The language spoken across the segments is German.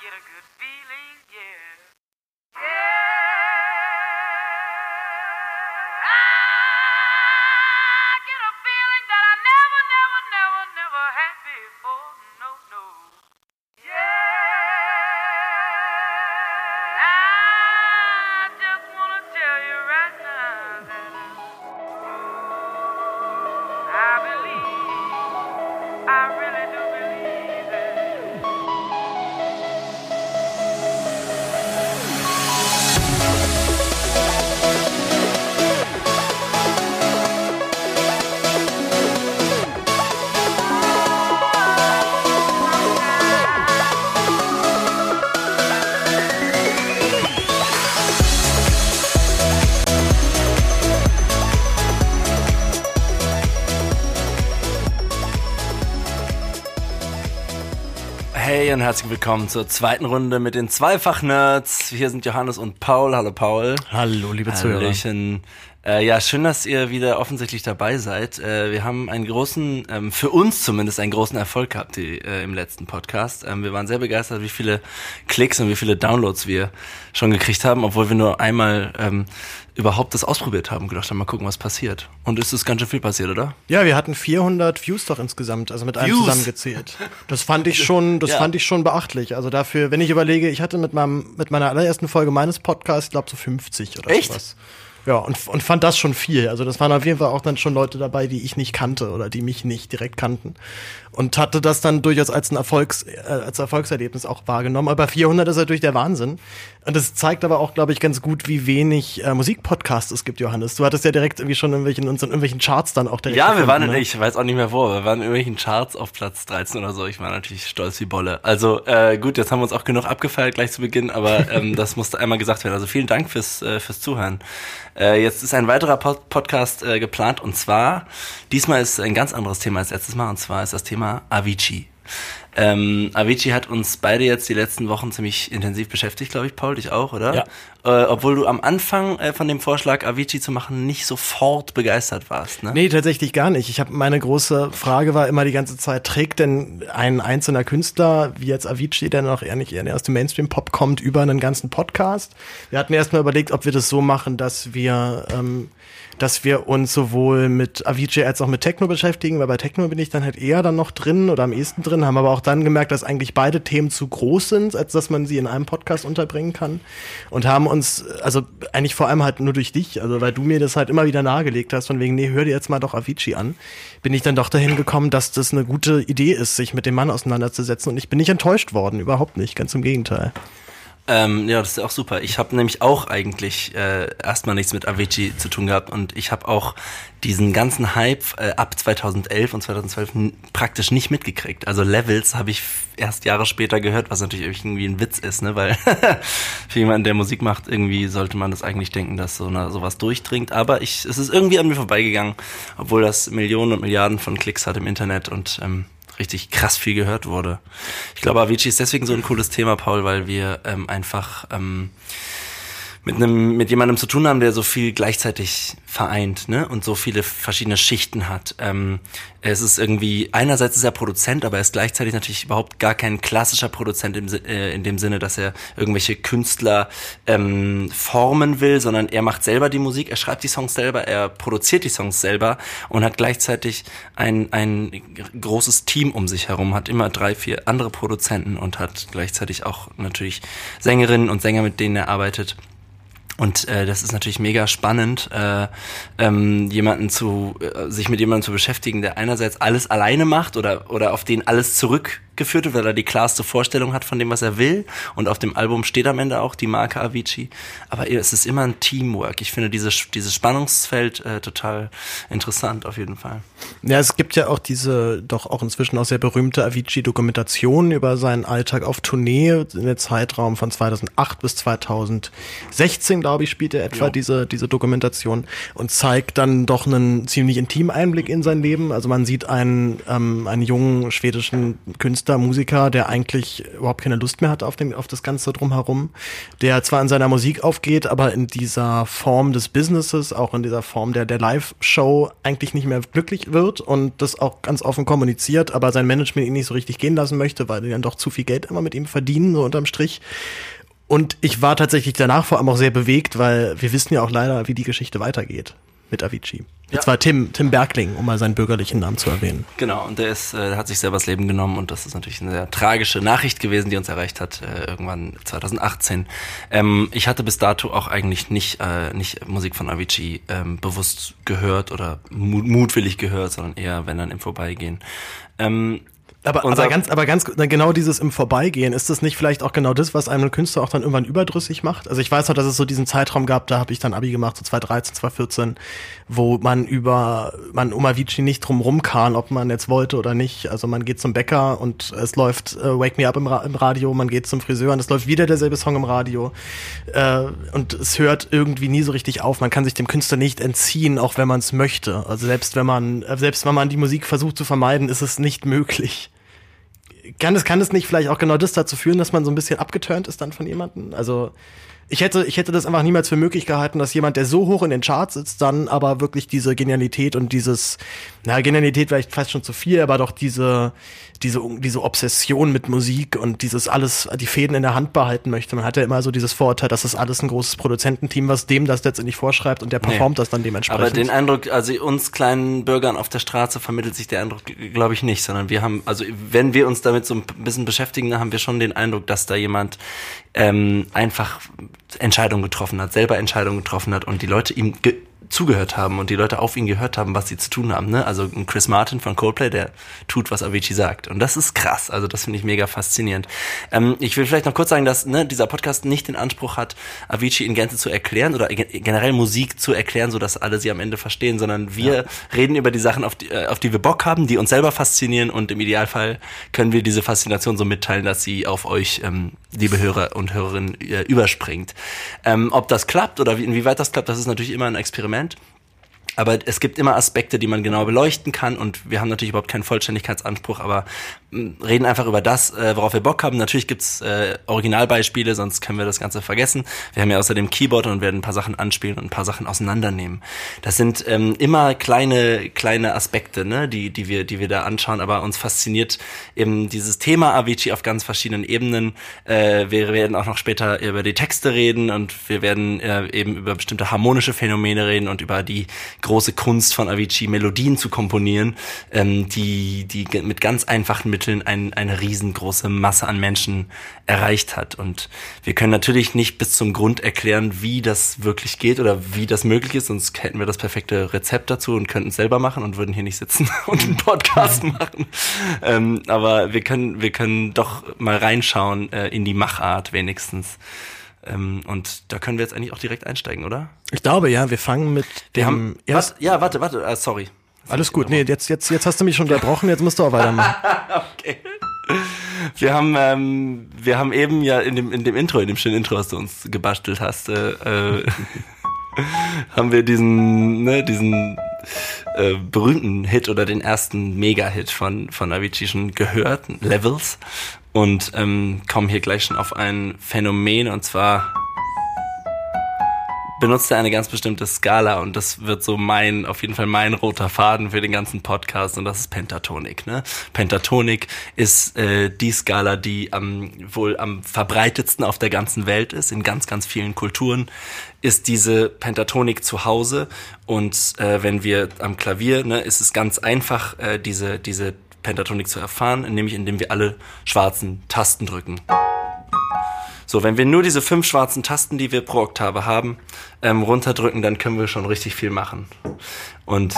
get a good feeling, willkommen zur zweiten Runde mit den Zweifach-Nerds. Hier sind Johannes und Paul. Hallo Paul. Hallo, liebe Zuhörer. Äh, ja, schön, dass ihr wieder offensichtlich dabei seid. Äh, wir haben einen großen, ähm, für uns zumindest einen großen Erfolg gehabt die, äh, im letzten Podcast. Ähm, wir waren sehr begeistert, wie viele Klicks und wie viele Downloads wir schon gekriegt haben, obwohl wir nur einmal ähm, überhaupt das ausprobiert haben. Gedacht haben, mal gucken, was passiert. Und es ist ganz schön viel passiert, oder? Ja, wir hatten 400 Views doch insgesamt, also mit allem Views? zusammengezählt. Das fand ich schon, das Ja. fand ich schon beachtlich. Also dafür, wenn ich überlege, ich hatte mit meinem, mit meiner allerersten Folge meines Podcasts, glaube so 50 oder Echt? sowas. Ja, und, und fand das schon viel. Also das waren auf jeden Fall auch dann schon Leute dabei, die ich nicht kannte oder die mich nicht direkt kannten. Und hatte das dann durchaus als ein Erfolgs, äh, als Erfolgserlebnis auch wahrgenommen. Aber 400 ist natürlich der Wahnsinn. Und das zeigt aber auch, glaube ich, ganz gut, wie wenig äh, Musikpodcasts es gibt, Johannes. Du hattest ja direkt irgendwie schon in irgendwelchen, uns in irgendwelchen Charts dann auch direkt Ja, wir waren, gefunden, ne? ich weiß auch nicht mehr wo, wir waren in irgendwelchen Charts auf Platz 13 oder so. Ich war natürlich stolz wie Bolle. Also äh, gut, jetzt haben wir uns auch genug abgefeiert gleich zu Beginn, aber ähm, das musste einmal gesagt werden. Also vielen Dank fürs, äh, fürs Zuhören. Äh, jetzt ist ein weiterer Pod Podcast äh, geplant und zwar, diesmal ist ein ganz anderes Thema als letztes Mal und zwar ist das Thema Avicii. Ähm, Avicii hat uns beide jetzt die letzten Wochen ziemlich intensiv beschäftigt, glaube ich, Paul, dich auch, oder? Ja. Äh, obwohl du am Anfang äh, von dem Vorschlag, Avicii zu machen, nicht sofort begeistert warst, ne? Nee, tatsächlich gar nicht. Ich habe meine große Frage war immer die ganze Zeit, trägt denn ein einzelner Künstler, wie jetzt Avicii, der noch eher nicht eher aus dem Mainstream-Pop kommt, über einen ganzen Podcast? Wir hatten erstmal überlegt, ob wir das so machen, dass wir, ähm, dass wir uns sowohl mit Avicii als auch mit Techno beschäftigen, weil bei Techno bin ich dann halt eher dann noch drin oder am ehesten drin, haben aber auch dann gemerkt, dass eigentlich beide Themen zu groß sind, als dass man sie in einem Podcast unterbringen kann und haben uns, also eigentlich vor allem halt nur durch dich, also weil du mir das halt immer wieder nahegelegt hast, von wegen, nee, hör dir jetzt mal doch Avicii an, bin ich dann doch dahin gekommen, dass das eine gute Idee ist, sich mit dem Mann auseinanderzusetzen und ich bin nicht enttäuscht worden, überhaupt nicht, ganz im Gegenteil. Ähm, ja, das ist auch super. Ich habe nämlich auch eigentlich äh, erstmal nichts mit Avicii zu tun gehabt und ich habe auch diesen ganzen Hype äh, ab 2011 und 2012 n- praktisch nicht mitgekriegt. Also Levels habe ich erst Jahre später gehört, was natürlich irgendwie ein Witz ist, ne? Weil für jemanden, der Musik macht, irgendwie sollte man das eigentlich denken, dass so eine, sowas durchdringt. Aber ich, es ist irgendwie an mir vorbeigegangen, obwohl das Millionen und Milliarden von Klicks hat im Internet und ähm, richtig krass viel gehört wurde. Ich glaube, Avicii ist deswegen so ein cooles Thema, Paul, weil wir ähm, einfach ähm, mit einem mit jemandem zu tun haben, der so viel gleichzeitig vereint, ne? Und so viele verschiedene Schichten hat. Ähm, es ist irgendwie einerseits ist er Produzent, aber er ist gleichzeitig natürlich überhaupt gar kein klassischer Produzent im, äh, in dem Sinne, dass er irgendwelche Künstler ähm, formen will, sondern er macht selber die Musik, er schreibt die Songs selber, er produziert die Songs selber und hat gleichzeitig ein ein großes Team um sich herum, hat immer drei, vier andere Produzenten und hat gleichzeitig auch natürlich Sängerinnen und Sänger, mit denen er arbeitet. Und äh, das ist natürlich mega spannend, äh, ähm, jemanden zu, äh, sich mit jemandem zu beschäftigen, der einerseits alles alleine macht oder oder auf den alles zurückgeführt wird, weil er die klarste Vorstellung hat von dem, was er will. Und auf dem Album steht am Ende auch die Marke Avicii. Aber es ist immer ein Teamwork. Ich finde dieses dieses Spannungsfeld äh, total interessant auf jeden Fall. Ja, es gibt ja auch diese doch auch inzwischen auch sehr berühmte Avicii-Dokumentation über seinen Alltag auf Tournee in der Zeitraum von 2008 bis 2016, glaube ich, spielt er etwa Ja. diese, diese Dokumentation und zeigt dann doch einen ziemlich intimen Einblick in sein Leben. Also man sieht einen, ähm, einen jungen schwedischen Künstler, Künstler, Musiker, der eigentlich überhaupt keine Lust mehr hat auf, den, auf das Ganze drumherum, der zwar in seiner Musik aufgeht, aber in dieser Form des Businesses, auch in dieser Form der, der Live-Show eigentlich nicht mehr glücklich wird und das auch ganz offen kommuniziert, aber sein Management ihn nicht so richtig gehen lassen möchte, weil die dann doch zu viel Geld immer mit ihm verdienen, so unterm Strich. Und ich war tatsächlich danach vor allem auch sehr bewegt, weil wir wissen ja auch leider, wie die Geschichte weitergeht mit Avicii. Ja. Und zwar Tim, Tim Bergling, um mal seinen bürgerlichen Namen zu erwähnen. Genau, und der ist, äh, hat sich selber das Leben genommen und das ist natürlich eine sehr tragische Nachricht gewesen, die uns erreicht hat, äh, irgendwann 2018. Ähm, ich hatte bis dato auch eigentlich nicht, äh, nicht Musik von Avicii ähm, bewusst gehört oder mu mutwillig gehört, sondern eher, wenn dann im Vorbeigehen. Ähm, Aber, aber ganz, aber ganz, na, genau dieses im Vorbeigehen, ist das nicht vielleicht auch genau das, was einem Künstler auch dann irgendwann überdrüssig macht? Also ich weiß noch, dass es so diesen Zeitraum gab, da habe ich dann Abi gemacht, so 2013, 2014, wo man über, man um Avicii nicht drum rum kann, ob man jetzt wollte oder nicht. Also man geht zum Bäcker und es läuft äh, Wake Me Up im, Ra im Radio, man geht zum Friseur und es läuft wieder derselbe Song im Radio. Äh, und es hört irgendwie nie so richtig auf. Man kann sich dem Künstler nicht entziehen, auch wenn man es möchte. Also selbst wenn man, äh, selbst wenn man die Musik versucht zu vermeiden, ist es nicht möglich kann es, kann es nicht vielleicht auch genau das dazu führen, dass man so ein bisschen abgeturnt ist dann von jemandem? Also ich hätte, ich hätte das einfach niemals für möglich gehalten, dass jemand, der so hoch in den Charts sitzt, dann aber wirklich diese Genialität und dieses, na, Genialität vielleicht fast schon zu viel, aber doch diese, diese, diese Obsession mit Musik und dieses alles, die Fäden in der Hand behalten möchte. Man hat ja immer so dieses Vorurteil, dass das alles ein großes Produzententeam, was dem das letztendlich vorschreibt und der performt das dann dementsprechend. Aber den Eindruck, also uns kleinen Bürgern auf der Straße vermittelt sich der Eindruck, glaube ich, nicht, sondern wir haben, also wenn wir uns damit so ein bisschen beschäftigen, dann haben wir schon den Eindruck, dass da jemand ähm, einfach Entscheidungen getroffen hat, selber Entscheidungen getroffen hat und die Leute ihm zugehört haben und die Leute auf ihn gehört haben, was sie zu tun haben. Ne? Also ein Chris Martin von Coldplay, der tut, was Avicii sagt. Und das ist krass. Also das finde ich mega faszinierend. Ähm, ich will vielleicht noch kurz sagen, dass ne, dieser Podcast nicht den Anspruch hat, Avicii in Gänze zu erklären oder ge- generell Musik zu erklären, sodass alle sie am Ende verstehen, sondern wir reden über die Sachen, auf die, äh, auf die wir Bock haben, die uns selber faszinieren und im Idealfall können wir diese Faszination so mitteilen, dass sie auf euch, ähm, liebe Hörer und Hörerinnen, äh, überspringt. Ähm, ob das klappt oder wie, inwieweit das klappt, das ist natürlich immer ein Experiment. Aber es gibt immer Aspekte, die man genau beleuchten kann. Und wir haben natürlich überhaupt keinen Vollständigkeitsanspruch, aber reden einfach über das, äh, worauf wir Bock haben. Natürlich gibt's äh, Originalbeispiele, sonst können wir das Ganze vergessen. Wir haben ja außerdem Keyboard und werden ein paar Sachen anspielen und ein paar Sachen auseinandernehmen. Das sind ähm, immer kleine kleine Aspekte, ne, die die wir die wir da anschauen, aber uns fasziniert eben dieses Thema Avicii auf ganz verschiedenen Ebenen. Äh, wir werden auch noch später über die Texte reden und wir werden äh, eben über bestimmte harmonische Phänomene reden und über die große Kunst von Avicii, Melodien zu komponieren, ähm, die, die mit ganz einfachen Mitteln ein, eine riesengroße Masse an Menschen erreicht hat. Und wir können natürlich nicht bis zum Grund erklären, wie das wirklich geht oder wie das möglich ist, sonst hätten wir das perfekte Rezept dazu und könnten es selber machen und würden hier nicht sitzen und einen Podcast machen. Ähm, aber wir können, wir können doch mal reinschauen äh, in die Machart wenigstens. Ähm, und da können wir jetzt eigentlich auch direkt einsteigen, oder? ich glaube, ja, wir fangen mit Wir dem haben, erst, warte, ja, warte, warte, äh, sorry. Alles gut. Nee, jetzt, jetzt, jetzt hast du mich schon unterbrochen, jetzt musst du auch weitermachen. Wir haben, ähm, wir haben eben ja in dem, in dem Intro, in dem schönen Intro, was du uns gebastelt hast, äh, äh, haben wir diesen, ne, diesen äh, berühmten Hit oder den ersten Mega-Hit von, von Avicii schon gehört, Levels, und ähm, kommen hier gleich schon auf ein Phänomen, und zwar benutzt er eine ganz bestimmte Skala und das wird so mein, auf jeden Fall mein roter Faden für den ganzen Podcast und das ist Pentatonik. Ne? Pentatonik ist äh, die Skala, die am wohl am verbreitetsten auf der ganzen Welt ist, in ganz, ganz vielen Kulturen ist diese Pentatonik zu Hause und äh, wenn wir am Klavier, ne, ist es ganz einfach, äh, diese, diese Pentatonik zu erfahren, nämlich indem wir alle schwarzen Tasten drücken. So, wenn wir nur diese fünf schwarzen Tasten, die wir pro Oktave haben, ähm, runterdrücken, dann können wir schon richtig viel machen. Und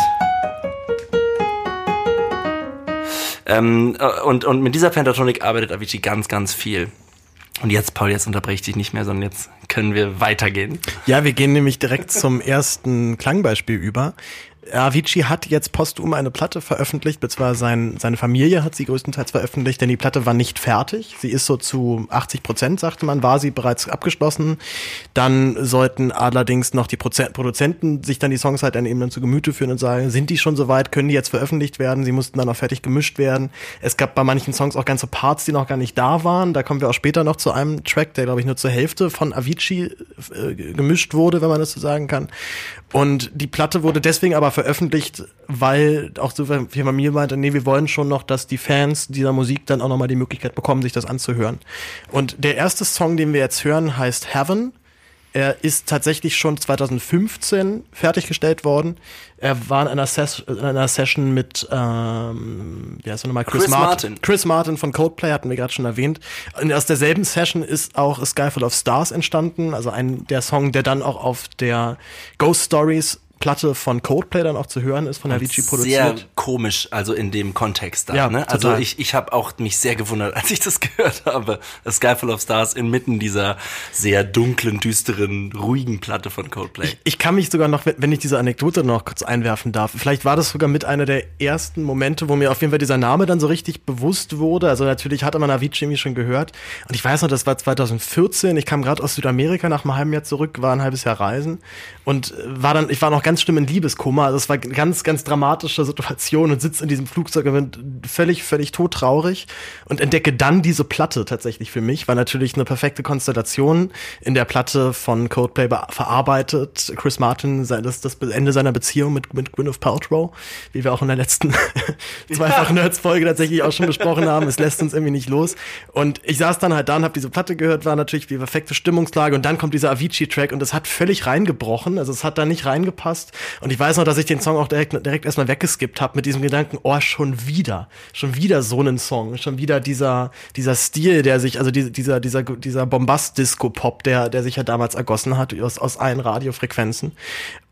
ähm, äh, und, und mit dieser Pentatonik arbeitet Avicii ganz, ganz viel. Und jetzt, Paul, jetzt unterbreche ich dich nicht mehr, sondern jetzt können wir weitergehen. Ja, wir gehen nämlich direkt zum ersten Klangbeispiel über. Avicii hat jetzt postum eine Platte veröffentlicht, beziehungsweise sein, seine Familie hat sie größtenteils veröffentlicht, denn die Platte war nicht fertig. Sie ist so zu 80 Prozent, sagte man, war sie bereits abgeschlossen. Dann sollten allerdings noch die Produzenten sich dann die Songs halt dann eben dann zu Gemüte führen und sagen, sind die schon soweit, können die jetzt veröffentlicht werden? Sie mussten dann noch fertig gemischt werden. Es gab bei manchen Songs auch ganze Parts, die noch gar nicht da waren. Da kommen wir auch später noch zu einem Track, der glaube ich nur zur Hälfte von Avicii äh, gemischt wurde, wenn man das so sagen kann. Und die Platte wurde deswegen aber veröffentlicht, weil auch so wie man mir meinte, nee, wir wollen schon noch, dass die Fans dieser Musik dann auch nochmal die Möglichkeit bekommen, sich das anzuhören. Und der erste Song, den wir jetzt hören, heißt Heaven. Er ist tatsächlich schon 2015 fertiggestellt worden. Er war in einer, Ses in einer Session mit, ähm, wie heißt er nochmal? Chris, Chris Martin. Martin. Chris Martin von Coldplay hatten wir gerade schon erwähnt. Und aus derselben Session ist auch A Sky Full of Stars entstanden, also ein der Song, der dann auch auf der Ghost Stories Platte von Coldplay dann auch zu hören ist, von Avicii Sehr produziert. komisch, also in dem Kontext da. Ja, ne? Also total. ich, ich habe auch mich sehr gewundert, als ich das gehört habe. A Sky Full of Stars inmitten dieser sehr dunklen, düsteren, ruhigen Platte von Coldplay. Ich kann mich sogar noch, wenn ich diese Anekdote noch kurz einwerfen darf, vielleicht war das sogar mit einer der ersten Momente, wo mir auf jeden Fall dieser Name dann so richtig bewusst wurde. Also natürlich hatte man Avicii irgendwie schon gehört. Und ich weiß noch, das war 2014. Ich kam gerade aus Südamerika nach einem halben Jahr zurück, war ein halbes Jahr reisen und war dann, ich war noch ganz schlimm in Liebeskummer. Also es war eine ganz, ganz dramatische Situation und sitze in diesem Flugzeug und bin völlig, völlig todtraurig und entdecke dann diese Platte tatsächlich für mich. War natürlich eine perfekte Konstellation in der Platte von Coldplay be- verarbeitet. Chris Martin, das, das Ende seiner Beziehung mit, mit Gwyneth Paltrow, wie wir auch in der letzten zweifachen Nerds-Folge tatsächlich auch schon besprochen haben. Es lässt uns irgendwie nicht los. Und ich saß dann halt da und habe diese Platte gehört, war natürlich die perfekte Stimmungslage und dann kommt dieser Avicii-Track und das hat völlig reingebrochen. Also es hat da nicht reingepasst. Und ich weiß noch, dass ich den Song auch direkt, direkt erstmal weggeskippt habe mit diesem Gedanken, oh, schon wieder, schon wieder so einen Song, schon wieder dieser, dieser Stil, der sich, also die, dieser, dieser, dieser Bombast-Disco-Pop, der, der sich ja damals ergossen hat aus, aus allen Radiofrequenzen.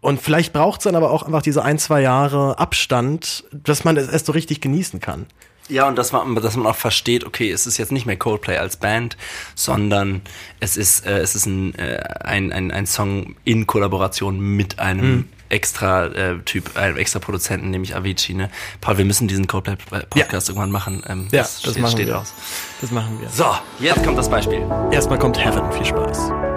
Und vielleicht braucht es dann aber auch einfach diese ein, zwei Jahre Abstand, dass man es erst so richtig genießen kann. Ja, und dass man, dass man auch versteht, okay, es ist jetzt nicht mehr Coldplay als Band, sondern es ist, äh, es ist ein, äh, ein, ein, ein Song in Kollaboration mit einem extra äh, Typ, einem extra Produzenten, nämlich Avicii. Ne? Paul, wir müssen diesen Coldplay-Podcast irgendwann machen. Ähm, Ja, das, steht, machen steht wir. aus. Das machen wir. So, jetzt kommt das Beispiel. Erstmal kommt Heaven. Viel Spaß.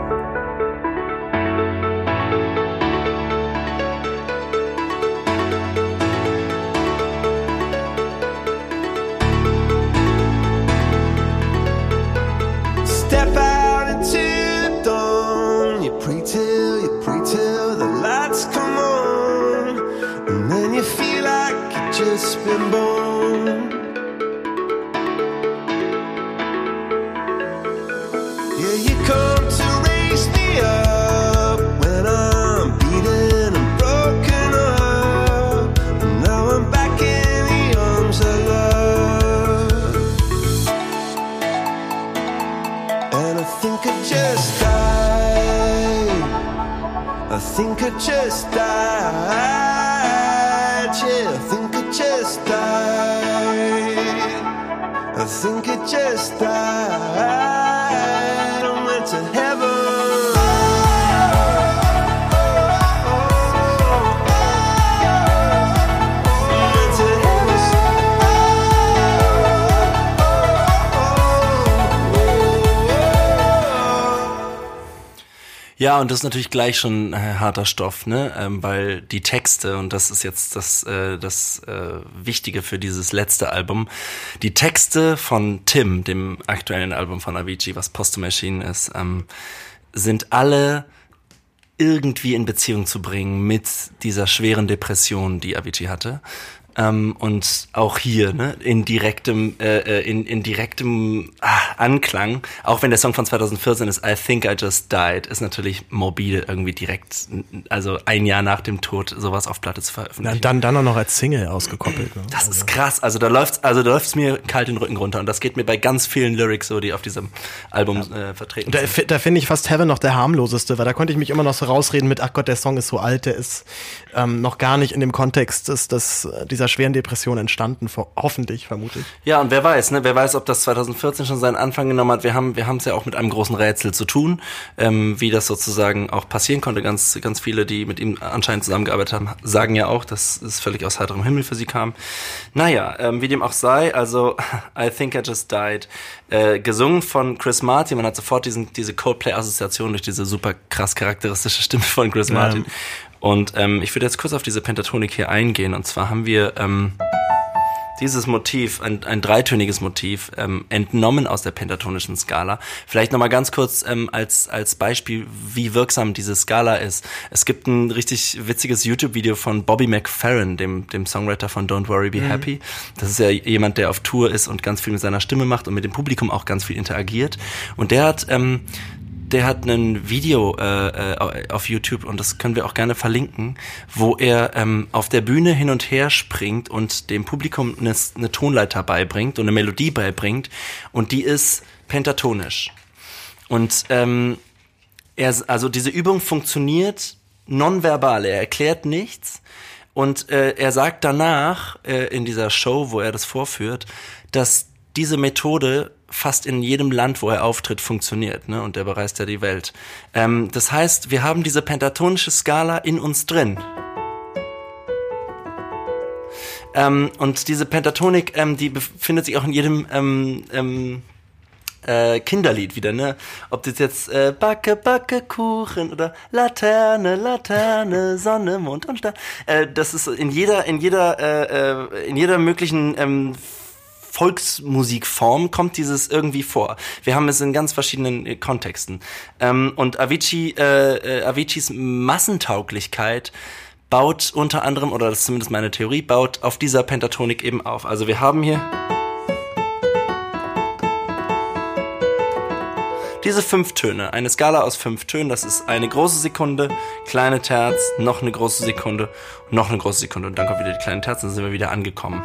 Just been born. Yeah, you come to raise me up when I'm beaten and broken up. And now I'm back in the arms of love. And I think I just died. I think I just died. Yeah, I think I think it just died. Ja, und das ist natürlich gleich schon äh, harter Stoff, ne? Ähm, weil die Texte, und das ist jetzt das, äh, das äh, Wichtige für dieses letzte Album, die Texte von Tim, dem aktuellen Album von Avicii, was Posthum erschienen ist, ähm, sind alle irgendwie in Beziehung zu bringen mit dieser schweren Depression, die Avicii hatte. Ähm, und auch hier, ne, in direktem, äh, äh, in, in direktem ah, Anklang, auch wenn der Song von 2014 ist, I Think I Just Died, ist natürlich morbide irgendwie direkt, also ein Jahr nach dem Tod sowas auf Platte zu veröffentlichen. Dann, dann auch noch als Single ausgekoppelt. Ne? Das ist krass. Also da läuft's, also da läuft's mir kalt den Rücken runter. Und das geht mir bei ganz vielen Lyrics so, die auf diesem Album äh, vertreten Da, sind. da finde ich fast Heaven noch der harmloseste, weil da konnte ich mich immer noch so rausreden mit, ach Gott, der Song ist so alt, der ist ähm, noch gar nicht in dem Kontext des, des, dieser dieser schweren Depression entstanden, vor, hoffentlich, vermute ich. Ja, und wer weiß, ne? Wer weiß, ob das 2014 schon seinen Anfang genommen hat. Wir haben, wir haben es ja auch mit einem großen Rätsel zu tun, ähm, wie das sozusagen auch passieren konnte. Ganz, ganz viele, die mit ihm anscheinend zusammengearbeitet haben, sagen ja auch, dass es völlig aus heiterem Himmel für sie kam. Naja, ähm, wie dem auch sei, also I Think I Just Died, äh, gesungen von Chris Martin. Man hat sofort diesen, diese Coldplay-Assoziation durch diese super krass charakteristische Stimme von Chris Martin. Und ähm, ich würde jetzt kurz auf diese Pentatonik hier eingehen. Und zwar haben wir ähm, dieses Motiv, ein, ein dreitöniges Motiv, ähm, entnommen aus der pentatonischen Skala. Vielleicht nochmal ganz kurz ähm, als, als Beispiel, wie wirksam diese Skala ist. Es gibt ein richtig witziges YouTube-Video von Bobby McFerrin, dem, dem Songwriter von Don't Worry Be Happy. Das ist ja jemand, der auf Tour ist und ganz viel mit seiner Stimme macht und mit dem Publikum auch ganz viel interagiert. Und der hat ähm, der hat ein Video äh, äh, auf YouTube und das können wir auch gerne verlinken, wo er ähm, auf der Bühne hin und her springt und dem Publikum eine, eine Tonleiter beibringt und eine Melodie beibringt und die ist pentatonisch. Und ähm, er, also diese Übung funktioniert nonverbal. Er erklärt nichts und äh, er sagt danach äh, in dieser Show, wo er das vorführt, dass diese Methode fast in jedem Land, wo er auftritt, funktioniert. Ne? Und er bereist ja die Welt. Ähm, das heißt, wir haben diese pentatonische Skala in uns drin. Ähm, und diese Pentatonik, ähm, die befindet sich auch in jedem ähm, ähm, äh, Kinderlied wieder, ne? Ob das jetzt äh, Backe, Backe, Kuchen oder Laterne, Laterne, Sonne, Mond und Stern. Äh, das ist in jeder, in jeder, äh, äh, in jeder möglichen ähm, Volksmusikform kommt dieses irgendwie vor. Wir haben es in ganz verschiedenen äh, Kontexten. Ähm, und Avicii, äh, äh, Aviciis Massentauglichkeit baut unter anderem, oder das ist zumindest meine Theorie, baut auf dieser Pentatonik eben auf. Also wir haben hier diese fünf Töne, eine Skala aus fünf Tönen, das ist eine große Sekunde, kleine Terz, noch eine große Sekunde, noch eine große Sekunde und dann kommt wieder die kleine Terz dann sind wir wieder angekommen.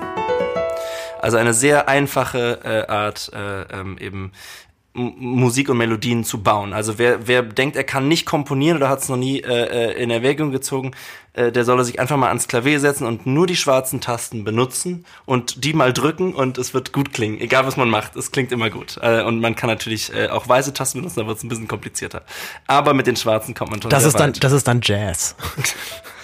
Also eine sehr einfache äh, Art, äh, ähm, eben Musik und Melodien zu bauen. Also wer, wer denkt, er kann nicht komponieren oder hat es noch nie äh, äh, in Erwägung gezogen, äh, der solle sich einfach mal ans Klavier setzen und nur die schwarzen Tasten benutzen und die mal drücken und es wird gut klingen. Egal was man macht, es klingt immer gut. Äh, und man kann natürlich äh, auch weiße Tasten benutzen, da wird es ein bisschen komplizierter. Aber mit den schwarzen kommt man schon Das ist dann, das ist dann Jazz.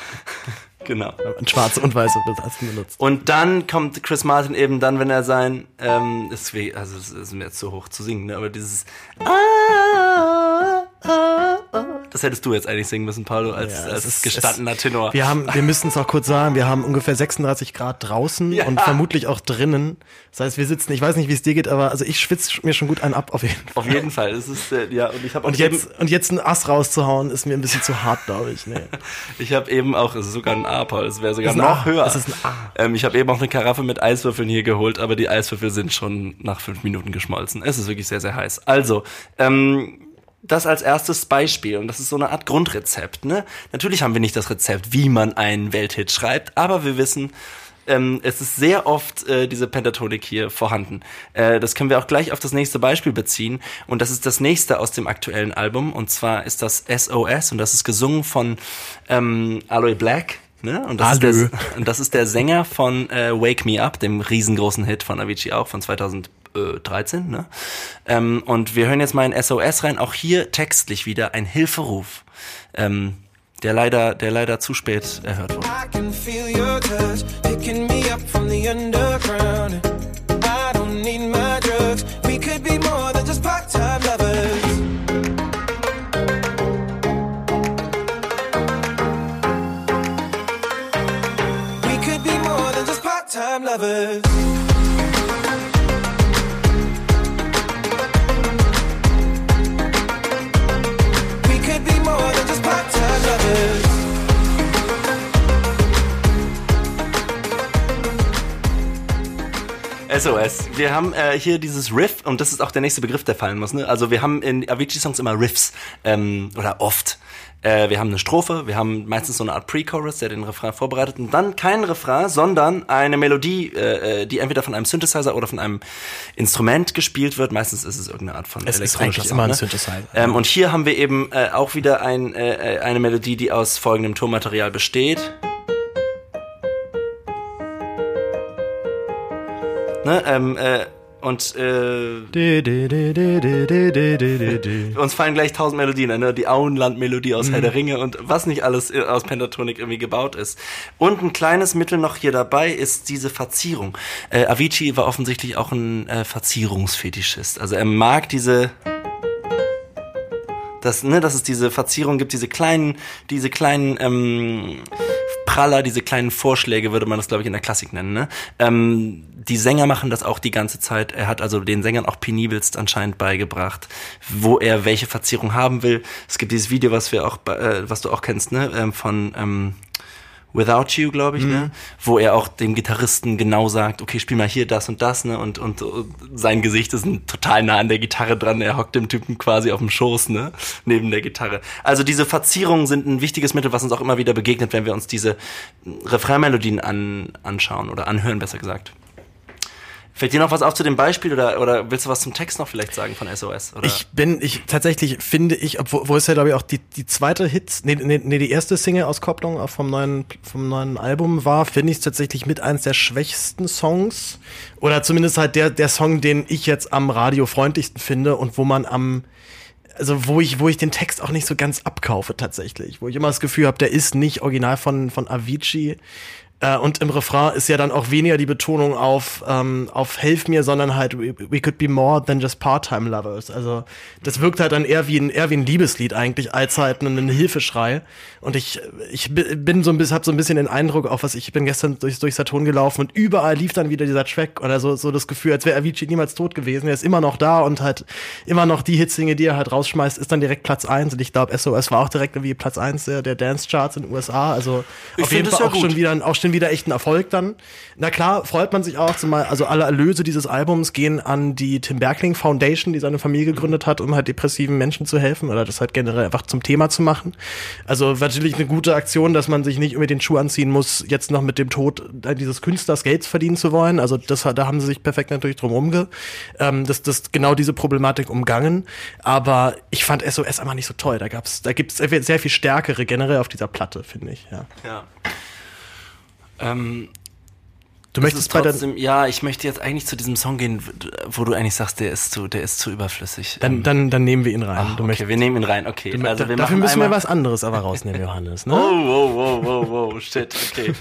genau. Schwarze und weiße Tasten benutzt. Und dann kommt Chris Martin eben dann, wenn er sein, ähm, ist wie, also es ist mir jetzt zu hoch zu singen, ne? aber dieses ah, ah, ah, das hättest du jetzt eigentlich singen müssen, Paulo, als, Ja, als es ist- gestandener es, Tenor. Wir haben, wir müssen es auch kurz sagen, wir haben ungefähr 36 Grad draußen Ja. und vermutlich auch drinnen. Das heißt, wir sitzen, ich weiß nicht, wie es dir geht, aber also ich schwitze mir schon gut einen ab auf jeden Fall. Auf jeden Fall, es ist äh, ja und ich habe Und jetzt, und jetzt ein Ass rauszuhauen, ist mir ein bisschen zu hart, glaube ich. Nee. Ich habe eben auch, es ist sogar ein A, Paul, es wäre sogar noch A, höher. es ist ein A. Ähm, ich habe eben auch eine Karaffe mit Eiswürfeln hier geholt, aber die Eiswürfel sind schon nach fünf Minuten geschmolzen. Es ist wirklich sehr, sehr heiß. Also, ähm, das als erstes Beispiel und das ist so eine Art Grundrezept. Ne? Natürlich haben wir nicht das Rezept, wie man einen Welthit schreibt, aber wir wissen, ähm, es ist sehr oft äh, diese Pentatonik hier vorhanden. Äh, das können wir auch gleich auf das nächste Beispiel beziehen. Und das ist das nächste aus dem aktuellen Album. Und zwar ist das SOS und das ist gesungen von ähm, Aloe Black. Ne? Und, das der, und das ist der Sänger von äh, Wake Me Up, dem riesengroßen Hit von Avicii auch von 2013. Ne? Ähm, und wir hören jetzt mal in SOS rein. Auch hier textlich wieder ein Hilferuf, ähm, der leider, der leider zu spät erhört wurde. SOS. Wir haben äh, hier dieses Riff und das ist auch der nächste Begriff, der fallen muss. Ne? Also wir haben in Avicii-Songs immer Riffs ähm, oder oft. Äh, wir haben eine Strophe, wir haben meistens so eine Art Pre-Chorus, der den Refrain vorbereitet und dann kein Refrain, sondern eine Melodie, äh, äh, die entweder von einem Synthesizer oder von einem Instrument gespielt wird. Meistens ist es irgendeine Art von Es ist elektronischer Sound, immer ein ne? Synthesizer. Ähm, und hier haben wir eben äh, auch wieder ein, äh, äh, eine Melodie, die aus folgendem Tonmaterial besteht. Ne? Ähm, äh, und äh, uns fallen gleich tausend Melodien ein, ne? die Auenland-Melodie aus mhm. Herr der Ringe und was nicht alles äh, aus Pentatonik irgendwie gebaut ist. Und ein kleines Mittel noch hier dabei ist diese Verzierung. Äh, Avicii war offensichtlich auch ein äh, Verzierungsfetischist. Also er mag diese dass, ne, dass es diese Verzierung gibt, diese kleinen, diese kleinen ähm, Praller, diese kleinen Vorschläge, würde man das, glaube ich, in der Klassik nennen. Ne? Ähm, die Sänger machen das auch die ganze Zeit. Er hat also den Sängern auch penibelst anscheinend beigebracht, wo er welche Verzierung haben will. Es gibt dieses Video, was wir auch, äh, was du auch kennst, ne, ähm, von ähm, Without You, glaube ich, ne? Wo er auch dem Gitarristen genau sagt, okay, spiel mal hier das und das, ne? Und, und, und sein Gesicht ist total nah an der Gitarre dran. Er hockt dem Typen quasi auf dem Schoß, ne? Neben der Gitarre. Also diese Verzierungen sind ein wichtiges Mittel, was uns auch immer wieder begegnet, wenn wir uns diese Refrainmelodien an, anschauen oder anhören, besser gesagt. Fällt dir noch was auf zu dem Beispiel oder, oder willst du was zum Text noch vielleicht sagen von SOS? Oder? Ich bin, ich tatsächlich finde ich, obwohl wo es ja glaube ich auch die, die zweite Hits, nee, nee, nee, die erste Single-Auskopplung vom neuen, vom neuen Album war, finde ich es tatsächlich mit eins der schwächsten Songs. Oder zumindest halt der, der Song, den ich jetzt am Radio freundlichsten finde und wo man am, also wo ich, wo ich den Text auch nicht so ganz abkaufe tatsächlich, wo ich immer das Gefühl habe, der ist nicht original von, von Avicii. Äh, und im Refrain ist ja dann auch weniger die Betonung auf, ähm, auf Helf mir, sondern halt we, we could be more than just part-time lovers. Also das wirkt halt dann eher wie ein, eher wie ein Liebeslied eigentlich, als halt ein Hilfeschrei. Und ich, ich bi- bin so ein bisschen, hab so ein bisschen den Eindruck, auch was ich bin gestern durch, durch Saturn gelaufen und überall lief dann wieder dieser Track oder so, so das Gefühl, als wäre Avicii niemals tot gewesen. Er ist immer noch da und halt immer noch die Hitsinge, die er halt rausschmeißt, ist dann direkt Platz eins Und ich glaube, SOS war auch direkt irgendwie Platz eins der, der Dance-Charts in den USA. Also Ich auf jeden Fall auch schon gut. wieder, auch schon wieder echt ein Erfolg dann. Na klar, freut man sich auch, zumal, also alle Erlöse dieses Albums gehen an die Tim Berkling Foundation, die seine Familie gegründet hat, um halt depressiven Menschen zu helfen oder das halt generell einfach zum Thema zu machen. Also natürlich eine gute Aktion, dass man sich nicht irgendwie den Schuh anziehen muss, jetzt noch mit dem Tod dieses Künstlers Geld verdienen zu wollen. Also das, da haben sie sich perfekt natürlich drum umge, ähm, das, das genau diese Problematik umgangen. Aber ich fand SOS einfach nicht so toll. Da gab's, da gibt's sehr viel- sehr viel stärkere generell auf dieser Platte, finde ich. Ja. ja. Um, Du Das möchtest trotzdem, ja, ich möchte jetzt eigentlich zu diesem Song gehen, wo du eigentlich sagst, der ist zu, der ist zu überflüssig. Dann, Ähm, dann, dann nehmen wir ihn rein. ach, du okay, möchtest, wir nehmen ihn rein, okay. du, also wir dafür müssen wir was anderes aber rausnehmen, Johannes. Ne? Oh, wow, wow, wow, wow, shit, okay.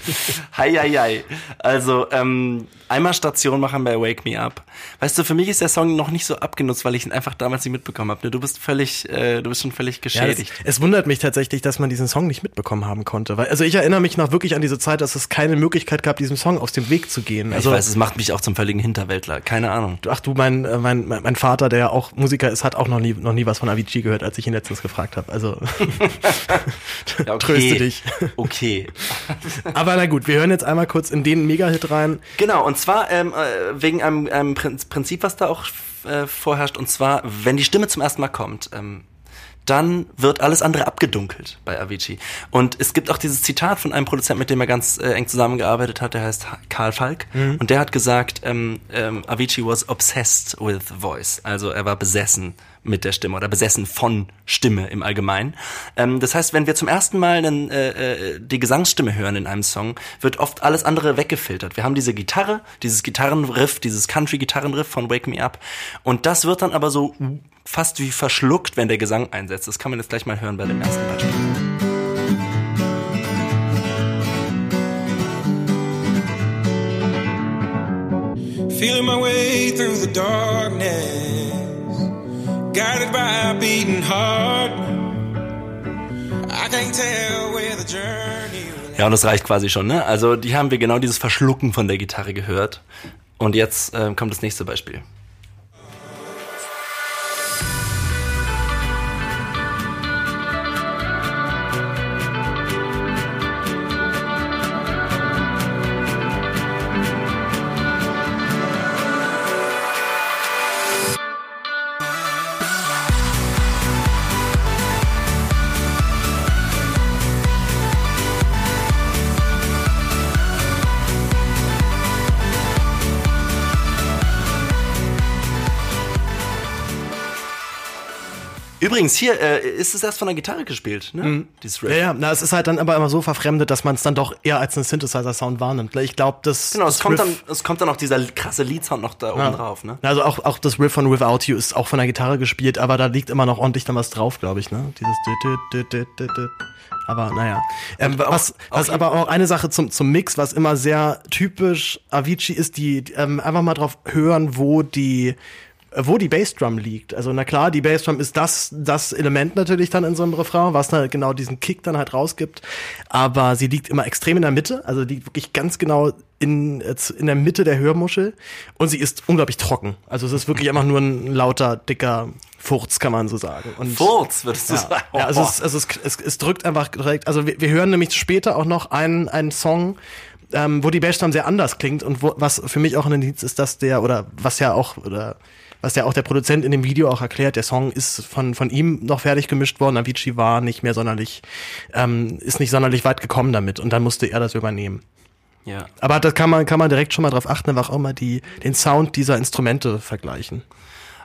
Hi, hi, hi. Also, ähm, einmal Station machen bei Wake Me Up. Weißt du, für mich ist der Song noch nicht so abgenutzt, weil ich ihn einfach damals nicht mitbekommen habe. Ne? Du bist völlig, äh, du bist schon völlig Ja, das, geschädigt. es wundert mich tatsächlich, dass man diesen Song nicht mitbekommen haben konnte. Weil, also ich erinnere mich noch wirklich an diese Zeit, dass es keine Möglichkeit gab, diesem Song aus dem Weg zu gehen. ich Also, weiß, es macht mich auch zum völligen Hinterwäldler. Keine Ahnung. ach du, mein, äh, mein, mein mein Vater, der ja auch Musiker ist, hat auch noch nie, noch nie was von Avicii gehört, als ich ihn letztens gefragt habe. Also Ja, okay. tröste dich. Okay. Aber na gut, wir hören jetzt einmal kurz in den Mega-Hit rein. Genau, und zwar ähm, äh, wegen einem, einem Prin- Prinzip, was da auch äh, vorherrscht, und zwar, wenn die Stimme zum ersten Mal kommt, ähm, dann wird alles andere abgedunkelt bei Avicii. Und es gibt auch dieses Zitat von einem Produzenten, mit dem er ganz äh, eng zusammengearbeitet hat, der heißt Karl Falk. Und der hat gesagt, ähm, ähm, Avicii was obsessed with voice. Also er war besessen mit der Stimme oder besessen von Stimme im Allgemeinen. Ähm, das heißt, wenn wir zum ersten Mal einen, äh, äh, die Gesangsstimme hören in einem Song, wird oft alles andere weggefiltert. Wir haben diese Gitarre, dieses Gitarrenriff, dieses Country-Gitarrenriff von Wake Me Up und das wird dann aber so fast wie verschluckt, wenn der Gesang einsetzt. Das kann man jetzt gleich mal hören bei dem ersten Beispiel. Feeling my way through the darkness, guided by a beating heart. I can't tell where the journey Ja, und das reicht quasi schon, ne? Also, die haben wir genau dieses Verschlucken von der Gitarre gehört. Und jetzt ähm, kommt das nächste Beispiel. Übrigens, hier äh, ist es erst von der Gitarre gespielt, ne? Dieses Riff. Ja, ja, na, es ist halt dann aber immer so verfremdet, dass man es dann doch eher als einen Synthesizer-Sound wahrnimmt. Ich glaube, das. Genau, es das kommt, Riff- dann, es kommt dann auch dieser krasse Leadsound noch da oben drauf, ne? Also auch, auch das Riff von Without You ist auch von der Gitarre gespielt, aber da liegt immer noch ordentlich dann was drauf, glaube ich, ne? Dieses. Aber naja. Ähm, was was aber auch eine Sache zum, zum Mix, was immer sehr typisch Avicii ist, die, die ähm, einfach mal drauf hören, wo die wo die Bassdrum liegt. Also na klar, die Bassdrum ist das das Element natürlich dann in so einem Refrain, was dann genau diesen Kick dann halt rausgibt. Aber sie liegt immer extrem in der Mitte, also die liegt wirklich ganz genau in, in der Mitte der Hörmuschel und sie ist unglaublich trocken. Also es ist wirklich einfach nur ein lauter, dicker Furz, kann man so sagen. Und Furz, würdest du ja, sagen. ja also, es, also es, es, es drückt einfach direkt. Also wir, wir hören nämlich später auch noch einen, einen Song, ähm, wo die Bassdrum sehr anders klingt und wo, was für mich auch ein Indiz ist, dass der oder was ja auch oder was ja auch der Produzent in dem Video auch erklärt, der Song ist von von ihm noch fertig gemischt worden. Avicii war nicht mehr sonderlich, ähm, ist nicht sonderlich weit gekommen damit und dann musste er das übernehmen. ja. Aber da kann man kann man direkt schon mal drauf achten, einfach auch mal die den Sound dieser Instrumente vergleichen.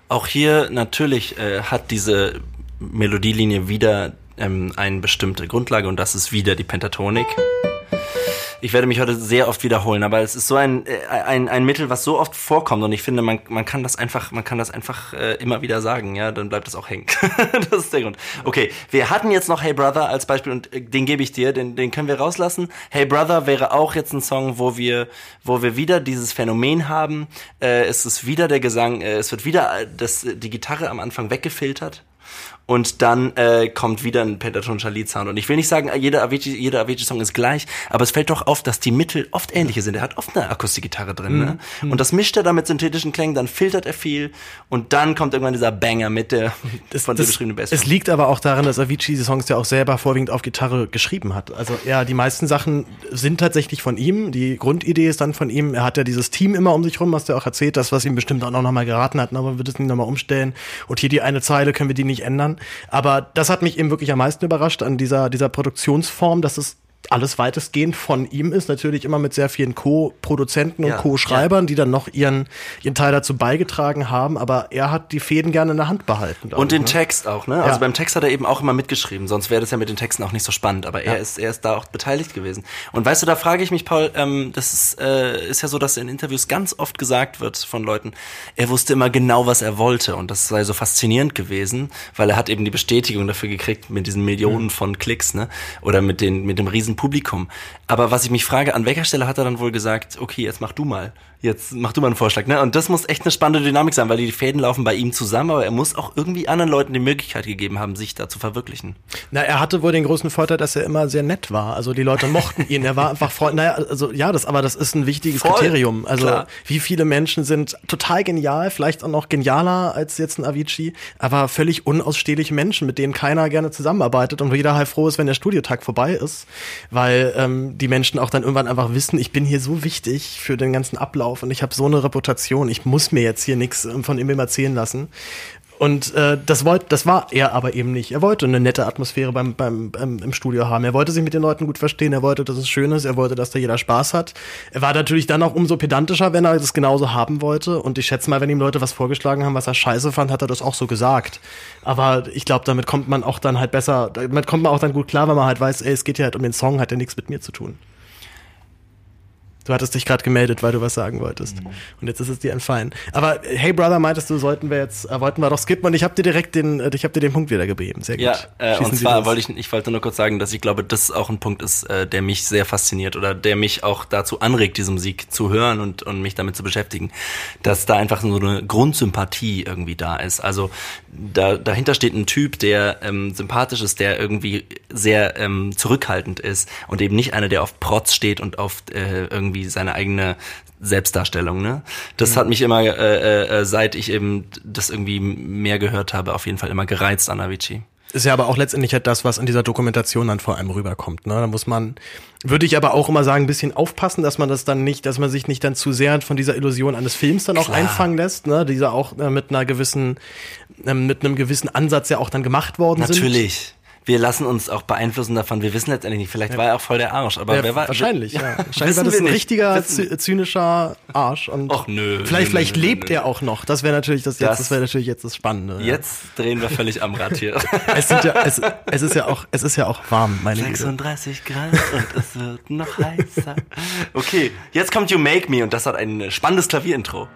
Auch hier natürlich äh, hat diese Melodielinie wieder ähm, eine bestimmte Grundlage und das ist wieder die Pentatonik. Ich werde mich heute sehr oft wiederholen, aber es ist so ein, äh, ein, ein Mittel, was so oft vorkommt und ich finde, man, man kann das einfach, man kann das einfach äh, immer wieder sagen, ja, dann bleibt es auch hängen. das ist der Grund. Okay, wir hatten jetzt noch Hey Brother als Beispiel und äh, den gebe ich dir, den, den können wir rauslassen. Hey Brother wäre auch jetzt ein Song, wo wir, wo wir wieder dieses Phänomen haben. Äh, es ist wieder der Gesang, äh, es wird wieder äh, das, die Gitarre am Anfang weggefiltert. Und dann äh, kommt wieder ein pentatonischer Lead-Sound. Und ich will nicht sagen, jeder Avicii, jeder Avicii-Song ist gleich, aber es fällt doch auf, dass die Mittel oft ähnliche sind. Er hat oft eine Akustikgitarre drin, ne? Und das mischt er dann mit synthetischen Klängen, dann filtert er viel und dann kommt irgendwann dieser Banger mit der von dir beschriebenen Bass. Es liegt aber auch daran, dass Avicii die Songs ja auch selber vorwiegend auf Gitarre geschrieben hat. Also ja, die meisten Sachen sind tatsächlich von ihm. Die Grundidee ist dann von ihm. Er hat ja dieses Team immer um sich rum, du ja auch erzählt, das, was ihm bestimmt auch noch mal geraten hat, aber wir wird es nicht nochmal umstellen. Und hier die eine Zeile können wir die nicht ändern. Aber das hat mich eben wirklich am meisten überrascht an dieser, dieser Produktionsform, dass es alles weitestgehend von ihm ist, natürlich immer mit sehr vielen Co-Produzenten und Ja, Co-Schreibern, die dann noch ihren, ihren Teil dazu beigetragen haben, aber er hat die Fäden gerne in der Hand behalten. Und den ne? Text auch, ne? Also Ja. beim Text hat er eben auch immer mitgeschrieben, sonst wäre das ja mit den Texten auch nicht so spannend. Aber er ist, er ist da auch beteiligt gewesen. Und weißt du, da frage ich mich, Paul, ähm, das ist, äh, ist ja so, dass in Interviews ganz oft gesagt wird von Leuten, er wusste immer genau, was er wollte. Und das sei so faszinierend gewesen, weil er hat eben die Bestätigung dafür gekriegt mit diesen Millionen Mhm. von Klicks, ne? Oder mit den, mit dem riesen Publikum. Aber was ich mich frage, an welcher Stelle hat er dann wohl gesagt, okay, jetzt mach du mal. Jetzt mach du mal einen Vorschlag, ne? Und das muss echt eine spannende Dynamik sein, weil die Fäden laufen bei ihm zusammen, aber er muss auch irgendwie anderen Leuten die Möglichkeit gegeben haben, sich da zu verwirklichen. Na, er hatte wohl den großen Vorteil, dass er immer sehr nett war. Also die Leute mochten ihn. Er war einfach Freund. Naja, also ja, das, aber das ist ein wichtiges Voll, Kriterium. Also klar. wie viele Menschen sind total genial, vielleicht auch noch genialer als jetzt ein Avicii, aber völlig unausstehliche Menschen, mit denen keiner gerne zusammenarbeitet und wo jeder halt froh ist, wenn der Studiotag vorbei ist, weil ähm, die Menschen auch dann irgendwann einfach wissen, ich bin hier so wichtig für den ganzen Ablauf und ich habe so eine Reputation, ich muss mir jetzt hier nichts von ihm erzählen lassen. Und äh, das wollte, das war er aber eben nicht. Er wollte eine nette Atmosphäre beim, beim, beim im Studio haben. Er wollte sich mit den Leuten gut verstehen. Er wollte, dass es schön ist. Er wollte, dass da jeder Spaß hat. Er war natürlich dann auch umso pedantischer, wenn er das genauso haben wollte. Und ich schätze mal, wenn ihm Leute was vorgeschlagen haben, was er scheiße fand, hat er das auch so gesagt. Aber ich glaube, damit kommt man auch dann halt besser, damit kommt man auch dann gut klar, weil man halt weiß, ey, es geht ja halt um den Song, hat ja nichts mit mir zu tun. Du hattest dich gerade gemeldet, weil du was sagen wolltest. Und jetzt ist es dir entfallen. Aber hey Brother, meintest du, sollten wir jetzt, äh, wollten wir doch skippen und ich habe dir direkt den, äh, ich habe dir den Punkt wiedergegeben. Sehr gut. Ja, äh, Schießen und Sie zwar los. wollte ich, ich wollte nur kurz sagen, dass ich glaube, das auch ein Punkt ist, äh, der mich sehr fasziniert oder der mich auch dazu anregt, diese Musik zu hören und, und mich damit zu beschäftigen, dass da einfach so eine Grundsympathie irgendwie da ist. Also da, dahinter steht ein Typ, der ähm, sympathisch ist, der irgendwie sehr ähm, zurückhaltend ist und eben nicht einer, der auf Protz steht und auf äh, irgendwie seine eigene Selbstdarstellung, ne? Das hat mich immer, äh, äh, seit ich eben das irgendwie mehr gehört habe, auf jeden Fall immer gereizt an Avicii. Ist ja aber auch letztendlich halt das, was in dieser Dokumentation dann vor allem rüberkommt. Ne? Da muss man, würde ich aber auch immer sagen, ein bisschen aufpassen, dass man das dann nicht, dass man sich nicht dann zu sehr von dieser Illusion eines Films dann auch Klar. einfangen lässt, ne? Dieser auch äh, mit einer gewissen, ähm, mit einem gewissen Ansatz ja auch dann gemacht worden sind. Natürlich. wir lassen uns auch beeinflussen davon. Wir wissen letztendlich nicht, vielleicht war er auch voll der Arsch, aber Ja, wer war wahrscheinlich, ja. Wahrscheinlich war das ein nicht. richtiger zy- zynischer Arsch. Und Och, nö, Vielleicht, nö, vielleicht nö, lebt nö. er auch noch. Das wäre natürlich das jetzt, Das- das wäre natürlich jetzt das Spannende. ja. Jetzt drehen wir völlig am Rad hier. Es, ja, es, es ist ja auch, es ist ja auch warm, meine Güte. 36 Grad und es wird noch heißer. Okay, jetzt kommt You Make Me und das hat ein spannendes Klavierintro.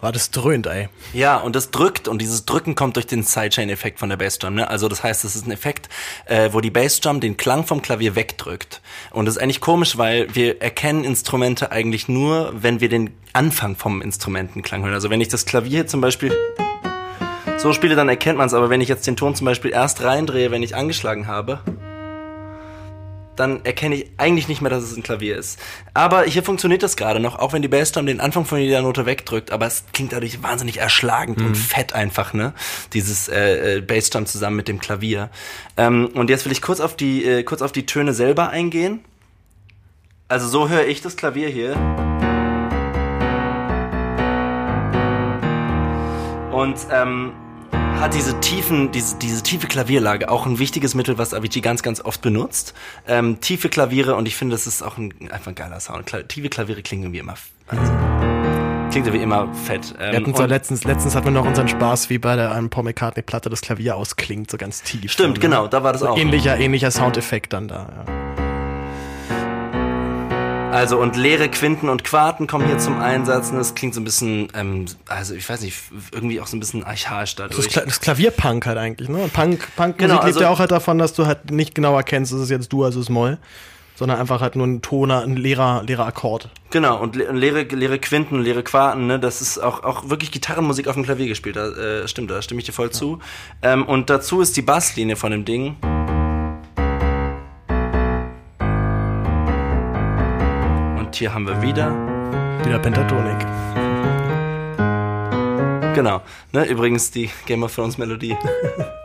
War das dröhnt, ey. Ja, und das drückt und dieses Drücken kommt durch den Sidechain-Effekt von der Bassdrum. Ne? Also das heißt, es ist ein Effekt, äh, wo die Bassdrum den Klang vom Klavier wegdrückt. Und das ist eigentlich komisch, weil wir erkennen Instrumente eigentlich nur, wenn wir den Anfang vom Instrumentenklang hören. Also wenn ich das Klavier zum Beispiel so spiele, dann erkennt man es. Aber wenn ich jetzt den Ton zum Beispiel erst reindrehe, wenn ich angeschlagen habe, dann erkenne ich eigentlich nicht mehr, dass es ein Klavier ist. Aber hier funktioniert das gerade noch, auch wenn die Bassdrum den Anfang von jeder Note wegdrückt, aber es klingt dadurch wahnsinnig erschlagend und fett einfach, ne? Dieses äh, äh, Bassdrum zusammen mit dem Klavier. Ähm, und jetzt will ich kurz auf die äh, kurz auf die Töne selber eingehen. Also so höre ich das Klavier hier. Und ähm, hat diese tiefen, diese, diese tiefe Klavierlage auch ein wichtiges Mittel, was Avicii ganz, ganz oft benutzt. Ähm, tiefe Klaviere und ich finde, das ist auch ein, einfach ein geiler Sound. Kla tiefe Klaviere klingen irgendwie immer, also, klingt irgendwie immer fett. Ähm, Wir hatten so und- letztens, letztens hatten wir noch unseren Spaß, wie bei der einem Paul McCartney Platte das Klavier ausklingt, so ganz tief. Stimmt, so, ne? genau, da war das so auch. Ähnlicher, ähnlicher Soundeffekt dann da, ja. Also und leere Quinten und Quarten kommen hier zum Einsatz. Und das klingt so ein bisschen, ähm, also ich weiß nicht, irgendwie auch so ein bisschen archaisch Das, dadurch. ist Kla- das ist Klavierpunk halt eigentlich, ne? Punk, Punkmusik Genau, lebt also- ja auch halt davon, dass du halt nicht genau erkennst, ist es jetzt du, also ist Moll, sondern einfach halt nur ein Toner, ein leerer, leerer Akkord. Genau, und le leere, leere Quinten, leere Quarten, ne, das ist auch, auch wirklich Gitarrenmusik auf dem Klavier gespielt. Da, äh, stimmt, da stimme ich dir voll zu. Ähm, und dazu ist die Basslinie von dem Ding. Hier haben wir wieder. Wieder Pentatonik. Genau. Ne, übrigens die Game of Thrones Melodie.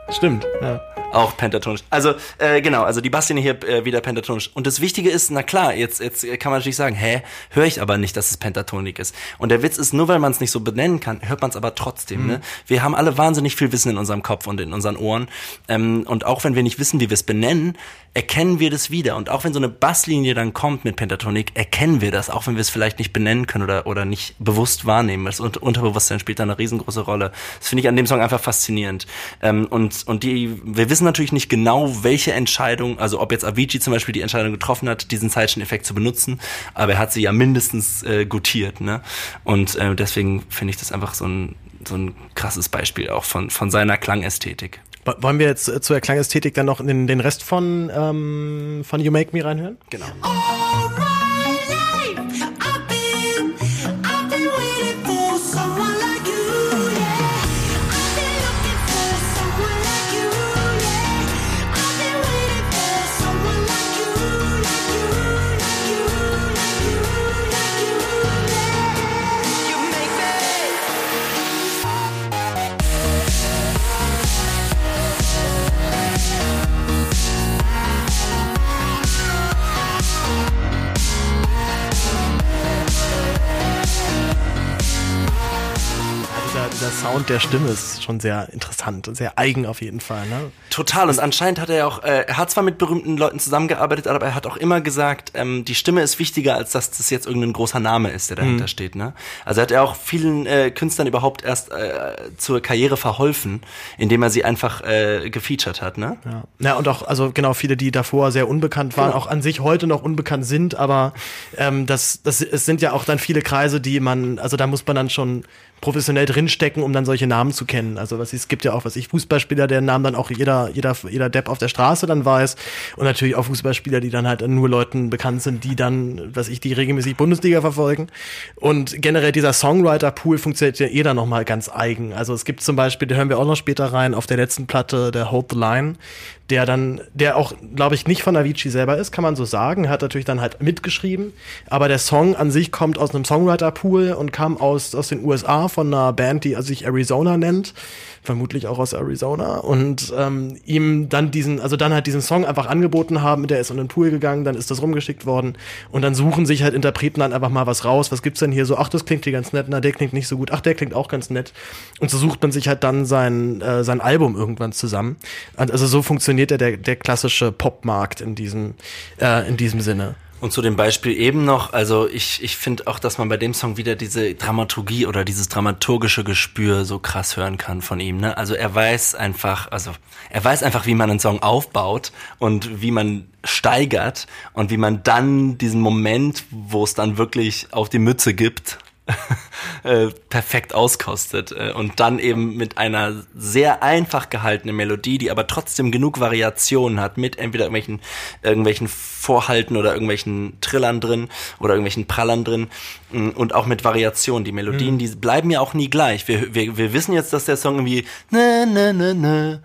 Stimmt, ja. Auch pentatonisch. Also, äh, genau, also die Basslinie hier äh, wieder pentatonisch. Und das Wichtige ist, na klar, jetzt, jetzt kann man natürlich sagen, hä, höre ich aber nicht, dass es Pentatonik ist. Und der Witz ist, nur weil man es nicht so benennen kann, hört man es aber trotzdem. Ne? Wir haben alle wahnsinnig viel Wissen in unserem Kopf und in unseren Ohren. Ähm, und auch wenn wir nicht wissen, wie wir es benennen, erkennen wir das wieder. Und auch wenn so eine Basslinie dann kommt mit Pentatonik, erkennen wir das, auch wenn wir es vielleicht nicht benennen können oder, oder nicht bewusst wahrnehmen. Das Un- Unterbewusstsein spielt da eine riesengroße Rolle. Das finde ich an dem Song einfach faszinierend. Ähm, und, und die, wir wissen natürlich nicht genau, welche Entscheidung, also ob jetzt Avicii zum Beispiel die Entscheidung getroffen hat, diesen Zeitchen-Effekt zu benutzen, aber er hat sie ja mindestens äh, gutiert, ne? Und äh, deswegen finde ich das einfach so ein, so ein krasses Beispiel auch von, von seiner Klangästhetik. Wo- Wollen wir jetzt äh, zur Klangästhetik dann noch in den, Rest von, ähm, von You Make Me reinhören? Genau. All Dieser Sound der Stimme ist schon sehr interessant und sehr eigen auf jeden Fall, ne? Total. Und anscheinend hat er ja auch, äh, er hat zwar mit berühmten Leuten zusammengearbeitet, aber er hat auch immer gesagt, ähm, die Stimme ist wichtiger, als dass das jetzt irgendein großer Name ist, der dahinter steht. Ne? Also hat er auch vielen äh, Künstlern überhaupt erst äh, zur Karriere verholfen, indem er sie einfach äh, gefeatured hat. Ne? Ja. ja, und auch, also genau, viele, die davor sehr unbekannt waren, auch an sich heute noch unbekannt sind, aber ähm, das, das, es sind ja auch dann viele Kreise, die man, also da muss man dann schon professionell drinstecken, um dann solche Namen zu kennen. Also was es gibt ja auch, was ich, Fußballspieler, deren Namen dann auch jeder, jeder, jeder Depp auf der Straße dann weiß. Und natürlich auch Fußballspieler, die dann halt nur Leuten bekannt sind, die dann, was ich, die regelmäßig Bundesliga verfolgen. Und generell dieser Songwriter-Pool funktioniert ja eh dann nochmal ganz eigen. Also es gibt zum Beispiel, da hören wir auch noch später rein, auf der letzten Platte, der Hold the Line, der dann, der auch, glaube ich, nicht von Avicii selber ist, kann man so sagen. Hat natürlich dann halt mitgeschrieben, aber der Song an sich kommt aus einem Songwriter-Pool und kam aus, aus den USA von einer Band, die sich Arizona nennt vermutlich auch aus Arizona und ähm, ihm dann diesen, also dann halt diesen Song einfach angeboten haben, der ist in den Pool gegangen, dann ist das rumgeschickt worden und dann suchen sich halt Interpreten dann einfach mal was raus, was gibt's denn hier so, ach, das klingt hier ganz nett, na, der klingt nicht so gut, ach, der klingt auch ganz nett und so sucht man sich halt dann sein, äh, sein Album irgendwann zusammen. Also so funktioniert ja der, der klassische Popmarkt in diesem, äh, in diesem Sinne. Und zu dem Beispiel eben noch, also ich, ich finde auch, dass man bei dem Song wieder diese Dramaturgie oder dieses dramaturgische Gespür so krass hören kann von ihm. Ne? Also er weiß einfach, also er weiß einfach, wie man einen Song aufbaut und wie man steigert und wie man dann diesen Moment, wo es dann wirklich auf die Mütze gibt, äh, perfekt auskostet äh, und dann eben mit einer sehr einfach gehaltenen Melodie, die aber trotzdem genug Variationen hat, mit entweder irgendwelchen, irgendwelchen Vorhalten oder irgendwelchen Trillern drin oder irgendwelchen Prallern drin mm, und auch mit Variationen. Die Melodien, die bleiben ja auch nie gleich. Wir, wir, wir wissen jetzt, dass der Song irgendwie ne, ne, ne, ne,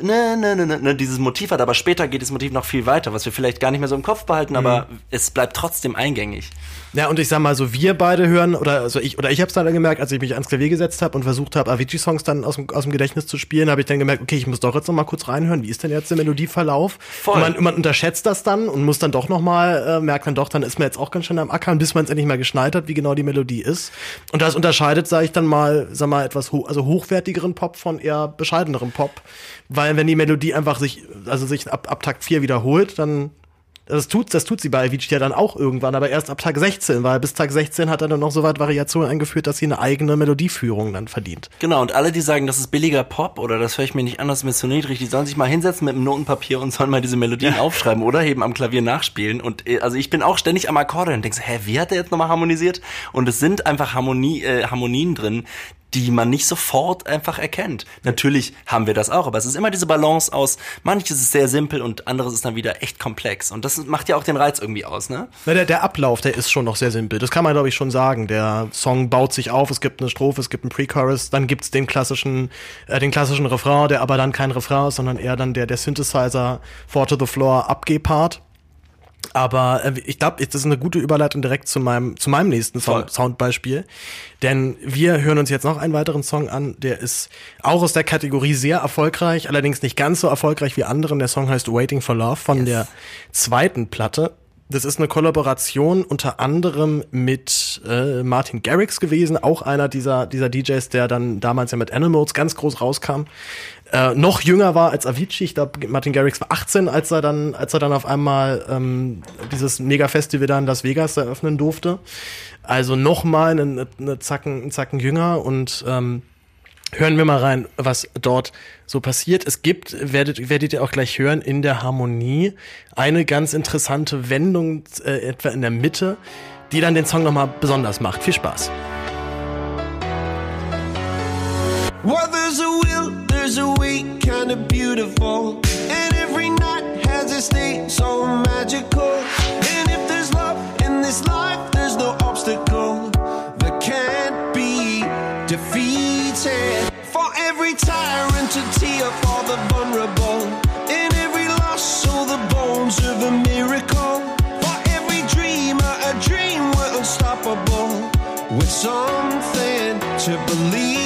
ne, ne, ne, ne, ne, dieses Motiv hat, aber später geht das Motiv noch viel weiter, was wir vielleicht gar nicht mehr so im Kopf behalten, aber es bleibt trotzdem eingängig. Ja, und ich sag mal so, wir beide hören, oder also ich, oder ich habe es dann gemerkt, als ich mich ans Klavier gesetzt habe und versucht habe, Avicii-Songs dann aus dem, aus dem Gedächtnis zu spielen, habe ich dann gemerkt, okay, ich muss doch jetzt noch mal kurz reinhören, wie ist denn jetzt der Melodieverlauf? Voll. Und man, man unterschätzt das dann und muss dann doch noch mal, äh, merkt dann doch, dann ist man jetzt auch ganz schön am Ackern, bis man es endlich mal geschneit hat, wie genau die Melodie ist. Und das unterscheidet, sage ich dann mal, sag mal, etwas ho also hochwertigeren Pop von eher bescheidenerem Pop. Weil wenn die Melodie einfach sich, also sich ab, ab Takt 4 wiederholt, dann das tut, das tut sie bei Avicii ja dann auch irgendwann, aber erst ab Tag 16, weil bis Tag 16 hat er dann noch so weit Variationen eingeführt, dass sie eine eigene Melodieführung dann verdient. Genau, und alle, die sagen, das ist billiger Pop oder das höre ich mir nicht an, das ist mir zu niedrig, die sollen sich mal hinsetzen mit einem Notenpapier und sollen mal diese Melodien aufschreiben oder eben am Klavier nachspielen. Und äh, also ich bin auch ständig am Akkorde und denke, so, hä, wie hat der jetzt nochmal harmonisiert? Und es sind einfach Harmonie, äh, Harmonien drin, die man nicht sofort einfach erkennt. Natürlich haben wir das auch, aber es ist immer diese Balance aus, manches ist sehr simpel und anderes ist dann wieder echt komplex. Und das macht ja auch den Reiz irgendwie aus, ne? Na, der, der Ablauf, der ist schon noch sehr simpel. Das kann man, glaube ich, schon sagen. Der Song baut sich auf, es gibt eine Strophe, es gibt einen Pre-Chorus, dann gibt's den klassischen, äh, den klassischen Refrain, der aber dann kein Refrain ist, sondern eher dann der, der Synthesizer Four to the Floor Abgeh-Part. Aber äh, ich glaube, das ist eine gute Überleitung direkt zu meinem, zu meinem nächsten. Sound Soundbeispiel. Denn wir hören uns jetzt noch einen weiteren Song an, der ist auch aus der Kategorie sehr erfolgreich, allerdings nicht ganz so erfolgreich wie anderen. Der Song heißt Waiting for Love von der zweiten Platte. Das ist eine Kollaboration unter anderem mit äh, Martin Garrix gewesen, auch einer dieser, dieser DJs, der dann damals ja mit Animals ganz groß rauskam. Äh, noch jünger war als Avicii. Ich glaube, Martin Garrix war 18, als er dann, als er dann auf einmal ähm, dieses Mega-Festival da in Las Vegas eröffnen durfte. Also noch mal eine, eine Zacken, einen Zacken jünger und ähm, Hören wir mal rein, was dort so passiert. Es gibt, werdet, werdet ihr auch gleich hören, in der Harmonie eine ganz interessante Wendung, äh, etwa in der Mitte, die dann den Song nochmal besonders macht. Viel Spaß. Well, there's a will, there's a way, kind of beautiful. And every night has its day, so magical. And if there's love in this life, there's no obstacle that can't be defeated. For every tyrant to tear for the vulnerable. In every loss, so the bones of a miracle. For every dreamer, a dream we're unstoppable. With something to believe.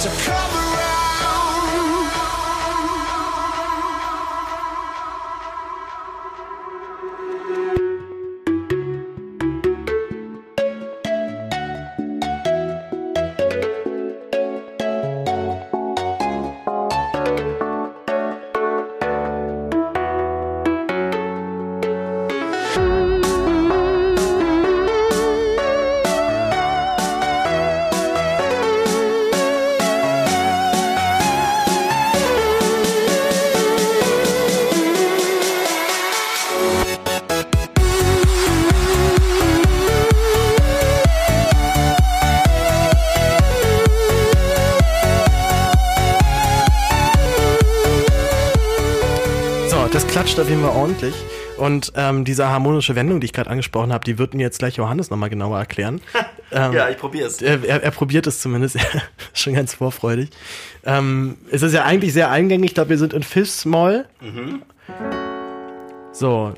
to come. Auf jeden Fall ordentlich. Und ähm, diese harmonische Wendung, die ich gerade angesprochen habe, die wird mir jetzt gleich Johannes nochmal genauer erklären. ähm, Ja, ich probier's. er, er, er probiert es zumindest, schon ganz vorfreudig. Ähm, es ist ja eigentlich sehr eingängig, ich glaube, wir sind in Fis-Moll. Mhm. So,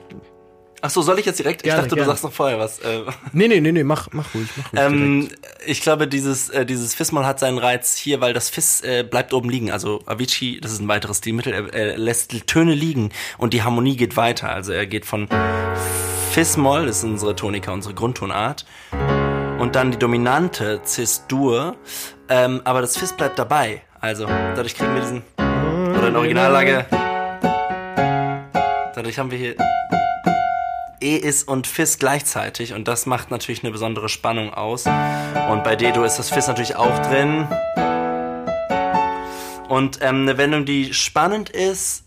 Ach so, soll ich jetzt direkt? Gerne, ich dachte, gerne. du sagst noch vorher was. Äh, nee, nee, nee, nee, mach, mach ruhig, mach ruhig ähm, ich glaube, dieses, äh, dieses Fis-Moll hat seinen Reiz hier, weil das Fis äh, bleibt oben liegen. Also Avicii, das ist ein weiteres Stilmittel, er, er lässt die Töne liegen und die Harmonie geht weiter. Also er geht von Fis-Moll, das ist unsere Tonika, unsere Grundtonart, und dann die dominante Cis-Dur, ähm, aber das Fis bleibt dabei. Also dadurch kriegen wir diesen, oder in Originallage, dadurch haben wir hier E ist und Fis gleichzeitig und das macht natürlich eine besondere Spannung aus. Und bei Dedo ist das Fis natürlich auch drin. Und ähm, eine Wendung, die spannend ist.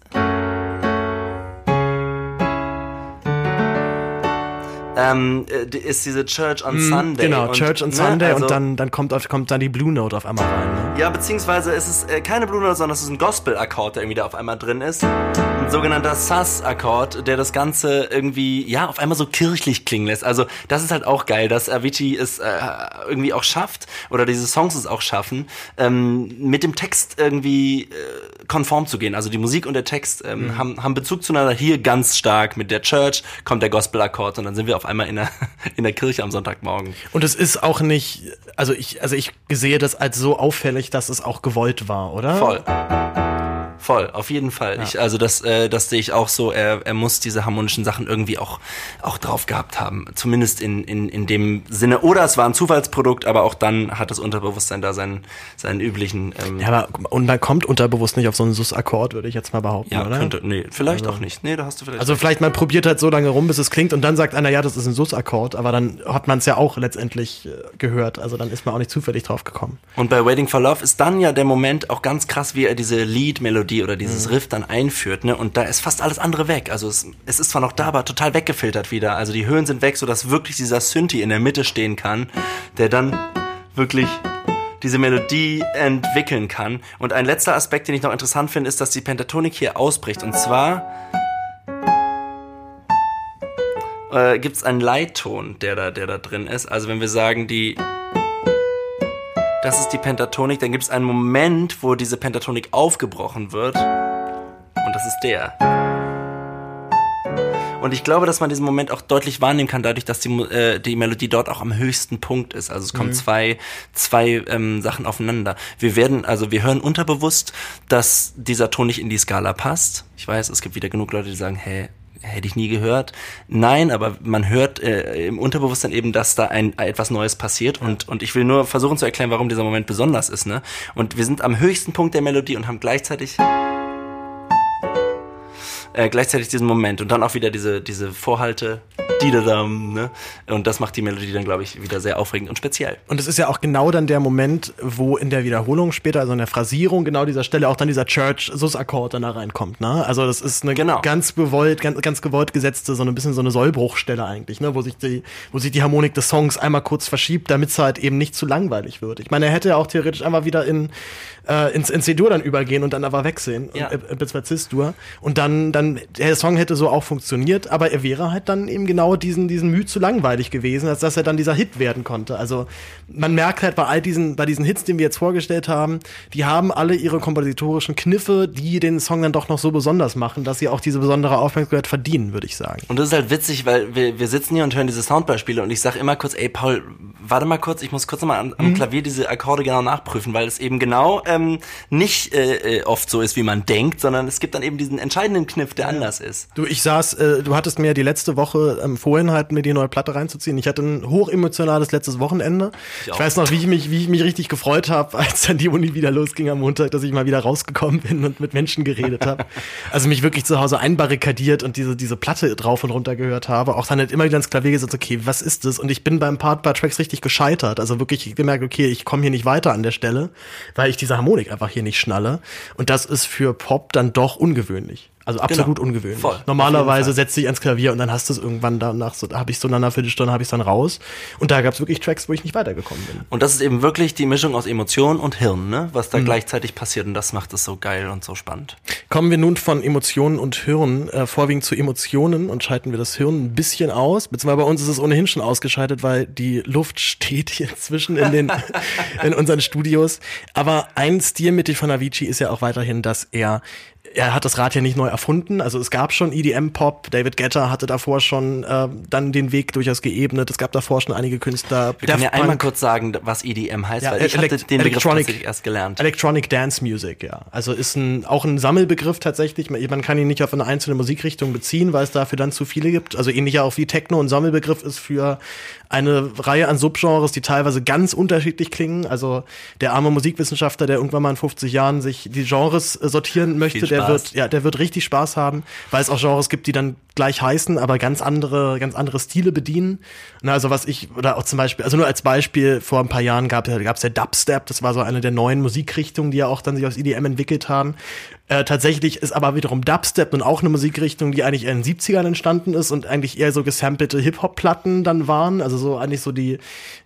Ähm, äh, ist diese Church on Sunday. Genau, und, Church on ne, Sunday also- und dann, dann kommt, kommt dann die Blue Note auf einmal rein. Ne? Ja, beziehungsweise es ist äh, keine Blue Note, sondern es ist ein Gospel-Akkord, der irgendwie da auf einmal drin ist. Ein sogenannter Sus-Akkord, der das Ganze irgendwie, ja, auf einmal so kirchlich klingen lässt. Also das ist halt auch geil, dass Avicii es äh, irgendwie auch schafft, oder diese Songs es auch schaffen, ähm, mit dem Text irgendwie äh, konform zu gehen. Also die Musik und der Text ähm, haben, haben Bezug zueinander. Hier ganz stark mit der Church kommt der Gospel-Akkord und dann sind wir auf einmal in der, in der Kirche am Sonntagmorgen. Und es ist auch nicht, also ich, also ich sehe das als so auffällig, dass es auch gewollt war, oder? Voll. Voll, auf jeden Fall. Ich, also das, äh, das sehe ich auch so. Er, er muss diese harmonischen Sachen irgendwie auch, auch drauf gehabt haben. Zumindest in, in, in dem Sinne. Oder es war ein Zufallsprodukt, aber auch dann hat das Unterbewusstsein da seinen, seinen üblichen. Ähm, Ja, aber und man kommt unterbewusst nicht auf so einen Sus-Akkord, würde ich jetzt mal behaupten, ja, oder? könnte. Nee, vielleicht auch nicht. Nee, da hast du vielleicht. Also vielleicht man probiert halt so lange rum, bis es klingt und dann sagt einer, ja, das ist ein Sus-Akkord, aber dann hat man es ja auch letztendlich äh, gehört. Also dann ist man auch nicht zufällig drauf gekommen. Und bei Waiting for Love ist dann ja der Moment auch ganz krass, wie er diese Lead-Melodie oder dieses Riff dann einführt, ne? Und da ist fast alles andere weg. Also es, es ist zwar noch da, aber total weggefiltert wieder. Also die Höhen sind weg, sodass wirklich dieser Synthi in der Mitte stehen kann, der dann wirklich diese Melodie entwickeln kann. Und ein letzter Aspekt, den ich noch interessant finde, ist, dass die Pentatonik hier ausbricht. Und zwar äh, gibt es einen Leitton, der da, der da drin ist. Also wenn wir sagen, die das ist die Pentatonik, dann gibt es einen Moment, wo diese Pentatonik aufgebrochen wird. Und das ist der. Und ich glaube, dass man diesen Moment auch deutlich wahrnehmen kann, dadurch, dass die, äh, die Melodie dort auch am höchsten Punkt ist. Also es kommen zwei, zwei ähm, Sachen aufeinander. Wir werden, also wir hören unterbewusst, dass dieser Ton nicht in die Skala passt. Ich weiß, es gibt wieder genug Leute, die sagen, hey, hätte ich nie gehört. Nein, aber man hört äh, im Unterbewusstsein eben, dass da ein etwas Neues passiert und und ich will nur versuchen zu erklären, warum dieser Moment besonders ist, ne? Und wir sind am höchsten Punkt der Melodie und haben gleichzeitig äh, gleichzeitig diesen Moment und dann auch wieder diese diese Vorhalte, ne? Und das macht die Melodie dann glaube ich wieder sehr aufregend und speziell. Und es ist ja auch genau dann der Moment, wo in der Wiederholung später, also in der Phrasierung, genau dieser Stelle auch dann dieser Church-Sus-Akkord dann da reinkommt, ne? Also das ist eine Genau. ganz gewollt, ganz, ganz gewollt gesetzte, so ein bisschen so eine Sollbruchstelle eigentlich, ne? Wo sich die, wo sich die Harmonik des Songs einmal kurz verschiebt, damit es halt eben nicht zu langweilig wird. Ich meine, er hätte ja auch theoretisch einmal wieder in, äh, ins, ins C-Dur dann übergehen und dann aber wegsehen, Ja. äh, äh, beziehungsweise Cis-Dur. Und dann, dann, der Song hätte so auch funktioniert, aber er wäre halt dann eben genau diesen, diesen Mühe zu langweilig gewesen, als dass er dann dieser Hit werden konnte. Also man merkt halt bei all diesen, bei diesen Hits, die wir jetzt vorgestellt haben, die haben alle ihre kompositorischen Kniffe, die den Song dann doch noch so besonders machen, dass sie auch diese besondere Aufmerksamkeit verdienen, würde ich sagen. Und das ist halt witzig, weil wir, wir sitzen hier und hören diese Soundbeispiele und ich sag immer kurz, ey Paul, warte mal kurz, ich muss kurz mal am, Mhm. am Klavier diese Akkorde genau nachprüfen, weil es eben genau ähm, nicht äh, äh, oft so ist, wie man denkt, sondern es gibt dann eben diesen entscheidenden Kniff, der anders ist. Du, ich saß, äh, du hattest mir die letzte Woche ähm, vorhin halt mir die neue Platte reinzuziehen. Ich hatte ein hochemotionales letztes Wochenende. Ich, auch. weiß noch, wie ich mich, wie ich mich richtig gefreut habe, als dann die Uni wieder losging am Montag, dass ich mal wieder rausgekommen bin und mit Menschen geredet habe. Also mich wirklich zu Hause einbarrikadiert und diese, diese Platte drauf und runter gehört habe. Auch dann halt immer wieder ins Klavier gesetzt, okay, was ist das? Und ich bin beim Part bei Tracks richtig gescheitert. Also wirklich gemerkt, okay, ich komme hier nicht weiter an der Stelle, weil ich diese Harmonik einfach hier nicht schnalle. Und das ist für Pop dann doch ungewöhnlich. Also absolut Genau. ungewöhnlich. Voll. Normalerweise setzt dich ans Klavier und dann hast du es irgendwann danach, so, da habe ich so nach einer Viertelstunde habe ich dann raus. Und da gab es wirklich Tracks, wo ich nicht weitergekommen bin. Und das ist eben wirklich die Mischung aus Emotion und Hirn, ne? was Mhm. da gleichzeitig passiert und das macht es so geil und so spannend. Kommen wir nun von Emotionen und Hirn äh, vorwiegend zu Emotionen und schalten wir das Hirn ein bisschen aus. Beziehungsweise bei uns ist es ohnehin schon ausgeschaltet, weil die Luft steht hier inzwischen in den in unseren Studios. Aber ein Stilmittel von Avicii ist ja auch weiterhin, dass er er hat das Rad ja nicht neu erfunden. Also es gab schon EDM-Pop. David Guetta hatte davor schon äh, dann den Weg durchaus geebnet. Es gab davor schon einige Künstler. Wir können ja Daft einmal Punk. kurz sagen, was EDM heißt, Ja, weil ich hatte den Begriff Electronic- tatsächlich erst gelernt. Electronic Dance Music, ja. Also ist ein, auch ein Sammelbegriff tatsächlich. Man kann ihn nicht auf eine einzelne Musikrichtung beziehen, weil es dafür dann zu viele gibt. Also ähnlich auch wie Techno ein Sammelbegriff ist für eine Reihe an Subgenres, die teilweise ganz unterschiedlich klingen. Also der arme Musikwissenschaftler, der irgendwann mal in 50 Jahren sich die Genres äh, sortieren möchte, Viel der wird, ja, der wird richtig Spaß haben, weil es auch Genres gibt, die dann gleich heißen, aber ganz andere, ganz andere Stile bedienen. Na, also was ich, oder auch zum Beispiel, also nur als Beispiel, vor ein paar Jahren gab es ja Dubstep, das war so eine der neuen Musikrichtungen, die ja auch dann sich aus EDM entwickelt haben. Äh, tatsächlich ist aber wiederum Dubstep nun auch eine Musikrichtung, die eigentlich in den 70ern entstanden ist und eigentlich eher so gesampelte Hip-Hop-Platten dann waren. Also so eigentlich so die,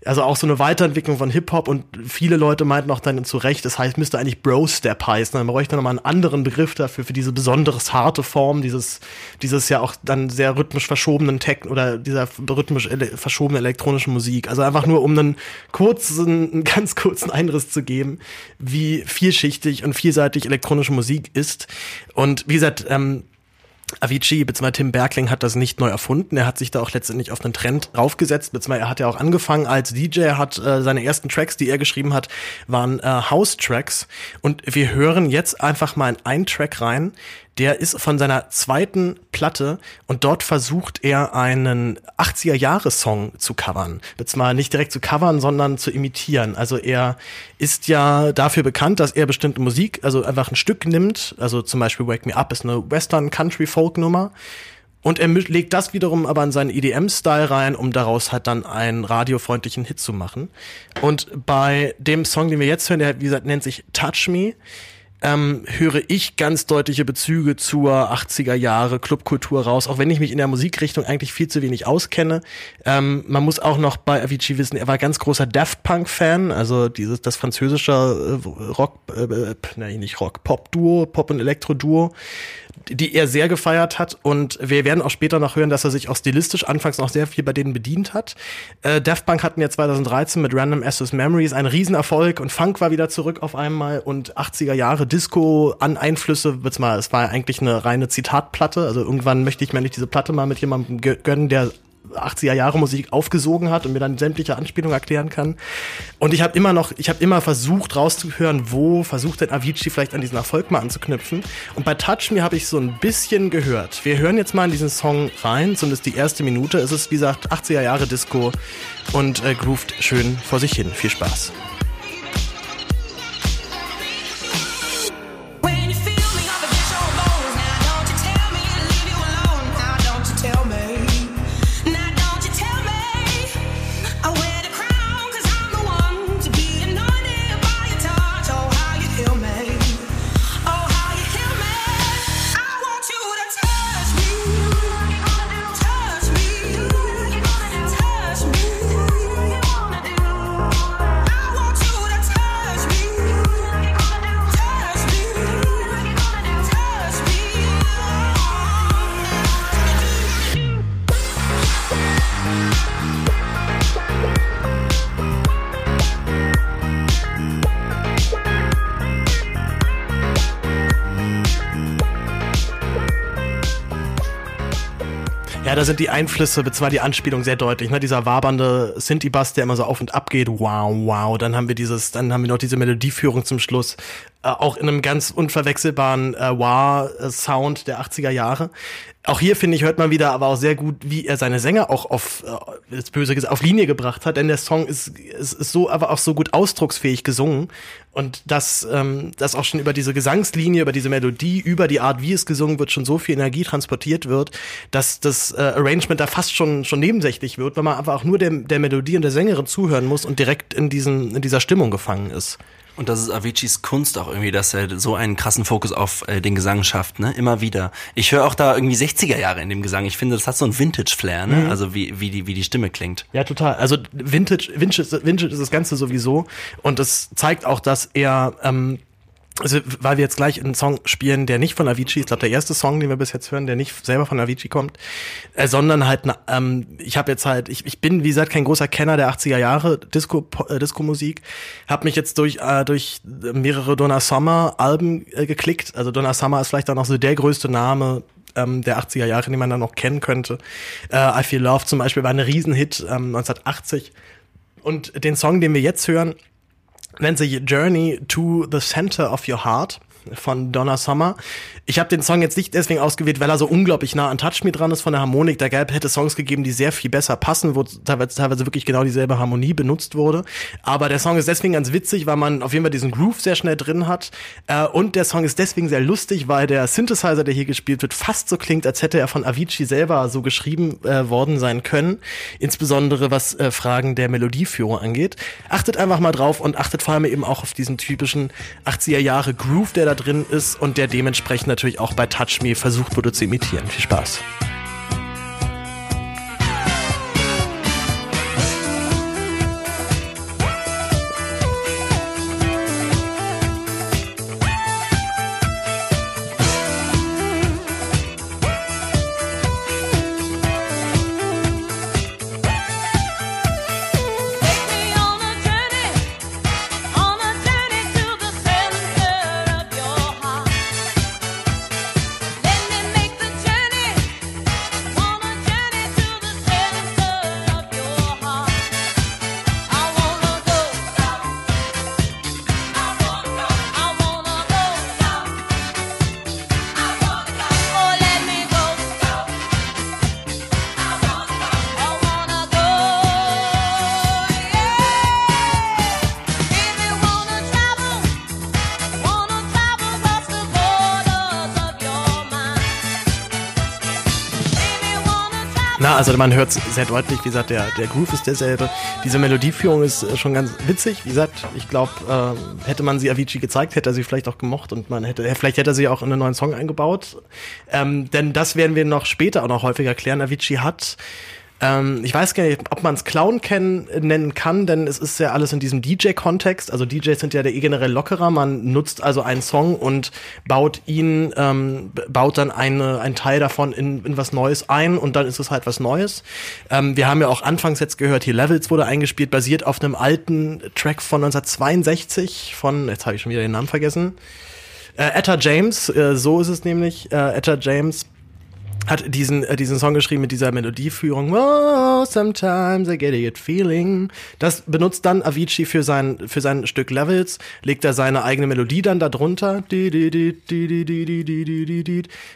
also auch so eine Weiterentwicklung von Hip-Hop und viele Leute meinten auch dann zu Recht, das heißt, müsste eigentlich Bro-Step heißen. Dann bräuchte man nochmal einen anderen Begriff dafür, für diese besonderes harte Form, dieses, dieses ja auch dann sehr rhythmisch verschobenen Tech oder dieser rhythmisch ele verschobenen elektronischen Musik. Also einfach nur um einen kurzen, einen ganz kurzen Einriss zu geben, wie vielschichtig und vielseitig elektronische Musik ist. Und wie gesagt, ähm, Avicii bzw. Tim Berkling hat das nicht neu erfunden. Er hat sich da auch letztendlich auf einen Trend draufgesetzt. Beziehungsweise er hat ja auch angefangen als DJ. Hat äh, seine ersten Tracks, die er geschrieben hat, waren äh, House-Tracks. Und wir hören jetzt einfach mal in einen Track rein. Der ist von seiner zweiten Platte und dort versucht er einen 80er-Jahre-Song zu covern. Beziehungsweise nicht direkt zu covern, sondern zu imitieren. Also er ist ja dafür bekannt, dass er bestimmte Musik, also einfach ein Stück nimmt. Also zum Beispiel Wake Me Up ist eine Western-Country-Folk-Nummer. Und er legt das wiederum aber in seinen EDM-Style rein, um daraus halt dann einen radiofreundlichen Hit zu machen. Und bei dem Song, den wir jetzt hören, der wie gesagt nennt sich Touch Me, ähm, höre ich ganz deutliche Bezüge zur 80er Jahre Clubkultur raus, auch wenn ich mich in der Musikrichtung eigentlich viel zu wenig auskenne. Ähm, man muss auch noch bei Avicii wissen, er war ganz großer Daft Punk Fan, also dieses das französische äh, Rock, äh, äh, nein nicht Rock, Pop Duo, Pop und Elektro Duo, die er sehr gefeiert hat. Und wir werden auch später noch hören, dass er sich auch stilistisch anfangs noch sehr viel bei denen bedient hat. Äh, Daft Punk hatten ja 2013 mit Random Access Memories einen Riesenerfolg und Funk war wieder zurück auf einmal. Und 80er Jahre Disco an Einflüsse, mal, es war eigentlich eine reine Zitatplatte, also irgendwann möchte ich mir nicht diese Platte mal mit jemandem gö- gönnen, der 80er Jahre Musik aufgesogen hat und mir dann sämtliche Anspielungen erklären kann. Und ich habe immer noch, ich habe immer versucht rauszuhören, wo versucht denn Avicii vielleicht an diesen Erfolg mal anzuknüpfen. Und bei Touch Me habe ich so ein bisschen gehört. Wir hören jetzt mal in diesen Song rein, ist die erste Minute. Es ist wie gesagt 80er Jahre Disco und äh, groovt schön vor sich hin. Viel Spaß. Ja, da sind die Einflüsse, zwar die Anspielung sehr deutlich, ne? Dieser wabernde Synthi-Bass, der immer so auf und ab geht, wow, wow. Dann haben wir dieses, dann haben wir noch diese Melodieführung zum Schluss, äh, auch in einem ganz unverwechselbaren äh, Wah-Sound der 80er Jahre. Auch hier, finde ich, hört man wieder aber auch sehr gut, wie er seine Sänger auch auf, äh, böse gesagt, auf Linie gebracht hat, denn der Song ist, ist, ist so, aber auch so gut ausdrucksfähig gesungen. Und das, ähm, das auch schon über diese Gesangslinie, über diese Melodie, über die Art, wie es gesungen wird, schon so viel Energie transportiert wird, dass das äh, Arrangement da fast schon, schon nebensächlich wird, weil man einfach auch nur der, der Melodie und der Sängerin zuhören muss und direkt in, diesen, in dieser Stimmung gefangen ist. Und das ist Aviciis Kunst auch irgendwie, dass er so einen krassen Fokus auf äh, den Gesang schafft, ne? Immer wieder. Ich höre auch da irgendwie 60er Jahre in dem Gesang. Ich finde, das hat so ein Vintage-Flair, ne? Mhm. Also wie, wie, die, wie die Stimme klingt. Ja, total. Also Vintage, Vintage, Vintage ist das Ganze sowieso. Und es zeigt auch, dass er, ähm, also weil wir jetzt gleich einen Song spielen, der nicht von Avicii ist, ich glaube der erste Song, den wir bis jetzt hören, der nicht selber von Avicii kommt, äh, sondern halt, na, ähm, ich habe jetzt halt, ich, ich bin wie gesagt kein großer Kenner der 80er Jahre Disco äh, Disco Musik, habe mich jetzt durch äh, durch mehrere Donna Summer Alben äh, geklickt. Also Donna Summer ist vielleicht dann auch so der größte Name ähm, der 80er Jahre, den man dann noch kennen könnte. Äh, I Feel Love zum Beispiel war ein Riesenhit ähm, 1980. Und den Song, den wir jetzt hören, nennt the Journey to the Center of Your Heart von Donna Summer. Ich habe den Song jetzt nicht deswegen ausgewählt, weil er so unglaublich nah an Touch Me dran ist von der Harmonik. Da gab hätte Songs gegeben, die sehr viel besser passen, wo teilweise, teilweise wirklich genau dieselbe Harmonie benutzt wurde. Aber der Song ist deswegen ganz witzig, weil man auf jeden Fall diesen Groove sehr schnell drin hat. Äh, und der Song ist deswegen sehr lustig, weil der Synthesizer, der hier gespielt wird, fast so klingt, als hätte er von Avicii selber so geschrieben äh, worden sein können. Insbesondere was äh, Fragen der Melodieführung angeht. Achtet einfach mal drauf und achtet vor allem eben auch auf diesen typischen 80er Jahre Groove, der da drin ist und der dementsprechend natürlich auch bei Touch Me versucht wurde zu imitieren. Viel Spaß. Also man hört sehr deutlich, wie gesagt, der, der Groove ist derselbe. Diese Melodieführung ist äh, schon ganz witzig. Wie gesagt, ich glaube, äh, hätte man sie Avicii gezeigt, hätte er sie vielleicht auch gemocht und man hätte, vielleicht hätte er sie auch in einen neuen Song eingebaut. Ähm, denn das werden wir noch später auch noch häufiger klären. Avicii hat ähm, ich weiß gar nicht, ob man es Clown kennen, nennen kann, denn es ist ja alles in diesem DJ-Kontext. Also DJs sind ja der eh generell lockerer. Man nutzt also einen Song und baut ihn, ähm, baut dann eine, einen Teil davon in, in was Neues ein und dann ist es halt was Neues. Ähm, wir haben ja auch anfangs jetzt gehört, hier Levels wurde eingespielt, basiert auf einem alten Track von 1962 von, jetzt habe ich schon wieder den Namen vergessen, äh, Etta James, äh, so ist es nämlich, äh, Etta James hat diesen, äh, diesen Song geschrieben mit dieser Melodieführung. Oh, sometimes I get a good feeling. Das benutzt dann Avicii für sein, für sein Stück Levels, legt er seine eigene Melodie dann darunter,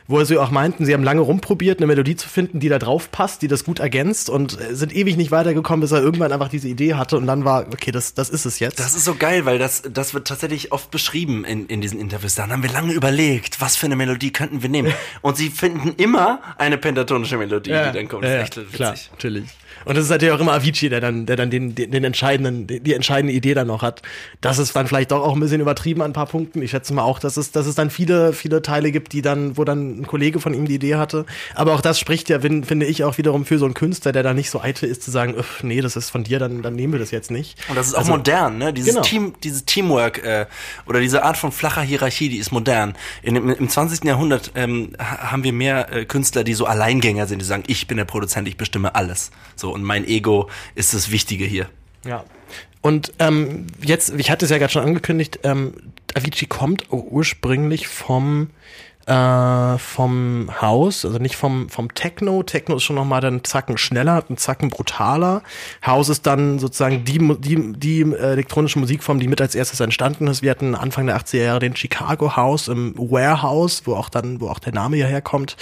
wo er sie auch meinten, sie haben lange rumprobiert, eine Melodie zu finden, die da drauf passt, die das gut ergänzt und sind ewig nicht weitergekommen, bis er irgendwann einfach diese Idee hatte und dann war, okay, das, das ist es jetzt. Das ist so geil, weil das, das wird tatsächlich oft beschrieben in, in diesen Interviews. Dann haben wir lange überlegt, was für eine Melodie könnten wir nehmen. Und sie finden immer eine pentatonische Melodie, die dann kommt. Das ist echt witzig. klar, natürlich. Und es ist natürlich auch immer Avicii, der dann, der dann den, den, den entscheidenden, die, entscheidende Idee dann noch hat. Das ist dann vielleicht doch auch ein bisschen übertrieben an ein paar Punkten. Ich schätze mal auch, dass es, dass es dann viele, viele Teile gibt, die dann, wo dann ein Kollege von ihm die Idee hatte. Aber auch das spricht ja, fin- finde ich, auch wiederum für so einen Künstler, der da nicht so eitel ist zu sagen, "Öff, nee, das ist von dir, dann, dann nehmen wir das jetzt nicht. Und das ist auch Also, modern, ne? Dieses genau. Team, dieses Teamwork äh, oder diese Art von flacher Hierarchie, die ist modern. In, im, Im 20. Jahrhundert ähm, ha- haben wir mehr äh, Künstler, die so Alleingänger sind, die sagen, ich bin der Produzent, ich bestimme alles. So und mein Ego ist das Wichtige hier. Ja. Und ähm, jetzt, ich hatte es ja gerade schon angekündigt, ähm, Avicii kommt ursprünglich vom äh, vom Haus, also nicht vom vom Techno. Techno ist schon noch mal dann einen Zacken schneller, einen Zacken brutaler. House ist dann sozusagen die die die äh, elektronische Musikform, die mit als erstes entstanden ist. Wir hatten Anfang der 80er Jahre den Chicago House im Warehouse, wo auch dann wo auch der Name hierher kommt.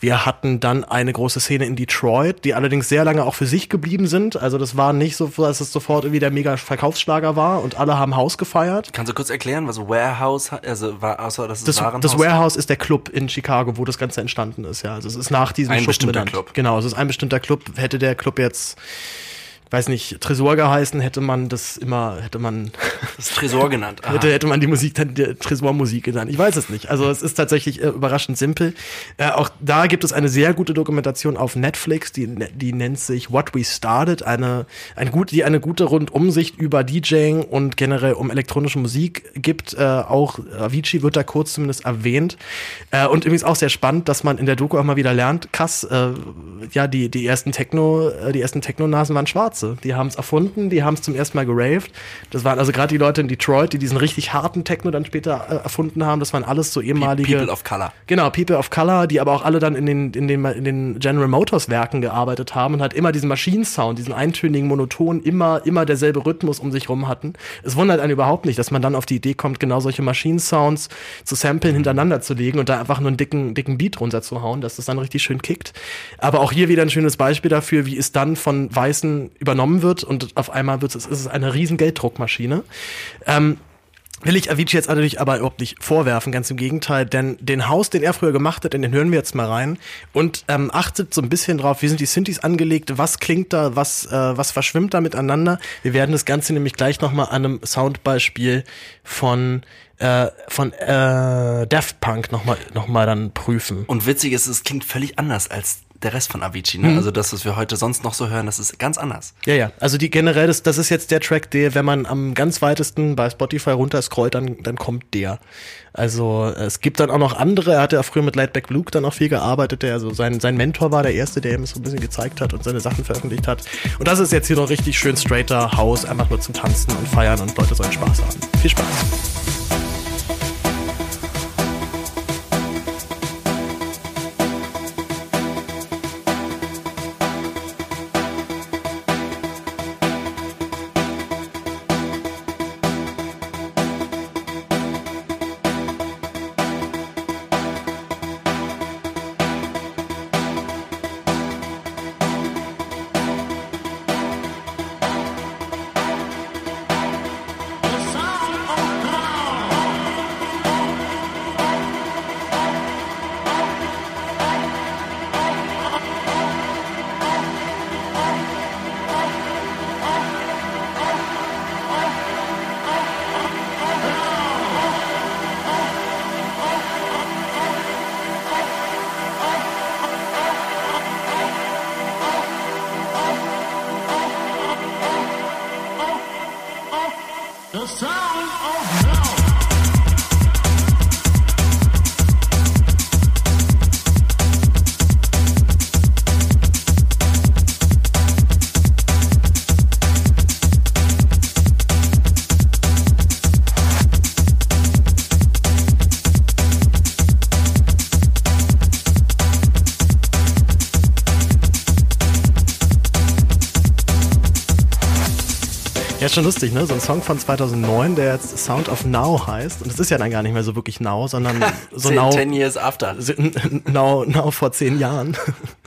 Wir hatten dann eine große Szene in Detroit, die allerdings sehr lange auch für sich geblieben sind. Also das war nicht so, dass es sofort irgendwie der mega Verkaufsschlager war und alle haben Haus gefeiert. Kannst du kurz erklären, was Warehouse? Also war außer dass es Das, Warenhaus das Warehouse ist der Club in Chicago, wo das Ganze entstanden ist. Ja, also es ist nach diesem Ein Schuppen bestimmter benannt. Club. Genau, es ist ein bestimmter Club. Hätte der Club jetzt weiß nicht, Tresor geheißen, hätte man das immer, hätte man, Das Tresor genannt. Aha. hätte, hätte man die Musik dann die Tresormusik genannt. Ich weiß es nicht. Also es ist tatsächlich äh, überraschend simpel. Äh, auch da gibt es eine sehr gute Dokumentation auf Netflix, die, die nennt sich What We Started, eine, ein gut, die eine gute Rundumsicht über DJing und generell um elektronische Musik gibt. Äh, auch Avicii wird da kurz zumindest erwähnt. Äh, und übrigens auch sehr spannend, dass man in der Doku auch mal wieder lernt, krass, äh, ja, die, die ersten Techno, äh, die ersten Techno-Nasen waren Schwarze. Die haben es erfunden, die haben es zum ersten Mal geraved. Das waren also gerade die Leute in Detroit, die diesen richtig harten Techno dann später äh, erfunden haben. Das waren alles so ehemalige. People of Color. Genau, People of Color, die aber auch alle dann in den, in den, in den General Motors Werken gearbeitet haben und halt immer diesen Maschinensound, diesen eintönigen Monoton, immer, immer derselbe Rhythmus um sich rum hatten. Es wundert einen überhaupt nicht, dass man dann auf die Idee kommt, genau solche Maschinensounds zu samplen, hintereinander zu legen und da einfach nur einen dicken, dicken Beat runterzuhauen, dass das dann richtig schön kickt. Aber auch hier wieder ein schönes Beispiel dafür, wie es dann von Weißen übernommen wird und auf einmal wird es, ist es eine riesen Gelddruckmaschine. Ähm, Will ich Avicii jetzt natürlich aber überhaupt nicht vorwerfen, ganz im Gegenteil, denn den Haus, den er früher gemacht hat, in den hören wir jetzt mal rein und ähm, achtet so ein bisschen drauf, wie sind die Synthes angelegt, was klingt da, was, äh, was verschwimmt da miteinander. Wir werden das Ganze nämlich gleich nochmal an einem Soundbeispiel von äh, von äh, Daft Punk nochmal noch mal dann prüfen. Und witzig ist, es klingt völlig anders als der Rest von Avicii. Mhm. Ne? Also das, was wir heute sonst noch so hören, das ist ganz anders. Ja, ja. Also die generell, das, das ist jetzt der Track, der, wenn man am ganz weitesten bei Spotify runterscrollt, dann, dann kommt der. Also es gibt dann auch noch andere. Er hatte ja früher mit Lightback Luke dann auch viel gearbeitet, der also sein, sein Mentor war, der erste, der ihm so ein bisschen gezeigt hat und seine Sachen veröffentlicht hat. Und das ist jetzt hier noch richtig schön straighter House, einfach nur zum Tanzen und feiern und Leute sollen Spaß haben. Viel Spaß. Schon lustig, ne? So ein Song von 2009, der jetzt Sound of Now heißt. Und es ist ja dann gar nicht mehr so wirklich Now, sondern so Zehn, Now, ten years after. now, now vor zehn Jahren.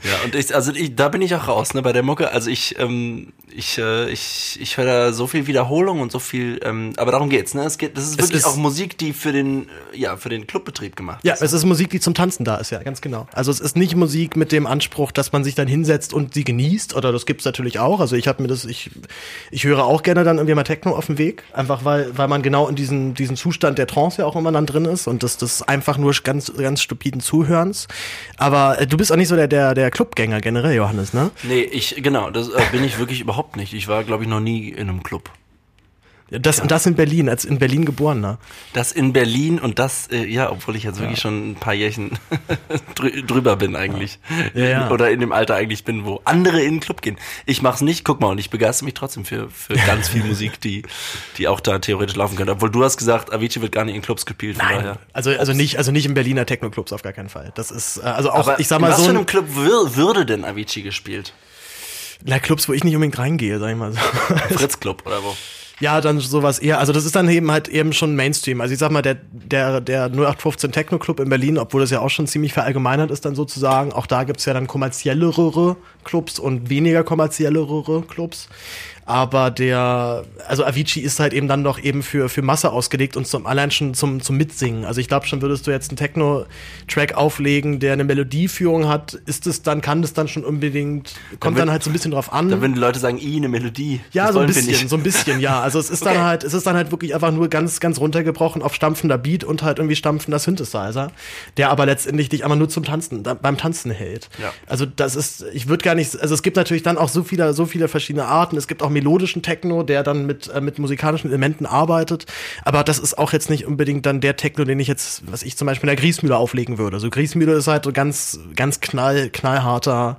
Ja, und ich, also ich, da bin ich auch raus, ne, bei der Mucke. Also ich, ähm, ich, äh, ich, ich höre da so viel Wiederholung und so viel, ähm, aber darum geht's, ne? Es geht, das ist Es wirklich ist- auch Musik, die für den, ja, für den Clubbetrieb gemacht Ja, ist. es ist Musik, die zum Tanzen da ist, ja, ganz genau. Also es ist nicht Musik mit dem Anspruch, dass man sich dann hinsetzt und sie genießt, oder das gibt's natürlich auch. Also ich habe mir das, ich, ich höre auch gerne dann irgendwie mal Techno auf dem Weg, einfach weil, weil man genau in diesen, diesen Zustand der Trance ja auch immer dann drin ist und das, das einfach nur ganz, ganz stupiden Zuhörens. Aber äh, du bist auch nicht so der, der, der Clubgänger generell, Johannes, ne? Nee, ich, genau, das äh, bin ich wirklich überhaupt nicht. Ich war, glaube ich, noch nie in einem Club. Das, und das in Berlin, als in Berlin geborener. Das in Berlin und das, äh, ja, obwohl ich jetzt wirklich schon ein paar Jährchen drü drüber bin eigentlich. Ja, ja. Oder in dem Alter eigentlich bin, wo andere in den Club gehen. Ich mach's nicht, guck mal, und ich begeister mich trotzdem für, für ganz viel Musik, die, die auch da theoretisch laufen könnte. Obwohl du hast gesagt, Avicii wird gar nicht in Clubs gespielt, von daher. Also, also nicht, also nicht im Berliner Techno-Clubs auf gar keinen Fall. Das ist, äh, also auch, Aber ich sag in mal was so, für ein, einem Club wür würde denn Avicii gespielt? Na, Clubs, wo ich nicht unbedingt reingehe, sag ich mal so. Fritz Club oder wo? Ja, dann sowas eher, also das ist dann eben halt eben schon Mainstream. Also ich sag mal, der, der, der 0815 Techno Club in Berlin, obwohl das ja auch schon ziemlich verallgemeinert ist dann sozusagen, auch da gibt's ja dann kommerziellere Clubs und weniger kommerziellere Clubs. Aber der, also Avicii ist halt eben dann doch eben für, für Masse ausgelegt und zum, allein schon zum, zum Mitsingen. Also ich glaube schon, würdest du jetzt einen Techno-Track auflegen, der eine Melodieführung hat, ist es dann, kann das dann schon unbedingt, kommt dann, wird- halt so ein bisschen drauf an. Da würden die Leute sagen, i, eine Melodie. Ja, Das so ein bisschen, so ein bisschen, ja. Also es ist dann Okay. halt, es ist dann halt wirklich einfach nur ganz, ganz runtergebrochen auf stampfender Beat und halt irgendwie stampfender Synthesizer, der aber letztendlich dich einfach nur zum Tanzen, da, beim Tanzen hält. Ja. Also das ist, ich würde gar nicht, also es gibt natürlich dann auch so viele, so viele verschiedene Arten. Es gibt auch melodischen Techno, der dann mit, äh, mit musikalischen Elementen arbeitet. Aber das ist auch jetzt nicht unbedingt dann der Techno, den ich jetzt, was ich zum Beispiel in der Griesmühle auflegen würde. Also Griesmühle ist halt so ganz, ganz knall, knallharter,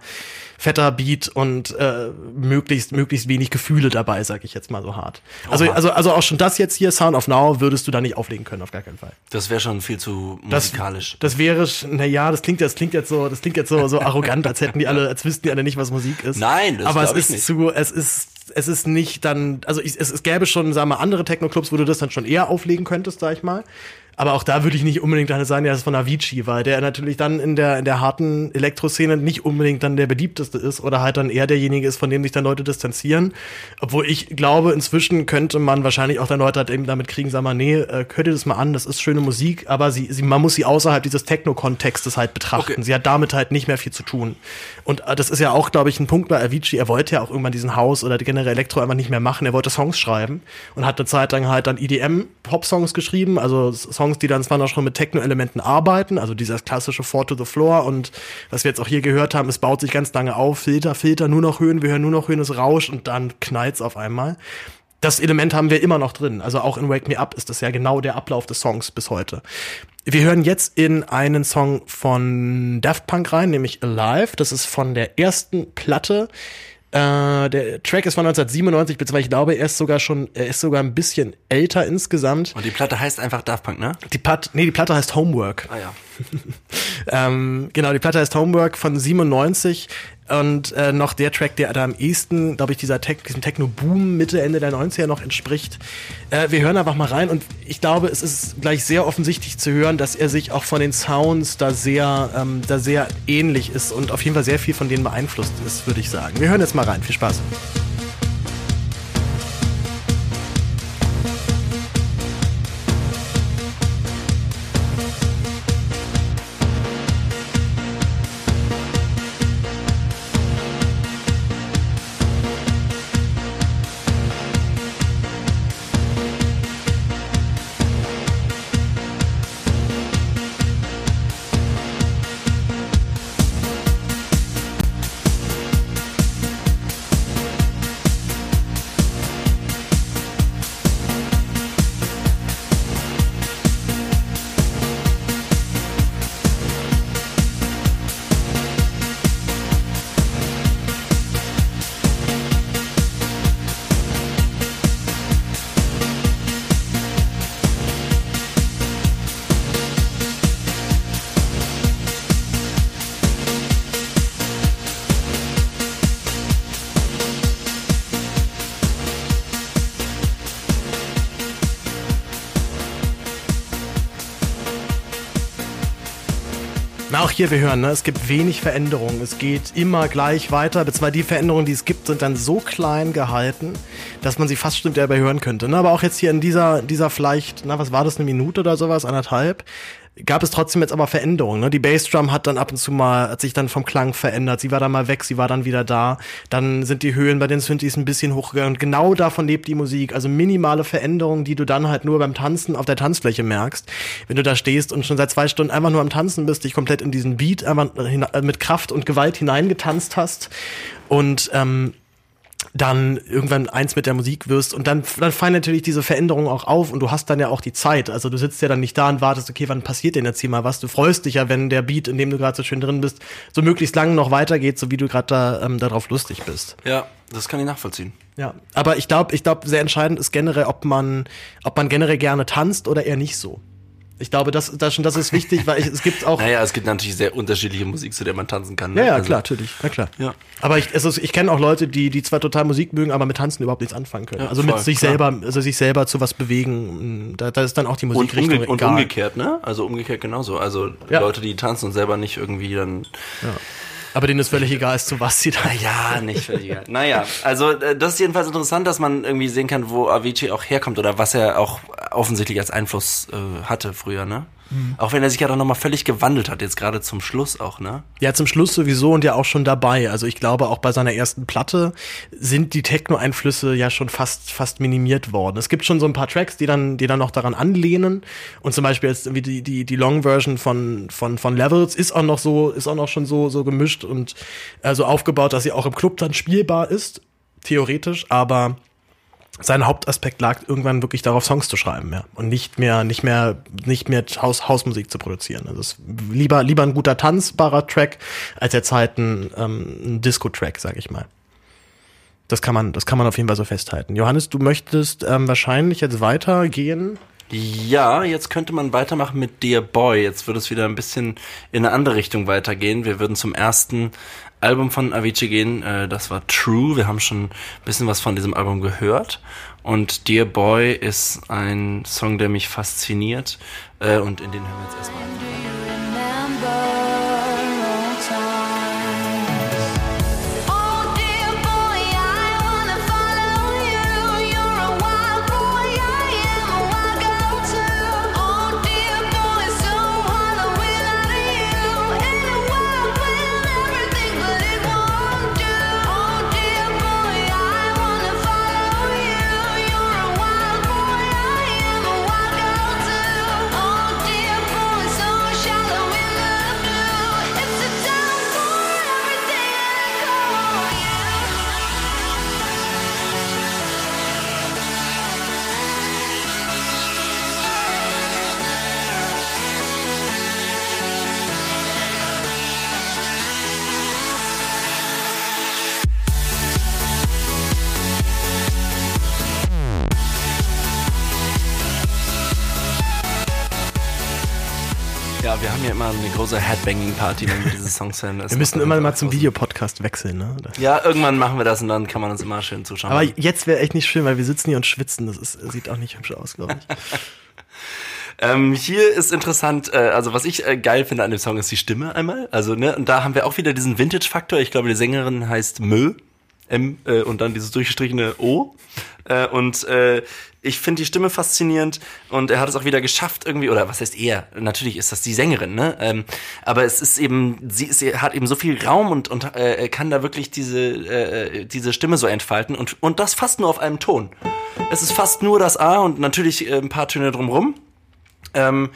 fetter Beat und äh, möglichst möglichst wenig Gefühle dabei, sag ich jetzt mal so hart. Also Oha. also also auch schon das jetzt hier Sound of Now würdest du da nicht auflegen können auf gar keinen Fall. Das wäre schon viel zu Das, musikalisch. Das wäre na ja, das klingt das klingt jetzt so, das klingt jetzt so so arrogant, als hätten die alle als wüssten die alle nicht, was Musik ist. Nein, das aber es ist nicht. zu es ist es ist nicht dann, also es, es gäbe schon, sagen wir, andere Techno-Clubs, wo du das dann schon eher auflegen könntest, sag ich mal. Aber auch da würde ich nicht unbedingt dann sagen, ja, das ist von Avicii, weil der natürlich dann in der, in der harten Elektroszene nicht unbedingt dann der beliebteste ist oder halt dann eher derjenige ist, von dem sich dann Leute distanzieren. Obwohl ich glaube, inzwischen könnte man wahrscheinlich auch dann Leute halt eben damit kriegen, sag mal, nee, äh, hört ihr das mal an, das ist schöne Musik, aber sie, sie, man muss sie außerhalb dieses Techno-Kontextes halt betrachten. Okay. Sie hat damit halt nicht mehr viel zu tun. Und äh, das ist ja auch, glaube ich, ein Punkt bei Avicii. Er wollte ja auch irgendwann diesen Haus oder generell Elektro einfach nicht mehr machen. Er wollte Songs schreiben und hat eine Zeit lang halt dann EDM-Pop-Songs geschrieben, also S- Songs, die dann zwar noch schon mit Techno-Elementen arbeiten, also dieses klassische Four to the Floor und was wir jetzt auch hier gehört haben, es baut sich ganz lange auf, Filter, Filter, nur noch Höhen, wir hören nur noch Höhen, es rauscht und dann knallt's auf einmal. Das Element haben wir immer noch drin. Also auch in Wake Me Up ist das ja genau der Ablauf des Songs bis heute. Wir hören jetzt in einen Song von Daft Punk rein, nämlich Alive. Das ist von der ersten Platte. Äh, der Track ist von 1997, beziehungsweise ich glaube, er ist sogar schon, er ist sogar ein bisschen älter insgesamt. Und die Platte heißt einfach Daft Punk, ne? Die Platte, nee, die Platte heißt Homework. Ah ja. Ähm, genau, die Platte heißt Homework von 97 und äh, noch der Track, der da am ehesten, glaube ich, dieser Tech, diesem Techno-Boom Mitte, Ende der 90er noch entspricht. Äh, wir hören einfach mal rein und ich glaube, es ist gleich sehr offensichtlich zu hören, dass er sich auch von den Sounds da sehr, ähm, da sehr ähnlich ist und auf jeden Fall sehr viel von denen beeinflusst ist, würde ich sagen. Wir hören jetzt mal rein. Viel Spaß. Hier, wir hören, ne, es gibt wenig Veränderungen. Es geht immer gleich weiter. Beziehungsweise die Veränderungen, die es gibt, sind dann so klein gehalten, dass man sie fast stimmt dabei hören könnte. Ne? Aber auch jetzt hier in dieser, dieser vielleicht, na, was war das, eine Minute oder sowas, anderthalb, gab es trotzdem jetzt aber Veränderungen. Ne? Die Bassdrum hat dann ab und zu mal, hat sich dann vom Klang verändert. Sie war dann mal weg, sie war dann wieder da. Dann sind die Höhen bei den Synthes ein bisschen hochgegangen. Und genau davon lebt die Musik. Also minimale Veränderungen, die du dann halt nur beim Tanzen auf der Tanzfläche merkst. Wenn du da stehst und schon seit zwei Stunden einfach nur am Tanzen bist, dich komplett in diesen Beat einfach mit Kraft und Gewalt hineingetanzt hast und ähm, dann irgendwann eins mit der Musik wirst und dann, dann fallen natürlich diese Veränderungen auch auf und du hast dann ja auch die Zeit. Also du sitzt ja dann nicht da und wartest, okay, wann passiert denn jetzt hier mal was? Du freust dich ja, wenn der Beat, in dem du gerade so schön drin bist, so möglichst lang noch weitergeht, so wie du gerade da ähm, darauf lustig bist. Ja, das kann ich nachvollziehen. Ja, aber ich glaube, ich glaube, sehr entscheidend ist generell, ob man, ob man generell gerne tanzt oder eher nicht so. Ich glaube, das, das, das ist wichtig, weil ich, es gibt auch. Naja, es gibt natürlich sehr unterschiedliche Musik, zu der man tanzen kann. ne? Ja, ja, Also- klar, natürlich. Na klar. Ja. Aber ich, ist, ich kenne auch Leute, die, die zwar total Musik mögen, aber mit Tanzen überhaupt nichts anfangen können. Ja, also voll, mit sich klar. selber, also sich selber zu was bewegen. Da, da ist dann auch die Und, Musikrichtung umge und egal. umgekehrt, ne? Also umgekehrt genauso. Also Ja. Leute, die tanzen und selber nicht irgendwie dann Aber denen ist völlig egal, ist zu was sie da. Ja, nicht völlig egal. Naja, also äh, das ist jedenfalls interessant, dass man irgendwie sehen kann, wo Avicii auch herkommt oder was er auch offensichtlich als Einfluss äh, hatte früher, ne? Auch wenn er sich ja dann nochmal völlig gewandelt hat, jetzt gerade zum Schluss auch, ne? Ja, zum Schluss sowieso und ja auch schon dabei. Also ich glaube, auch bei seiner ersten Platte sind die Techno-Einflüsse ja schon fast, fast minimiert worden. Es gibt schon so ein paar Tracks, die dann, die dann noch daran anlehnen. Und zum Beispiel jetzt irgendwie die, die, die Long-Version von, von, von Levels ist auch noch so, ist auch noch schon so, so gemischt und äh, so aufgebaut, dass sie auch im Club dann spielbar ist. Theoretisch, aber sein Hauptaspekt lag irgendwann wirklich darauf, Songs zu schreiben, ja. Und nicht mehr, nicht mehr, nicht mehr Haus, Hausmusik zu produzieren. Also es ist lieber, lieber ein guter tanzbarer Track, als jetzt halt ein, ähm, ein Disco-Track, sag ich mal. Das kann man, das kann man auf jeden Fall so festhalten. Johannes, du möchtest ähm, wahrscheinlich jetzt weitergehen. Ja, jetzt könnte man weitermachen mit Dear Boy. Jetzt würde es wieder ein bisschen in eine andere Richtung weitergehen. Wir würden zum ersten Album von Avicii gehen. Äh, das war True. Wir haben schon ein bisschen was von diesem Album gehört. Und Dear Boy ist ein Song, der mich fasziniert. Äh, und in den hören wir jetzt erstmal. Ja, wir haben ja immer eine große Headbanging-Party, wenn wir diese Songs hören. Wir müssen immer mal zum Videopodcast wechseln, ne? Ja, irgendwann machen wir das und dann kann man uns immer schön zuschauen. Aber jetzt wäre echt nicht schön, weil wir sitzen hier und schwitzen. Das ist, sieht auch nicht hübsch aus, glaube ich. Ähm, hier ist interessant, äh, also was ich äh, geil finde an dem Song ist die Stimme einmal. Also, ne, und da haben wir auch wieder diesen Vintage-Faktor. Ich glaube, die Sängerin heißt Mö. M äh, und dann dieses durchgestrichene O. Äh, und äh, ich finde die Stimme faszinierend und er hat es auch wieder geschafft irgendwie, oder was heißt er? Natürlich ist das die Sängerin, ne? Ähm, aber es ist eben, sie ist, hat eben so viel Raum und, und äh, kann da wirklich diese, äh, diese Stimme so entfalten und, und das fast nur auf einem Ton. Es ist fast nur das A und natürlich äh, ein paar Töne drumrum. Ähm,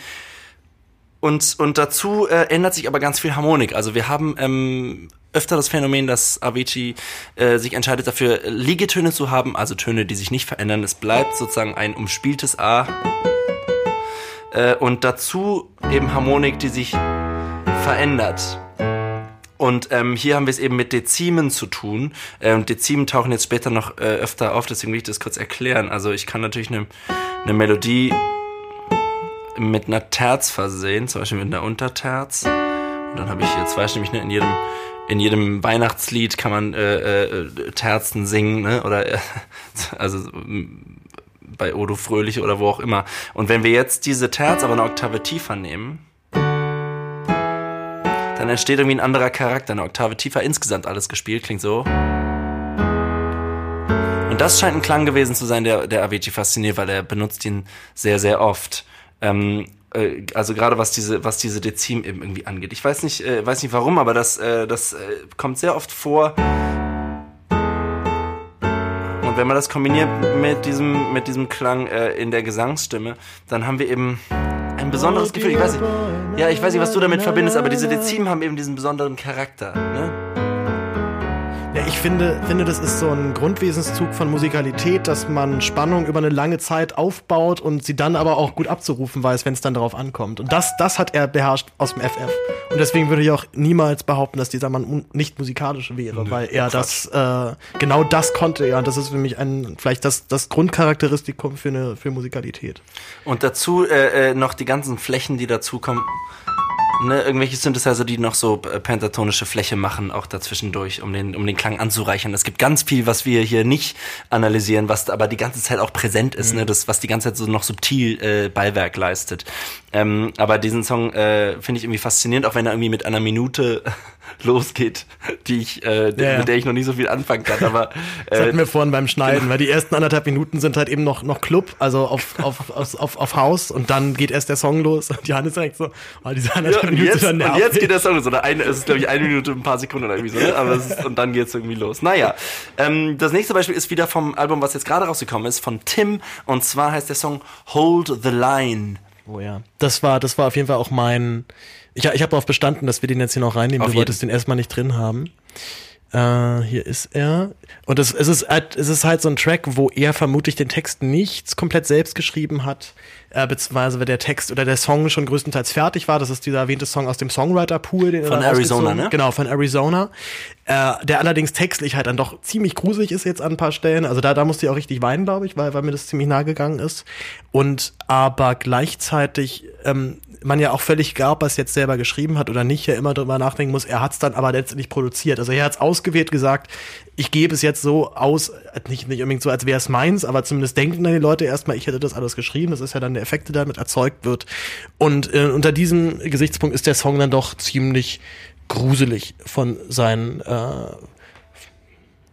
und, und dazu äh, ändert sich aber ganz viel Harmonik. Also wir haben ähm, öfter das Phänomen, dass Avicii äh, sich entscheidet dafür, Liegetöne zu haben, also Töne, die sich nicht verändern. Es bleibt sozusagen ein umspieltes A. Äh, und dazu eben Harmonik, die sich verändert. Und ähm, hier haben wir es eben mit Dezimen zu tun. Äh, und Dezimen tauchen jetzt später noch äh, öfter auf, deswegen will ich das kurz erklären. Also ich kann natürlich eine eine Melodie mit einer Terz versehen, zum Beispiel mit einer Unterterz. Und dann habe ich ich nämlich, ne, in jedem, in jedem Weihnachtslied kann man äh, äh, Terzen singen, ne? Oder äh, also m, bei Odo Fröhlich oder wo auch immer. Und wenn wir jetzt diese Terz aber eine Oktave tiefer nehmen, dann entsteht irgendwie ein anderer Charakter, eine Oktave tiefer insgesamt alles gespielt, klingt so. Und das scheint ein Klang gewesen zu sein, der, der Avicii fasziniert, weil er benutzt ihn sehr, sehr oft. Ähm, äh, also gerade was diese, was diese Dezim eben irgendwie angeht. Ich weiß nicht, äh, weiß nicht warum, aber das, äh, das äh, kommt sehr oft vor. Und wenn man das kombiniert mit diesem, mit diesem Klang äh, in der Gesangsstimme, dann haben wir eben ein besonderes Gefühl. Ich weiß nicht, ja, ich weiß nicht, was du damit verbindest, aber diese Dezim haben eben diesen besonderen Charakter. Ne? Ja, ich finde, finde, das ist so ein Grundwesenszug von Musikalität, dass man Spannung über eine lange Zeit aufbaut und sie dann aber auch gut abzurufen weiß, wenn es dann darauf ankommt. Und das, das hat er beherrscht aus dem FF. Und deswegen würde ich auch niemals behaupten, dass dieser Mann nicht musikalisch wäre, weil er das, äh, genau das konnte er. Und das ist für mich ein, vielleicht das, das Grundcharakteristikum für eine, für Musikalität. Und dazu äh, äh, noch die ganzen Flächen, die dazukommen. Ne, irgendwelche Synthesizer, die noch so äh, pentatonische Fläche machen, auch dazwischendurch, um den, um den Klang anzureichern. Es gibt ganz viel, was wir hier nicht analysieren, was aber die ganze Zeit auch präsent ist, ne, das, was die ganze Zeit so noch subtil äh, Beiwerk leistet. Ähm, aber diesen Song äh, finde ich irgendwie faszinierend, auch wenn er irgendwie mit einer Minute losgeht, die ich, äh, ja. mit der ich noch nie so viel anfangen kann. Aber Das äh, hatten wir vorhin beim Schneiden, genau. weil die ersten anderthalb Minuten sind halt eben noch, noch Club, also auf, auf, auf, auf, auf Haus und dann geht erst der Song los und Johannes sagt so, oh, diese anderthalb und, Minuten jetzt, und jetzt geht der Song. Oder eine, es ist, glaube ich, eine Minute, ein paar Sekunden oder irgendwie so. Ne? Aber es ist, und dann geht's irgendwie los. Naja, ähm, das nächste Beispiel ist wieder vom Album, was jetzt gerade rausgekommen ist, von Tim. Und zwar heißt der Song Hold the Line. Oh ja. Das war, das war auf jeden Fall auch mein. Ich, ich habe darauf bestanden, dass wir den jetzt hier noch reinnehmen. Auf du jeden. wolltest den erstmal nicht drin haben. Äh, hier ist er. Und es, es, ist halt, es ist halt so ein Track, wo er vermutlich den Text nicht komplett selbst geschrieben hat, äh, beziehungsweise der Text oder der Song schon größtenteils fertig war. Das ist dieser erwähnte Song aus dem Songwriter-Pool. den er Von da Arizona, ne? Genau, von Arizona. Äh, der allerdings textlich halt dann doch ziemlich gruselig ist jetzt an ein paar Stellen. Also da, da musste ich auch richtig weinen, glaube ich, weil, weil mir das ziemlich nahe gegangen ist. Und aber gleichzeitig ähm, man ja auch völlig egal, ob er es jetzt selber geschrieben hat oder nicht, ja immer drüber nachdenken muss, er hat es dann aber letztendlich produziert. Also er hat es ausgewählt gesagt, ich gebe es jetzt so aus, nicht, nicht unbedingt so, als wäre es meins, aber zumindest denken dann die Leute erstmal, ich hätte das alles geschrieben. Das ist ja dann der Effekt, der damit erzeugt wird. Und äh, unter diesem Gesichtspunkt ist der Song dann doch ziemlich gruselig von seinen äh,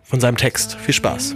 von seinem Text. Viel Spaß.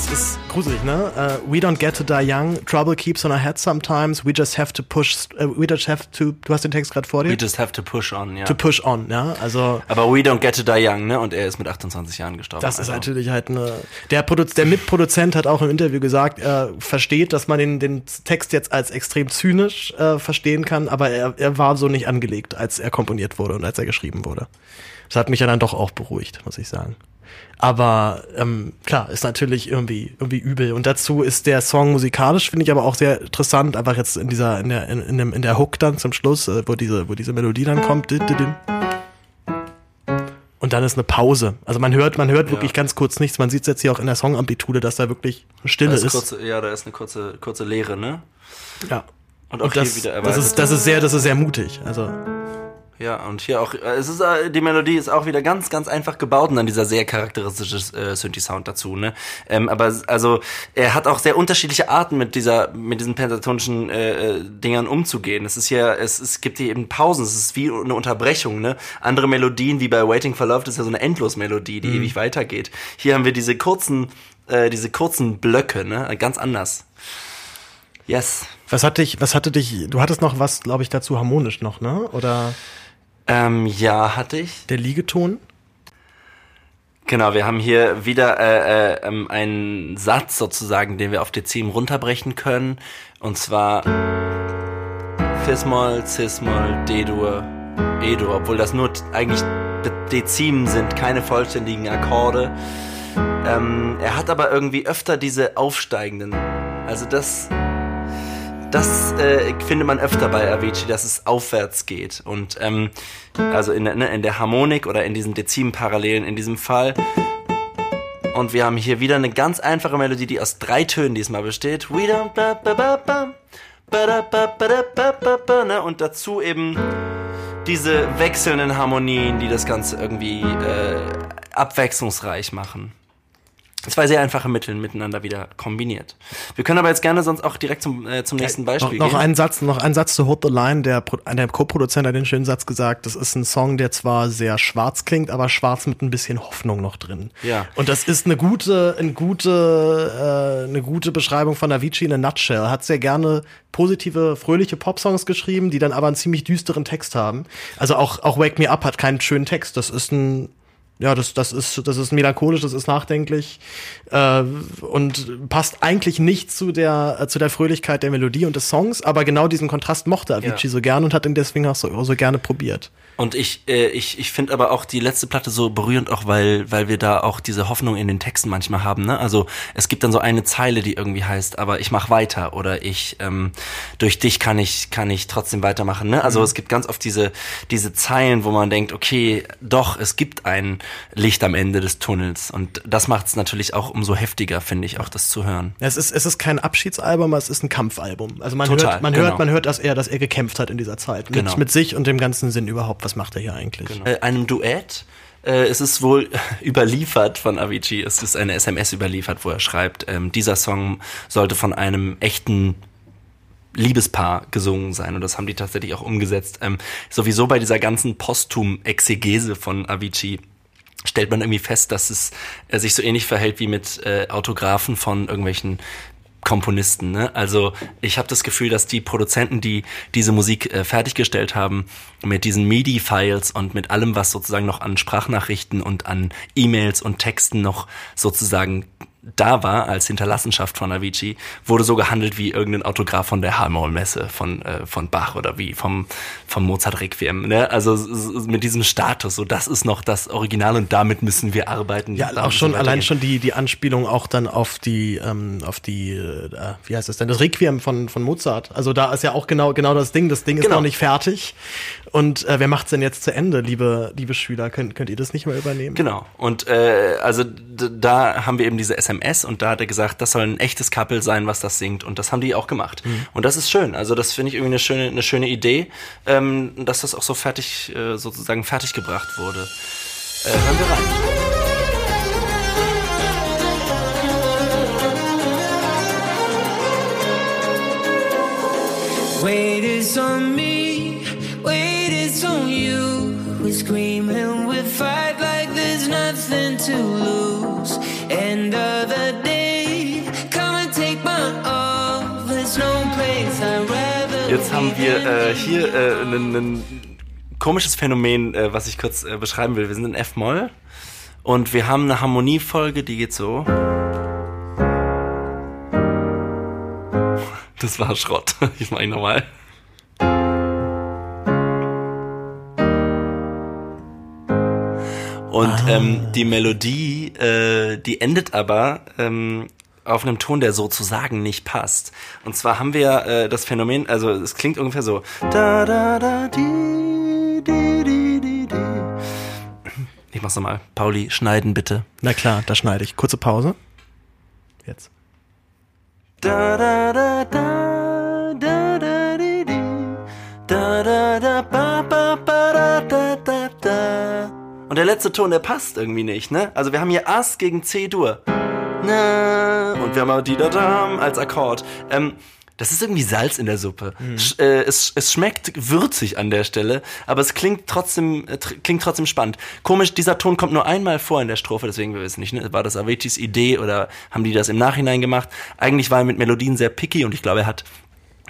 das ist gruselig, ne? Uh, we don't get to die young. Trouble keeps on our head sometimes. We just have to push. Uh, we just have to. Du hast den Text gerade vor dir. We just have to push on, ja. to push on, ja. Also Aber we don't get to die young, ne? Und er ist mit 28 Jahren gestorben. das ist also. natürlich halt eine. Der, Produ der Mitproduzent hat auch im Interview gesagt, er versteht, dass man den, den Text jetzt als extrem zynisch äh, verstehen kann, aber er, er war so nicht angelegt, als er komponiert wurde und als er geschrieben wurde. Das hat mich ja dann doch auch beruhigt, muss ich sagen. Aber ähm, klar, ist natürlich irgendwie irgendwie übel. Und dazu ist der Song musikalisch, finde ich aber auch sehr interessant. Einfach jetzt in dieser, in der, in, in, dem, in der Hook dann zum Schluss, äh, wo diese, wo diese Melodie dann kommt. Und dann ist eine Pause. Also man hört, man hört wirklich ganz kurz nichts. Man sieht es jetzt hier auch in der Songamplitude, dass da wirklich Stille Da ist. ist kurze, ja, da ist eine kurze, kurze Leere, ne? ja. Und auch Und das, hier wieder das erweitert. ist, das ist sehr, das ist sehr mutig. Also Ja, und hier auch, äh, es ist, äh, die Melodie ist auch wieder ganz, ganz einfach gebaut und dann dieser sehr charakteristische äh, Synthi-Sound dazu, ne? Ähm, aber also, er hat auch sehr unterschiedliche Arten mit dieser, mit diesen pentatonischen äh, äh, Dingern umzugehen. Es ist ja, es, es gibt hier eben Pausen, es ist wie eine Unterbrechung, ne? Andere Melodien, wie bei Waiting for Love, das ist ja so eine Endlosmelodie, die ewig weitergeht. Hier haben wir diese kurzen, äh, diese kurzen Blöcke, ne? Ganz anders. Yes. was hatte dich, was hatte dich, du hattest noch was, glaube ich, dazu harmonisch noch, ne? Oder Ähm, ja, hatte ich. der Liegeton? Genau, wir haben hier wieder äh, äh, ähm, einen Satz sozusagen, den wir auf Dezim runterbrechen können. Und zwar Fis-Moll, Cis-Moll, D-Dur, E-Dur, obwohl das nur eigentlich De- Dezimen sind, keine vollständigen Akkorde. Ähm, er hat aber irgendwie öfter diese aufsteigenden. Also das, das äh, findet man öfter bei Avicii, dass es aufwärts geht. Und ähm, also in, der- ne, in der Harmonik oder in diesen Dezimenparallelen in diesem Fall. Und wir haben hier wieder eine ganz einfache Melodie, die aus drei Tönen diesmal besteht. We don't ba ba ba ba, ne? Und dazu eben diese wechselnden Harmonien, die das Ganze irgendwie äh, abwechslungsreich machen. Zwei sehr einfache Mittel miteinander wieder kombiniert. Wir können aber jetzt gerne sonst auch direkt zum, äh, zum nächsten Noch, Beispiel noch gehen. ein Satz, noch ein Satz zu Hold the Line. Der, Pro- der Co-Produzent hat den schönen Satz gesagt, das ist ein Song, der zwar sehr schwarz klingt, aber schwarz mit ein bisschen Hoffnung noch drin. Ja. Und das ist eine gute, eine gute, äh, eine gute Beschreibung von Avicii in a nutshell. Hat sehr gerne positive, fröhliche Popsongs geschrieben, die dann aber einen ziemlich düsteren Text haben. Also auch, auch Wake Me Up hat keinen schönen Text. Das ist ein ja, das, das ist, das ist melancholisch, das ist nachdenklich äh, und passt eigentlich nicht zu der, äh, zu der Fröhlichkeit der Melodie und des Songs, aber genau diesen Kontrast mochte Avicii Ja. so gern und hat ihn deswegen auch so, so gerne probiert. Und ich, äh, ich, ich finde aber auch die letzte Platte so berührend, auch weil, weil wir da auch diese Hoffnung in den Texten manchmal haben. Ne? Also es gibt dann so eine Zeile, die irgendwie heißt, aber ich mach weiter oder ich ähm, durch dich kann ich kann ich trotzdem weitermachen. Ne? Also es gibt ganz oft diese diese Zeilen, wo man denkt, okay, doch es gibt ein Licht am Ende des Tunnels und das macht es natürlich auch umso heftiger, finde ich, auch das zu hören. Es ist, es ist kein Abschiedsalbum, es ist ein Kampfalbum. Also man Total, hört, man genau. hört, man hört, dass er, dass er gekämpft hat in dieser Zeit. Mit, Genau. mit sich und dem ganzen Sinn überhaupt. Was macht er hier eigentlich? äh, einem Duett. Äh, es ist wohl überliefert von Avicii. Es ist eine SMS überliefert, wo er schreibt, ähm, dieser Song sollte von einem echten Liebespaar gesungen sein und das haben die tatsächlich auch umgesetzt. Ähm, sowieso bei dieser ganzen Posthum-Exegese von Avicii stellt man irgendwie fest, dass es äh, sich so ähnlich verhält wie mit äh, Autographen von irgendwelchen Komponisten. Ne? Also ich habe das Gefühl, dass die Produzenten, die diese Musik äh, fertiggestellt haben, mit diesen MIDI-Files und mit allem, was sozusagen noch an Sprachnachrichten und an E-Mails und Texten noch sozusagen da war als Hinterlassenschaft von Avicii, wurde so gehandelt wie irgendein Autograph von der H-Moll-Messe von, äh, von Bach oder wie vom, vom Mozart-Requiem. Ne? Also mit diesem Status, so das ist noch das Original und damit müssen wir arbeiten. Ja, auch schon allein schon die die Anspielung auch dann auf die ähm, auf die äh, wie heißt das denn das Requiem von von Mozart. Also da ist ja auch genau genau das Ding. Das Ding ist Genau. noch nicht fertig. Und äh, wer macht's denn jetzt zu Ende, liebe liebe Schüler? Könnt könnt ihr das nicht mal übernehmen? Genau. Und äh, also da haben wir eben diese SMS und da hat er gesagt, das soll ein echtes Couple sein, was das singt. Und das haben die auch gemacht. Und das ist schön. Also das finde ich irgendwie eine schöne, eine schöne Idee, ähm, dass das auch so fertig, äh, sozusagen fertig gebracht wurde. Äh, hören wir rein. Wait is on me, Jetzt haben be wir äh, hier äh, ein, komisches Phänomen, äh, was ich kurz äh, beschreiben will. Wir sind in F-Moll und wir haben eine Harmoniefolge, die geht so. Das war Schrott. Ich mach ihn nochmal. Und ähm, die Melodie, äh, die endet aber ähm, auf einem Ton, der sozusagen nicht passt. Und zwar haben wir äh, das Phänomen, also es klingt ungefähr so. Da, da, da, di, di, di, di, di. Ich mach's nochmal. Pauli, schneiden bitte. Na klar, da schneide ich. Kurze Pause. Jetzt. Da, da, da, da, da, da, di, di. Da, da, da, ba, ba, ba, da, da, da, da. Und der letzte Ton, der passt irgendwie nicht, ne? Also wir haben hier Ass gegen C-Dur. Na, und wir haben auch die da da als Akkord. Ähm, das ist irgendwie Salz in der Suppe. Sch äh, es, es schmeckt würzig an der Stelle, aber es klingt trotzdem äh, klingt trotzdem spannend. Komisch, dieser Ton kommt nur einmal vor in der Strophe, deswegen wir wissen nicht, ne? war das Aviciis Idee oder haben die das im Nachhinein gemacht? Eigentlich war er mit Melodien sehr picky und ich glaube, er hat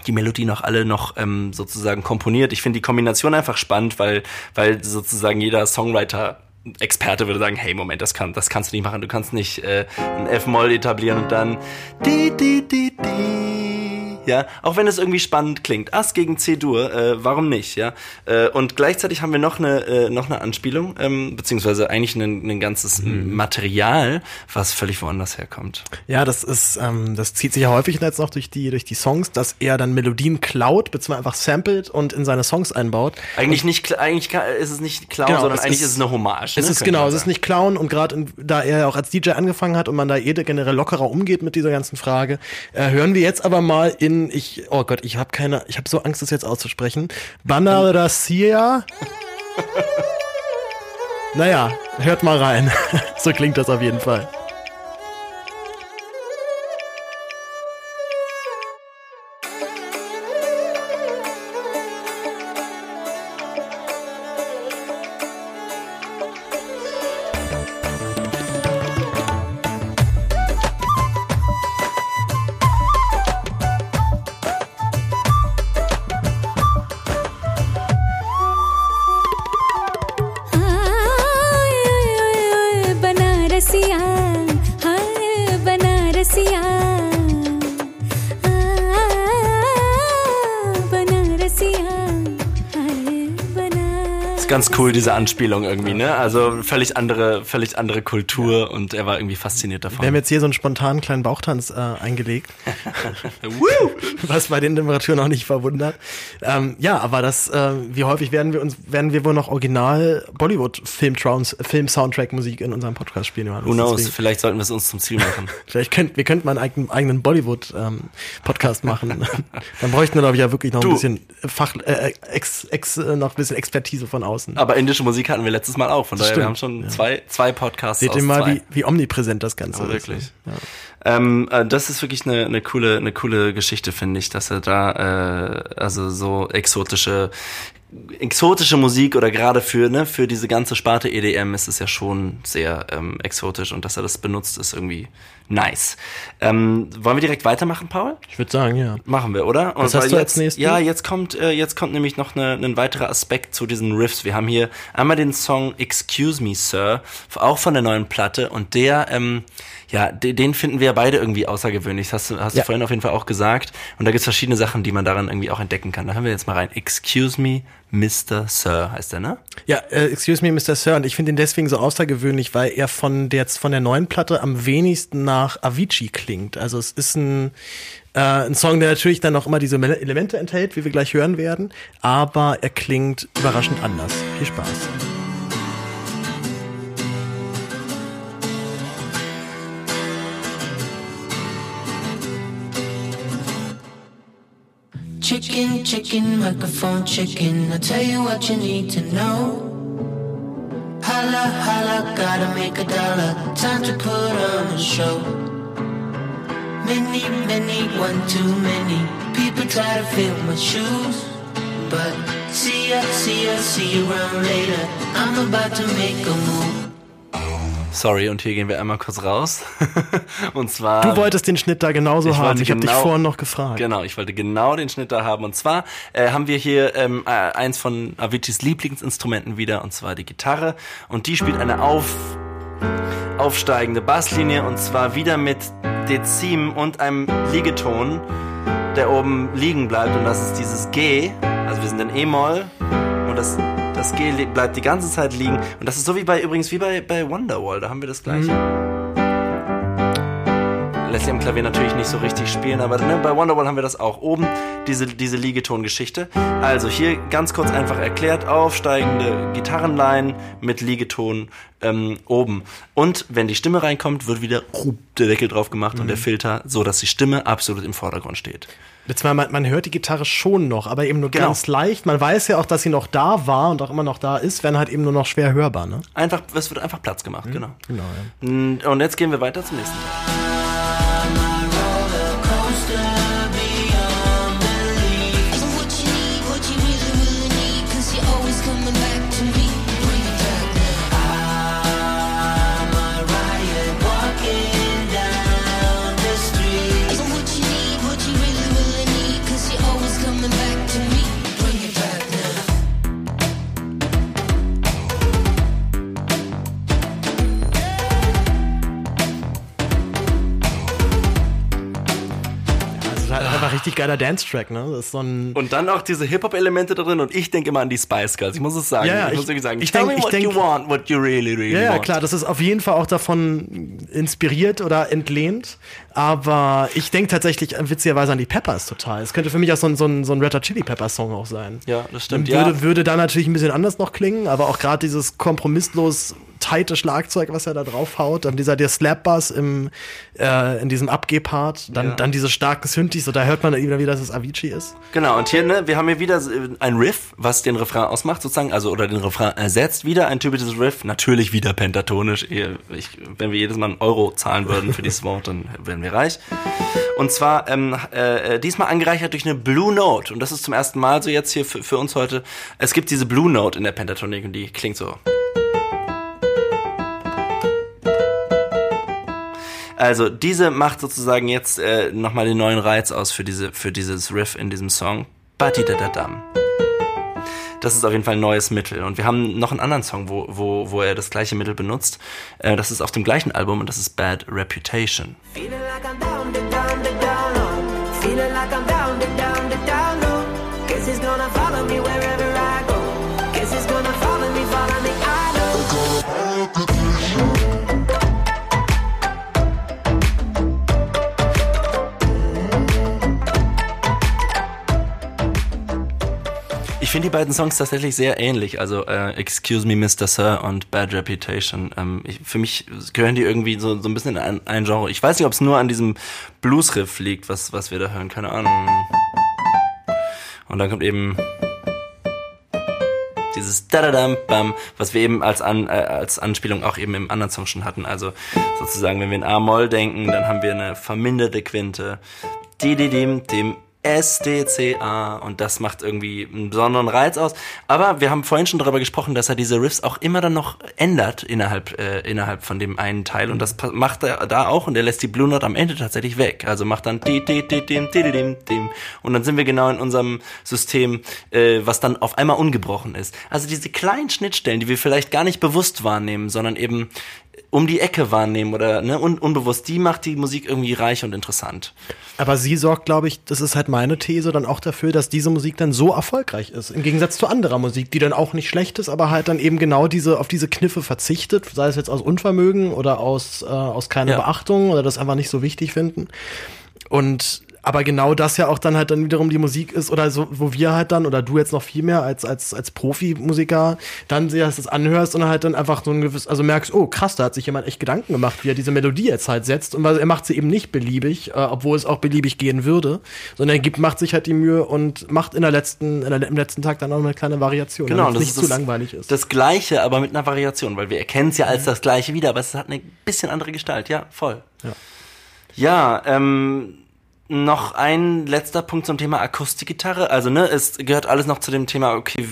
die Melodien auch alle noch ähm, sozusagen komponiert. Ich finde die Kombination einfach spannend, weil, weil sozusagen jeder Songwriter Experte würde sagen, hey, Moment, das, kann, das kannst du nicht machen. Du kannst nicht äh, ein F-Moll etablieren und dann di, di, di, di. Ja, auch wenn es irgendwie spannend klingt. Ass gegen C-Dur, äh, warum nicht, ja? Äh, und gleichzeitig haben wir noch eine, äh, noch eine Anspielung, ähm, beziehungsweise eigentlich ein, ein ganzes Material, was völlig woanders herkommt. Ja, das ist, ähm, das zieht sich ja häufig jetzt noch durch die, durch die Songs, dass er dann Melodien klaut, beziehungsweise einfach samplet und in seine Songs einbaut. Eigentlich nicht, kla- eigentlich ist es nicht Clown, Genau, sondern es eigentlich ist- ist es eine Hommage. Es ne, ist genau, es ist nicht Clown und gerade da er ja auch als DJ angefangen hat und man da eh generell lockerer umgeht mit dieser ganzen Frage, äh, hören wir jetzt aber mal in ich oh Gott, ich habe keine, ich habe so Angst, das jetzt auszusprechen. Banarasia. naja, hört mal rein. so klingt das auf jeden Fall. Ganz cool, diese Anspielung irgendwie, ne? Also völlig andere, völlig andere Kultur und er war irgendwie fasziniert davon. Wir haben jetzt hier so einen spontanen kleinen Bauchtanz äh, eingelegt, was bei den Temperaturen auch nicht verwundert. Ähm, ja, aber das, äh, wie häufig werden wir uns, werden wir wohl noch original Bollywood Film Film Soundtrack Musik in unserem Podcast spielen? Johannes? Who knows? Deswegen- Vielleicht sollten wir es uns zum Ziel machen. Vielleicht könnt, wir könnten mal einen eigenen, eigenen Bollywood ähm, Podcast machen. Dann bräuchten wir, glaube ich, ja wirklich noch Du. ein bisschen Fach, äh, ex, ex, äh, noch ein bisschen Expertise von außen. Aber indische Musik hatten wir letztes Mal auch. Von daher, wir stimmt, haben schon zwei, zwei Podcasts Seht ihr mal, zwei. wie, wie omnipräsent das Ganze Oh, ist. wirklich. Ja. Ähm, äh, das ist wirklich eine, eine coole, eine coole Geschichte, finde ich, dass er da äh, also so exotische exotische Musik oder gerade für ne für diese ganze Sparte EDM ist es ja schon sehr ähm, exotisch und dass er das benutzt ist irgendwie nice. Ähm, wollen wir direkt weitermachen, Paul? Ich würde sagen, ja. Machen wir, oder? Und Was hast du jetzt, als nächstes? Ja, jetzt kommt, äh, jetzt kommt nämlich noch eine, ein weiterer Aspekt zu diesen Riffs. Wir haben hier einmal den Song Excuse Me, Sir, auch von der neuen Platte und der, ähm, ja, de- den finden wir beide irgendwie außergewöhnlich. Das hast du, hast Ja. du vorhin auf jeden Fall auch gesagt. Und da gibt's verschiedene Sachen, die man daran irgendwie auch entdecken kann. Da hören wir jetzt mal rein. Excuse Me, Mr. Sir heißt der, ne? Ja, äh, excuse me, Mr. Sir. Und ich finde ihn deswegen so außergewöhnlich, weil er von der, von der neuen Platte am wenigsten nach Avicii klingt. Also es ist ein, äh, ein Song, der natürlich dann auch immer diese Elemente enthält, wie wir gleich hören werden. Aber er klingt überraschend anders. Viel Spaß. Chicken, chicken, microphone chicken. I'll tell you what you need to know. Holla, holla, gotta make a dollar. Time to put on a show. Many, many, one too many. People try to fill my shoes. But see ya, see ya, see you around later. I'm about to make a move. Sorry, und hier gehen wir einmal kurz raus. und zwar. Du wolltest den Schnitt da genauso Ich haben. Ich habe dich genau- vorhin noch gefragt. Genau, ich wollte genau den Schnitt da haben. Und zwar äh, haben wir hier ähm, äh, eins von Aviciis Lieblingsinstrumenten wieder, und zwar die Gitarre. Und die spielt eine auf, aufsteigende Basslinie, und zwar wieder mit Dezim und einem Liegeton, der oben liegen bleibt. Und das ist dieses G. Also wir sind in E-Moll und das, das G bleibt die ganze Zeit liegen. Und das ist so wie bei, übrigens wie bei, bei Wonderwall, da haben wir das gleiche. lässt sich am Klavier natürlich nicht so richtig spielen, aber ne, bei Wonderwall haben wir das auch. Oben diese, diese Liegetongeschichte. Also hier ganz kurz einfach erklärt, aufsteigende Gitarrenline mit Liegeton ähm, oben. Und wenn die Stimme reinkommt, wird wieder der Deckel drauf gemacht und der Filter, so dass die Stimme absolut im Vordergrund steht. Jetzt mal, man, man hört die Gitarre schon noch, aber eben nur Genau. ganz leicht. Man weiß ja auch, dass sie noch da war und auch immer noch da ist, wenn halt eben nur noch schwer hörbar, ne? Einfach, es wird einfach Platz gemacht, genau. Genau, ja. Und jetzt gehen wir weiter zum nächsten Teil. Richtig geiler Dance-Track, ne? Das ist so ein. Und dann auch diese Hip-Hop-Elemente da drin und ich denke immer an die Spice Girls. Ich muss es sagen. Ja, ja, ich, muss ich- wirklich sagen. ich Tell denk- me ich what denk- you want, what you really, really Ja, ja, want. klar, das ist auf jeden Fall auch davon inspiriert oder entlehnt. Aber ich denke tatsächlich äh, witzigerweise an die Peppers total. Es könnte für mich auch so ein, so ein, so ein Red Hot Chili Peppers Song auch sein. Ja, das stimmt, Würde, ja. würde da natürlich ein bisschen anders noch klingen, aber auch gerade dieses kompromisslos tighte Schlagzeug, was er da draufhaut, dann dieser der Slap-Bass im, äh, in diesem Abgeh-Part, dann, Ja. dann diese starken Synthes, so da hört man wieder, wie das es Avicii ist. Genau, und hier, ne, wir haben hier wieder äh, ein Riff, was den Refrain ausmacht, sozusagen, also, oder den Refrain ersetzt. Wieder ein typisches Riff, natürlich wieder pentatonisch. Ich, wenn wir jedes Mal einen Euro zahlen würden für dieses Wort, dann wären wir reich. Und zwar, ähm, äh, diesmal angereichert durch eine Blue Note. Und das ist zum ersten Mal so jetzt hier für, für uns heute. Es gibt diese Blue Note in der Pentatonik und die klingt so. Also diese macht sozusagen jetzt äh, nochmal den neuen Reiz aus für diese für dieses Riff in diesem Song. Batidadadam. Das ist auf jeden Fall ein neues Mittel. Und wir haben noch einen anderen Song, wo, wo, wo er das gleiche Mittel benutzt. Äh, das ist auf dem gleichen Album und das ist Bad Reputation. Feeling Ich finde die beiden Songs tatsächlich sehr ähnlich. Also äh, Excuse Me, Mr. Sir und Bad Reputation. Ähm, ich, für mich gehören die irgendwie so, so ein bisschen in ein, ein Genre. Ich weiß nicht, ob es nur an diesem Blues-Riff liegt, was, was wir da hören. Keine Ahnung. Und dann kommt eben dieses da bam was wir eben als, an, äh, als Anspielung auch eben im anderen Song schon hatten. Also sozusagen, wenn wir in A-Moll denken, dann haben wir eine verminderte Quinte. Die, die, dem, dem SDCA und das macht irgendwie einen besonderen Reiz aus. Aber wir haben vorhin schon darüber gesprochen, dass er diese Riffs auch immer dann noch ändert innerhalb äh, innerhalb von dem einen Teil und das macht er da auch und er lässt die Blue Note am Ende tatsächlich weg. Also macht dann und dann sind wir genau in unserem System, äh, was dann auf einmal ungebrochen ist. Also diese kleinen Schnittstellen, die wir vielleicht gar nicht bewusst wahrnehmen, sondern eben um die Ecke wahrnehmen oder ne, un unbewusst, die macht die Musik irgendwie reich und interessant. Aber sie sorgt, glaube ich, das ist halt meine These, dann auch dafür, dass diese Musik dann so erfolgreich ist. Im Gegensatz zu anderer Musik, die dann auch nicht schlecht ist, aber halt dann eben genau diese, auf diese Kniffe verzichtet, sei es jetzt aus Unvermögen oder aus, äh, aus keiner Ja. Beachtung oder das einfach nicht so wichtig finden. Und aber genau das ja auch dann halt dann wiederum die Musik ist oder so, wo wir halt dann oder du jetzt noch viel mehr als als als Profimusiker dann dir das anhörst und halt dann einfach so ein gewiss, also merkst, oh krass, da hat sich jemand echt Gedanken gemacht, wie er diese Melodie jetzt halt setzt und weil er macht sie eben nicht beliebig, äh, obwohl es auch beliebig gehen würde, sondern er gibt macht sich halt die Mühe und macht in der letzten in der, im letzten Tag dann auch eine kleine Variation, Genau, damit das es nicht ist zu das, langweilig ist. Das Gleiche, aber mit einer Variation, weil wir erkennen es ja als das Gleiche wieder, aber es hat eine bisschen andere Gestalt. Ja, voll. Ja. Ja, ähm, noch ein letzter Punkt zum Thema Akustikgitarre. Also, ne, es gehört alles noch zu dem Thema, okay,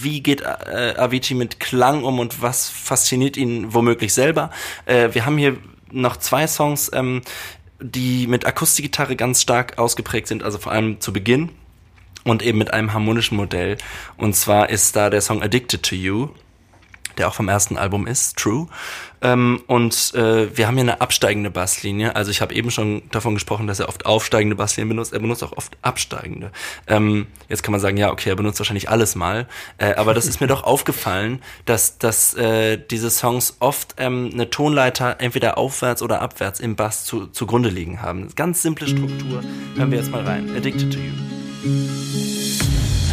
wie geht äh, Avicii mit Klang um und was fasziniert ihn womöglich selber? Äh, wir haben hier noch zwei Songs, ähm, die mit Akustikgitarre ganz stark ausgeprägt sind, also vor allem zu Beginn und eben mit einem harmonischen Modell. Und zwar ist da der Song Addicted to You, der auch vom ersten Album ist, True. Ähm, und äh, wir haben hier eine absteigende Basslinie. Also ich habe eben schon davon gesprochen, dass er oft aufsteigende Basslinien benutzt. Er benutzt auch oft absteigende. Ähm, jetzt kann man sagen, ja, okay, er benutzt wahrscheinlich alles mal. Äh, aber das ist mir doch aufgefallen, dass, dass äh, diese Songs oft ähm, eine Tonleiter entweder aufwärts oder abwärts im Bass zu, zugrunde liegen haben. Ganz simple Struktur. Hören wir jetzt mal rein. Addicted to You.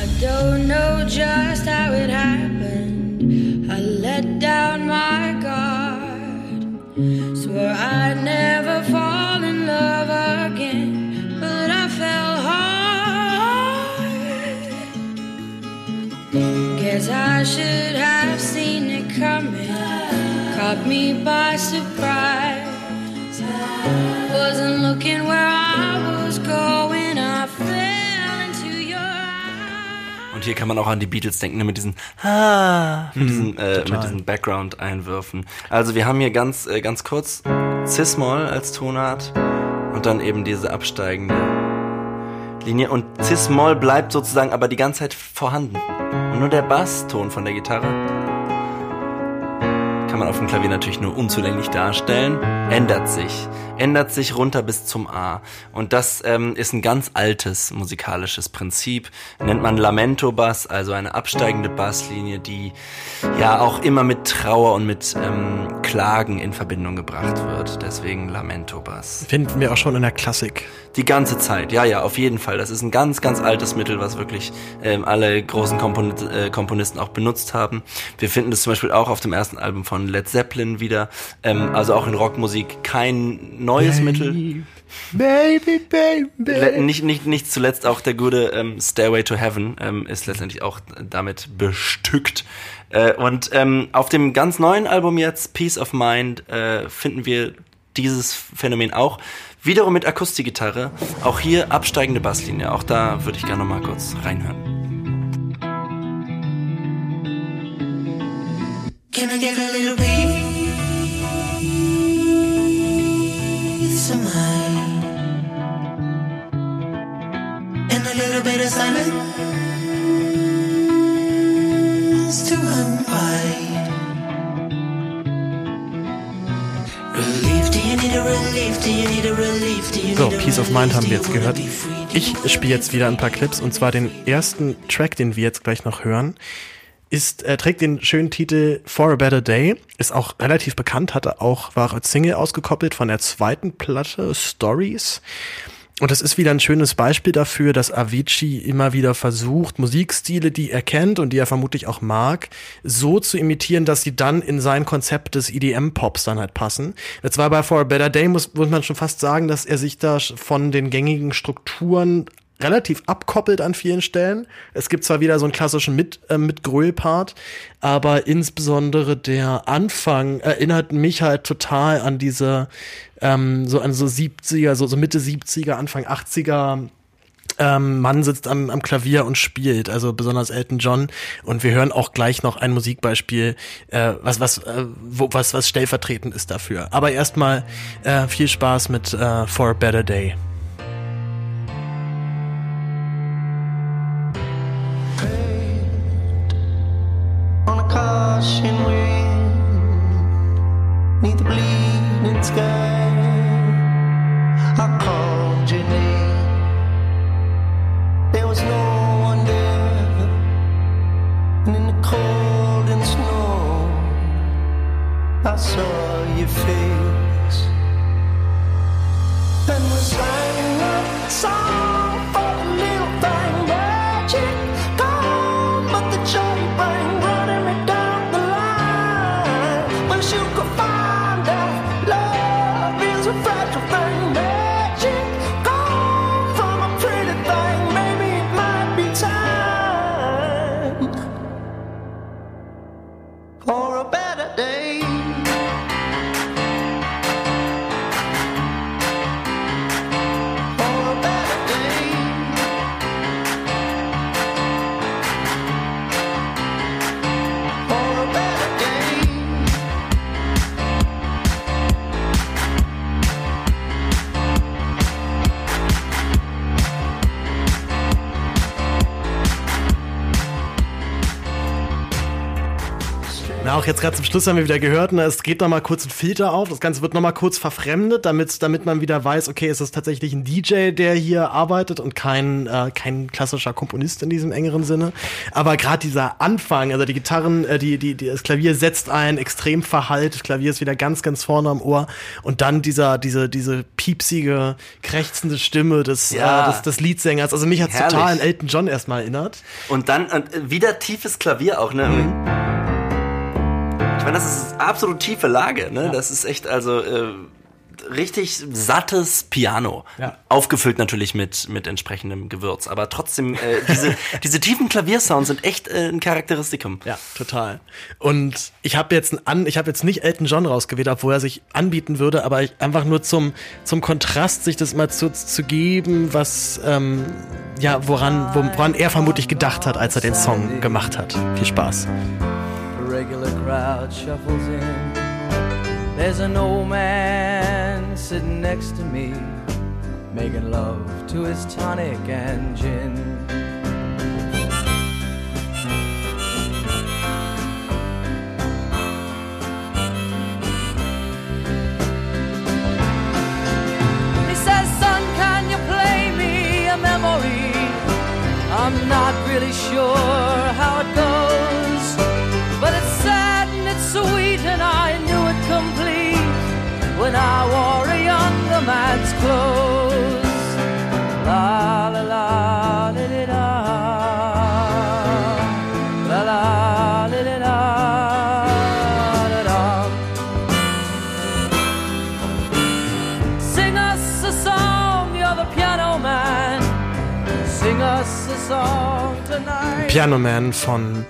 I don't know just how it happened. I let down my guard. Swore I'd never fall in love again, but I fell hard. Guess I should have seen it coming. Caught me by surprise. Wasn't looking where I hier kann man auch an die Beatles denken, ne, mit diesen ah, mit diesen, äh, mit diesen Background-Einwürfen. Also wir haben hier ganz, äh, ganz kurz Cis-Moll als Tonart und dann eben diese absteigende Linie. Und Cis-Moll bleibt sozusagen aber die ganze Zeit vorhanden. Und nur der Basston von der Gitarre kann man auf dem Klavier natürlich nur unzulänglich darstellen, ändert sich. Ändert sich runter bis zum A. Und das ähm, ist ein ganz altes musikalisches Prinzip. Nennt man Lamento-Bass, also eine absteigende Basslinie, die ja auch immer mit Trauer und mit ähm, Klagen in Verbindung gebracht wird. Deswegen Lamento-Bass. Finden wir auch schon in der Klassik. Die ganze Zeit, ja, ja, auf jeden Fall. Das ist ein ganz, ganz altes Mittel, was wirklich ähm, alle großen Kompon äh, Komponisten auch benutzt haben. Wir finden das zum Beispiel auch auf dem ersten Album von Led Zeppelin wieder. Ähm, also auch in Rockmusik kein neues Mittel. Baby, baby. Le nicht, nicht, nicht zuletzt auch der gute ähm, Stairway to Heaven ähm, ist letztendlich auch damit bestückt. Äh, und ähm, auf dem ganz neuen Album jetzt, Peace of Mind, äh, finden wir dieses Phänomen auch. Wiederum mit Akustikgitarre. Auch hier absteigende Basslinie. Auch da würde ich gerne noch mal kurz reinhören. Can I get a little peace of mind? And a little bit of silence to unwind. So, Peace of? Mind haben wir jetzt gehört. Ich spiele jetzt wieder ein paar Clips und zwar den ersten Track, den wir jetzt gleich noch hören. Ist, er trägt den schönen Titel For a Better Day, ist auch relativ bekannt, hatte auch, war als Single ausgekoppelt von der zweiten Platte Stories. Und das ist wieder ein schönes Beispiel dafür, dass Avicii immer wieder versucht, Musikstile, die er kennt und die er vermutlich auch mag, so zu imitieren, dass sie dann in sein Konzept des EDM-Pops dann halt passen. Jetzt war bei For a Better Day, muss, muss man schon fast sagen, dass er sich da von den gängigen Strukturen relativ abkoppelt an vielen Stellen. Es gibt zwar wieder so einen klassischen mit äh, mit Gröl-Part, aber insbesondere der Anfang erinnert mich halt total an diese ähm, so an so 70er, so, so Mitte 70er, Anfang 80er ähm, Mann sitzt am, am Klavier und spielt, also besonders Elton John. Und wir hören auch gleich noch ein Musikbeispiel, äh, was was äh, wo, was was stellvertretend ist dafür. Aber erstmal äh, viel Spaß mit äh, For a Better Day. rushing wind. Need the bleed. Na, auch jetzt gerade zum Schluss haben wir wieder gehört, ne, es geht noch mal kurz ein Filter auf. Das Ganze wird noch mal kurz verfremdet, damit, damit man wieder weiß, okay, es ist tatsächlich ein DJ, der hier arbeitet und kein, äh, kein klassischer Komponist in diesem engeren Sinne. Aber gerade dieser Anfang, also die Gitarren, äh, die, die, die, das Klavier setzt ein, extrem verhallt, das Klavier ist wieder ganz, ganz vorne am Ohr und dann dieser, diese, diese piepsige, krächzende Stimme des, Ja. äh, des, des Leadsängers. Also mich Herrlich. total an Elton John erstmal erinnert. Und dann und äh, wieder tiefes Klavier auch, ne? Ich meine, das ist absolut tiefe Lage, ne? Das ist echt, also äh, richtig sattes Piano. Ja. Aufgefüllt natürlich mit, mit entsprechendem Gewürz. Aber trotzdem, äh, diese, diese tiefen Klaviersounds sind echt äh, ein Charakteristikum. Ja, total. Und ich habe jetzt ein an, ich habe jetzt nicht Elton John rausgewählt, obwohl er sich anbieten würde, aber ich, einfach nur zum zum Kontrast, sich das mal zu, zu geben, was ähm, ja woran wo, woran er vermutlich gedacht hat, als er den Song gemacht hat. Viel Spaß. Regular crowd shuffles in. There's an old man sitting next to me, making love to his tonic and gin. He says, Son, can you play me a memory? I'm not really sure how it goes, when I wore a younger man's clothes. La la la li, la la la li, li, la la la. Sing us a song, you're the piano man. Sing us a song tonight. Piano Man von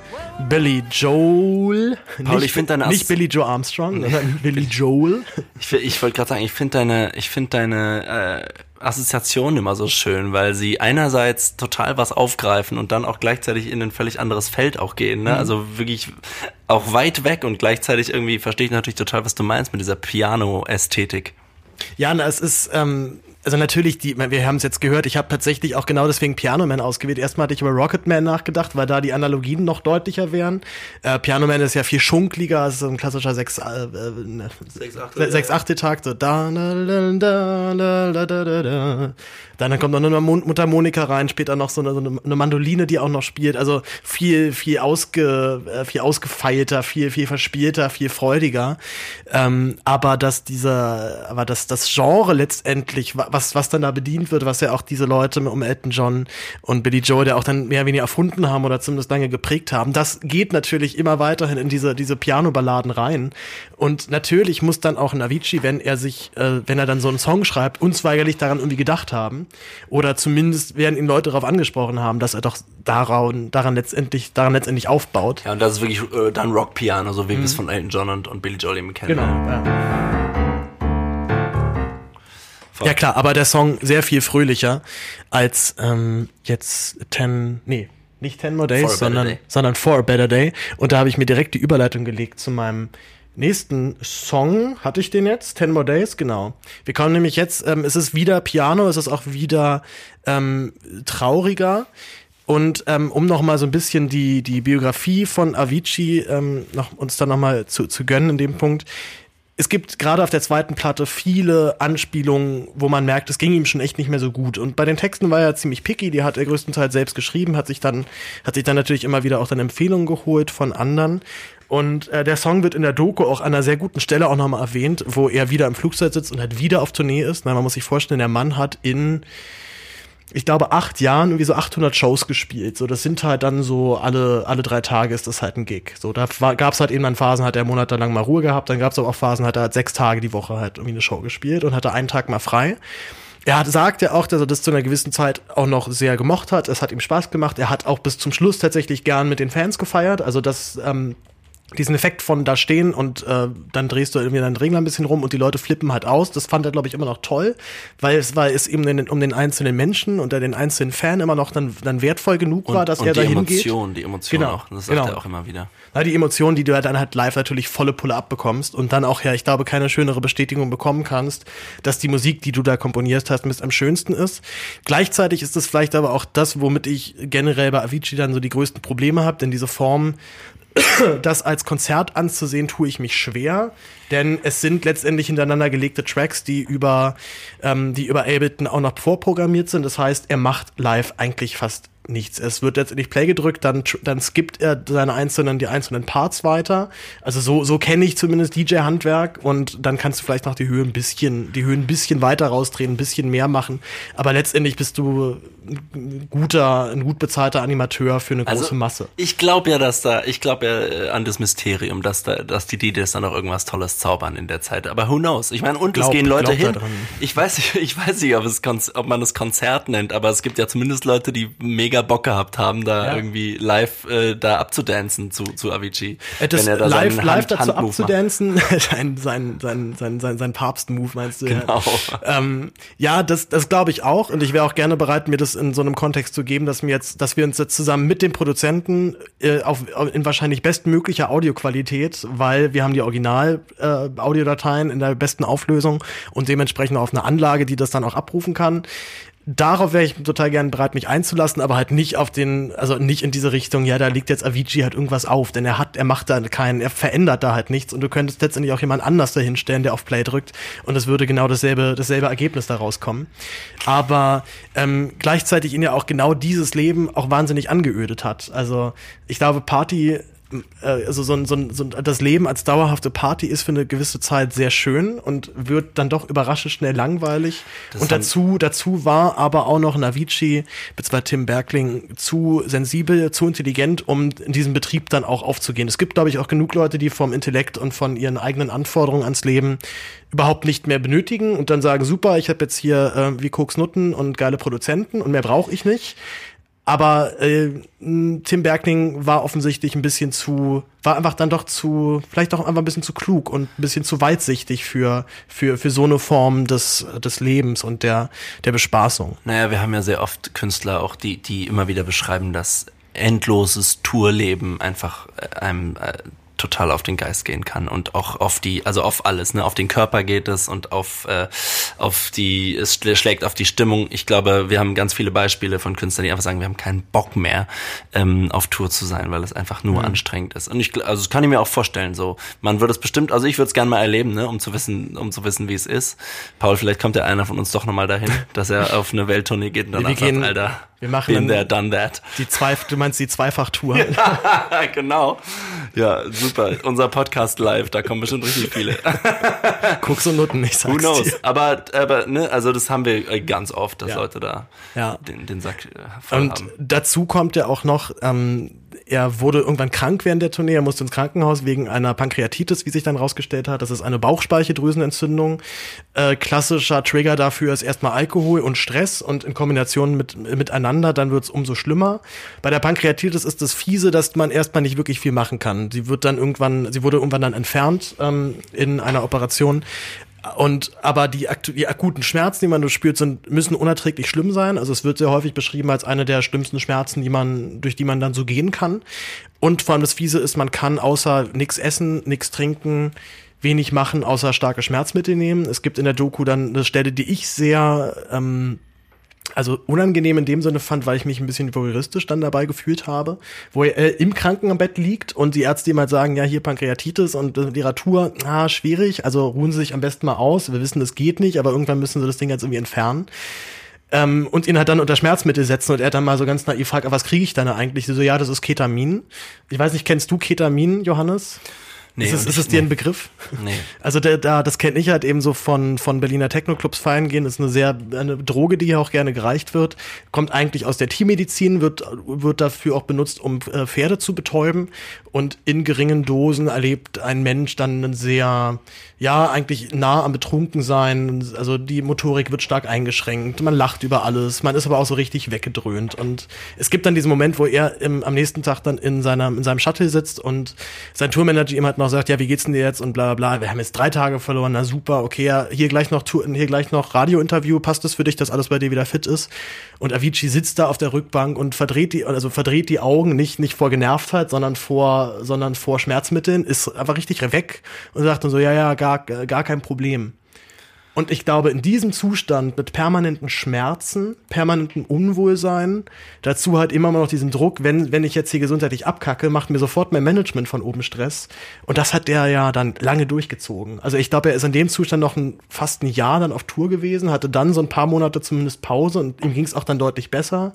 Billy Joel. Paul, nicht, ich find deine Ass- nicht Billy Joe Armstrong, sondern Billy Joel. Ich, ich wollte gerade sagen, ich finde deine, ich finde deine äh, Assoziation immer so schön, weil sie einerseits total was aufgreifen und dann auch gleichzeitig in ein völlig anderes Feld auch gehen. Ne? Also wirklich auch weit weg und gleichzeitig irgendwie verstehe ich natürlich total, was du meinst mit dieser Piano-Ästhetik. Ja, na, es ist, ähm, also natürlich, die, wir haben es jetzt gehört, ich habe tatsächlich auch genau deswegen Piano Man ausgewählt. Erstmal hatte ich über Rocket Man nachgedacht, weil da die Analogien noch deutlicher wären. Äh, Piano Man ist ja viel schunkliger, ist so ein klassischer 6 äh, ne, 6 8 Takt so da da da da da da da. Dann kommt noch eine Mundharmonika rein, später noch so eine, so eine Mandoline, die auch noch spielt, also viel viel ausge äh, viel ausgefeilter, viel viel verspielter, viel freudiger. Ähm, aber dass dieser aber dass das Genre letztendlich was, was dann da bedient wird, was ja auch diese Leute um Elton John und Billy Joel, der auch dann mehr oder weniger erfunden haben oder zumindest lange geprägt haben, das geht natürlich immer weiterhin in diese, diese Piano-Balladen rein. Und natürlich muss dann auch ein Avicii, wenn er sich, äh, wenn er dann so einen Song schreibt, unweigerlich daran irgendwie gedacht haben. Oder zumindest werden ihn Leute darauf angesprochen haben, dass er doch daran, daran letztendlich, daran letztendlich aufbaut. Ja, und das ist wirklich äh, dann Rock-Piano, so wie wir es von Elton John und, und Billy Joel eben kennen. Genau. Ja. Ja klar, aber der Song sehr viel fröhlicher als ähm, jetzt Ten, nee, nicht Ten More Days, sondern, Day. sondern For a Better Day. Und da habe ich mir direkt die Überleitung gelegt zu meinem nächsten Song. Hatte ich den jetzt? Ten More Days, genau. Wir kommen nämlich jetzt, ähm, es ist wieder Piano, es ist auch wieder ähm, trauriger. Und ähm, um noch mal so ein bisschen die, die Biografie von Avicii ähm, noch, uns dann noch mal zu, zu gönnen in dem Punkt. Es gibt gerade auf der zweiten Platte viele Anspielungen, wo man merkt, es ging ihm schon echt nicht mehr so gut. Und bei den Texten war er ziemlich picky, die hat er größtenteils selbst geschrieben, hat sich dann, hat sich dann natürlich immer wieder auch dann Empfehlungen geholt von anderen. Und äh, der Song wird in der Doku auch an einer sehr guten Stelle auch nochmal erwähnt, wo er wieder im Flugzeug sitzt und halt wieder auf Tournee ist. Na, man muss sich vorstellen, der Mann hat in ich glaube, acht Jahren irgendwie so 800 Shows gespielt. So, das sind halt dann so alle, alle drei Tage ist das halt ein Gig. So, da gab es halt eben dann Phasen, hat er monatelang mal Ruhe gehabt, dann gab es aber auch Phasen, hat er halt sechs Tage die Woche halt irgendwie eine Show gespielt und hatte einen Tag mal frei. Er hat, sagt ja auch, dass er das zu einer gewissen Zeit auch noch sehr gemocht hat. Es hat ihm Spaß gemacht. Er hat auch bis zum Schluss tatsächlich gern mit den Fans gefeiert. Also das, ähm, diesen Effekt von da stehen und äh, dann drehst du irgendwie deinen Regler ein bisschen rum und die Leute flippen halt aus. Das fand er, glaube ich, immer noch toll, weil es war es eben den, um den einzelnen Menschen und den einzelnen Fan immer noch dann, dann wertvoll genug Und, war, dass und er die dahin geht. Emotion, die Emotion Genau, auch. Das sagt genau. er auch immer wieder. Na, die Emotionen, die du dann halt live natürlich volle Pulle abbekommst und dann auch ja, ich glaube, keine schönere Bestätigung bekommen kannst, dass die Musik, die du da komponiert hast, mit am schönsten ist. Gleichzeitig ist es vielleicht aber auch das, womit ich generell bei Avicii dann so die größten Probleme habe, denn diese Form das als Konzert anzusehen, tue ich mich schwer, denn es sind letztendlich hintereinander gelegte Tracks, die über, ähm, die über Ableton auch noch vorprogrammiert sind. Das heißt, er macht live eigentlich fast nichts. Es wird letztendlich Play gedrückt, dann, dann skippt er seine einzelnen, die einzelnen Parts weiter. Also so, so kenne ich zumindest DJ-Handwerk und dann kannst du vielleicht noch die Höhe ein bisschen, die Höhen ein bisschen weiter rausdrehen, ein bisschen mehr machen. Aber letztendlich bist du ein guter, ein gut bezahlter Animateur für eine große Also, Masse. Ich glaube ja, dass da, ich glaube ja äh, an das Mysterium, dass da, dass die DJs dann auch irgendwas Tolles zaubern in der Zeit. Aber who knows? Ich meine, und es Glaub- gehen Leute hin. Ich weiß nicht, ich weiß nicht, ob es, ob man es Konzert nennt, aber es gibt ja zumindest Leute, die mega Bock gehabt haben, da Ja. irgendwie live äh, da abzudancen zu, zu Avicii. Äh, Das wenn er da live, live Hand- dazu Handmove abzudancen, sein, sein, sein, sein, sein, sein Papst-Move meinst du? Genau. Ja, ähm, ja das, das glaube ich auch und ich wäre auch gerne bereit, mir das in so einem Kontext zu geben, dass wir jetzt, dass wir uns jetzt zusammen mit dem Produzenten äh, auf, in wahrscheinlich bestmöglicher Audioqualität, weil wir haben die Original äh, in der besten Auflösung und dementsprechend auf eine Anlage, die das dann auch abrufen kann. Darauf wäre ich total gern bereit, mich einzulassen, aber halt nicht auf den, also nicht in diese Richtung, ja, da liegt jetzt Avicii halt irgendwas auf, denn er hat, er macht da keinen, er verändert da halt nichts und du könntest letztendlich auch jemand anders dahin stellen, der auf Play drückt und es würde genau dasselbe, dasselbe Ergebnis da rauskommen. Aber ähm, gleichzeitig ihn ja auch genau dieses Leben auch wahnsinnig angeödet hat. Also ich glaube, Party also so ein, so ein, so ein, das Leben als dauerhafte Party ist für eine gewisse Zeit sehr schön und wird dann doch überraschend schnell langweilig. Das und dazu, dazu war aber auch noch Navici, beziehungsweise Tim Bergling, zu sensibel, zu intelligent, um in diesem Betrieb dann auch aufzugehen. Es gibt, glaube ich, auch genug Leute, die vom Intellekt und von ihren eigenen Anforderungen ans Leben überhaupt nicht mehr benötigen und dann sagen, super, ich habe jetzt hier äh, wie Koks Nutten und geile Produzenten und mehr brauche ich nicht. Aber äh, Tim Bergling war offensichtlich ein bisschen zu, war einfach dann doch zu, vielleicht auch einfach ein bisschen zu klug und ein bisschen zu weitsichtig für, für, für so eine Form des, des Lebens und der, der Bespaßung. Naja, wir haben ja sehr oft Künstler auch, die, die immer wieder beschreiben, dass endloses Tourleben einfach äh, einem äh, total auf den Geist gehen kann und auch auf die, also auf alles, ne, auf den Körper geht es und auf, äh, auf die, es schlä- schlägt auf die Stimmung. Ich glaube, wir haben ganz viele Beispiele von Künstlern, die einfach sagen, wir haben keinen Bock mehr, ähm, auf Tour zu sein, weil es einfach nur anstrengend ist. Und ich, also das kann ich mir auch vorstellen, so. Man würde es bestimmt, also ich würde es gerne mal erleben, ne, um zu wissen, um zu wissen, wie es ist. Paul, vielleicht kommt ja einer von uns doch nochmal dahin, dass er auf eine Welttournee geht und gehen- sagt, Alter, Wir machen Been there, done that. die zwei, du meinst die Zweifachtour. genau. Ja, super. Unser Podcast live, da kommen bestimmt richtig viele. Guck so Nutten, ich sag's Who knows? dir. Aber, aber ne, also das haben wir äh, ganz oft, dass Ja. Leute da Ja. den, den Sack äh, voll Und haben. dazu kommt ja auch noch, ähm, er wurde irgendwann krank während der Tournee, er musste ins Krankenhaus wegen einer Pankreatitis, wie sich dann rausgestellt hat. Das ist eine Bauchspeicheldrüsenentzündung. Äh, klassischer Trigger dafür ist erstmal Alkohol und Stress und in Kombination mit, miteinander, dann wird's umso schlimmer. Bei der Pankreatitis ist das fiese, dass man erstmal nicht wirklich viel machen kann. Sie wird dann irgendwann, sie wurde irgendwann dann entfernt ähm, in einer Operation. Und aber die, die akuten Schmerzen, die man spürt, sind, müssen unerträglich schlimm sein. Also es wird sehr häufig beschrieben als eine der schlimmsten Schmerzen, die man, durch die man dann so gehen kann. Und vor allem das Fiese ist, man kann außer nichts essen, nichts trinken, wenig machen, außer starke Schmerzmittel nehmen. Es gibt in der Doku dann eine Stelle, die ich sehr ähm, also unangenehm in dem Sinne fand, weil ich mich ein bisschen voyeuristisch dann dabei gefühlt habe, wo er äh, im Krankenbett liegt und die Ärzte ihm halt sagen, ja, hier Pankreatitis und äh, Literatur, ah, schwierig, also ruhen Sie sich am besten mal aus, wir wissen, es geht nicht, aber irgendwann müssen Sie das Ding jetzt irgendwie entfernen. Ähm, und ihn halt dann unter Schmerzmittel setzen und er dann mal so ganz naiv fragt, "Ah, was kriege ich dann eigentlich? Sie so, ja, das ist Ketamin. Ich weiß nicht, kennst du Ketamin, Johannes? Nee, ist es, ist es dir ein nee. Begriff? Nee. Also da, da das kenne ich halt eben so von von Berliner Techno-Clubs feiern gehen. Das ist eine sehr eine Droge, die hier auch gerne gereicht wird. Kommt eigentlich aus der Tiermedizin, wird wird dafür auch benutzt, um äh, Pferde zu betäuben. Und in geringen Dosen erlebt ein Mensch dann einen sehr ja eigentlich nah am Betrunkensein. Also die Motorik wird stark eingeschränkt. Man lacht über alles. Man ist aber auch so richtig weggedröhnt. Und es gibt dann diesen Moment, wo er im, am nächsten Tag dann in seiner in seinem Shuttle sitzt und sein Tourmanager ihm halt noch sagt, ja, wie geht's denn dir jetzt und bla bla bla. Wir haben jetzt drei Tage verloren, na super, okay, ja, hier gleich noch hier gleich noch Radiointerview, passt es für dich, dass alles bei dir wieder fit ist? Und Avicii sitzt da auf der Rückbank und verdreht die, also verdreht die Augen nicht, nicht vor Genervtheit, sondern vor, sondern vor Schmerzmitteln, ist einfach richtig weg und sagt dann so, ja, ja, gar, gar kein Problem. Und ich glaube, in diesem Zustand mit permanenten Schmerzen, permanentem Unwohlsein, dazu halt immer noch diesen Druck, wenn, wenn ich jetzt hier gesundheitlich abkacke, macht mir sofort mein Management von oben Stress. Und das hat der ja dann lange durchgezogen. Also ich glaube, er ist in dem Zustand noch ein, fast ein Jahr dann auf Tour gewesen, hatte dann so ein paar Monate zumindest Pause und ihm ging es auch dann deutlich besser.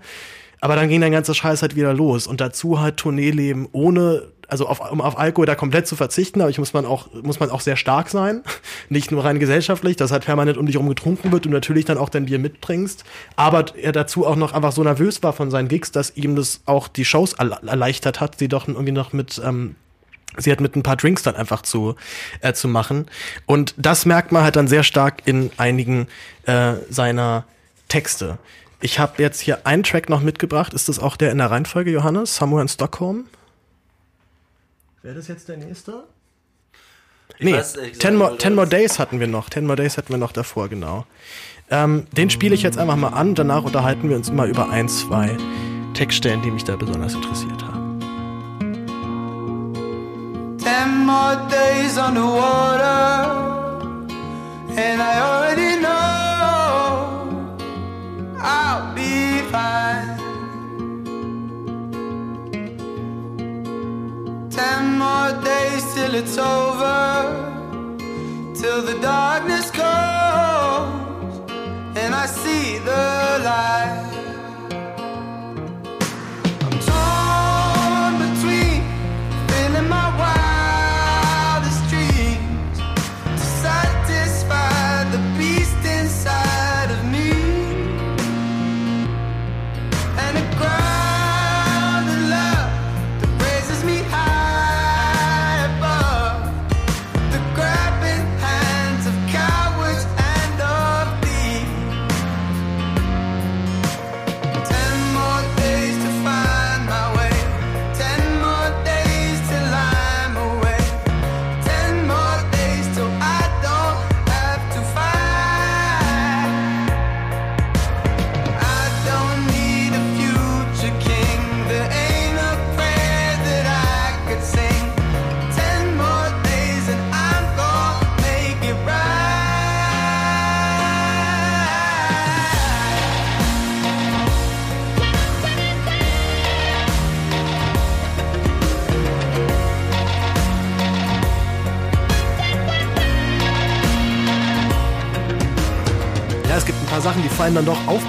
Aber dann ging der ganze Scheiß halt wieder los. Und dazu halt Tourneeleben ohne, also auf, um auf Alkohol da komplett zu verzichten, aber ich muss man auch, muss man auch sehr stark sein. Nicht nur rein gesellschaftlich, dass halt permanent um dich herum getrunken wird und natürlich dann auch dein Bier mitbringst. Aber er dazu auch noch einfach so nervös war von seinen Gigs, dass ihm das auch die Shows erle- erleichtert hat, sie doch irgendwie noch mit, ähm, sie hat mit ein paar Drinks dann einfach zu, äh, zu machen. Und das merkt man halt dann sehr stark in einigen äh, seiner Texte. Ich habe jetzt hier einen Track noch mitgebracht. Ist das auch der in der Reihenfolge, Johannes? Somewhere in Stockholm? Wäre das jetzt der nächste? Nee, weiß, gesagt ten, more, ten More Days hatten wir noch. Ten More Days hatten wir noch davor, genau. Ähm, den spiele ich jetzt einfach mal an. Danach unterhalten wir uns mal über ein, zwei Textstellen, die mich da besonders interessiert haben. Ten more days underwater, and I already Ten more days till it's over, till the darkness comes, and I see the light.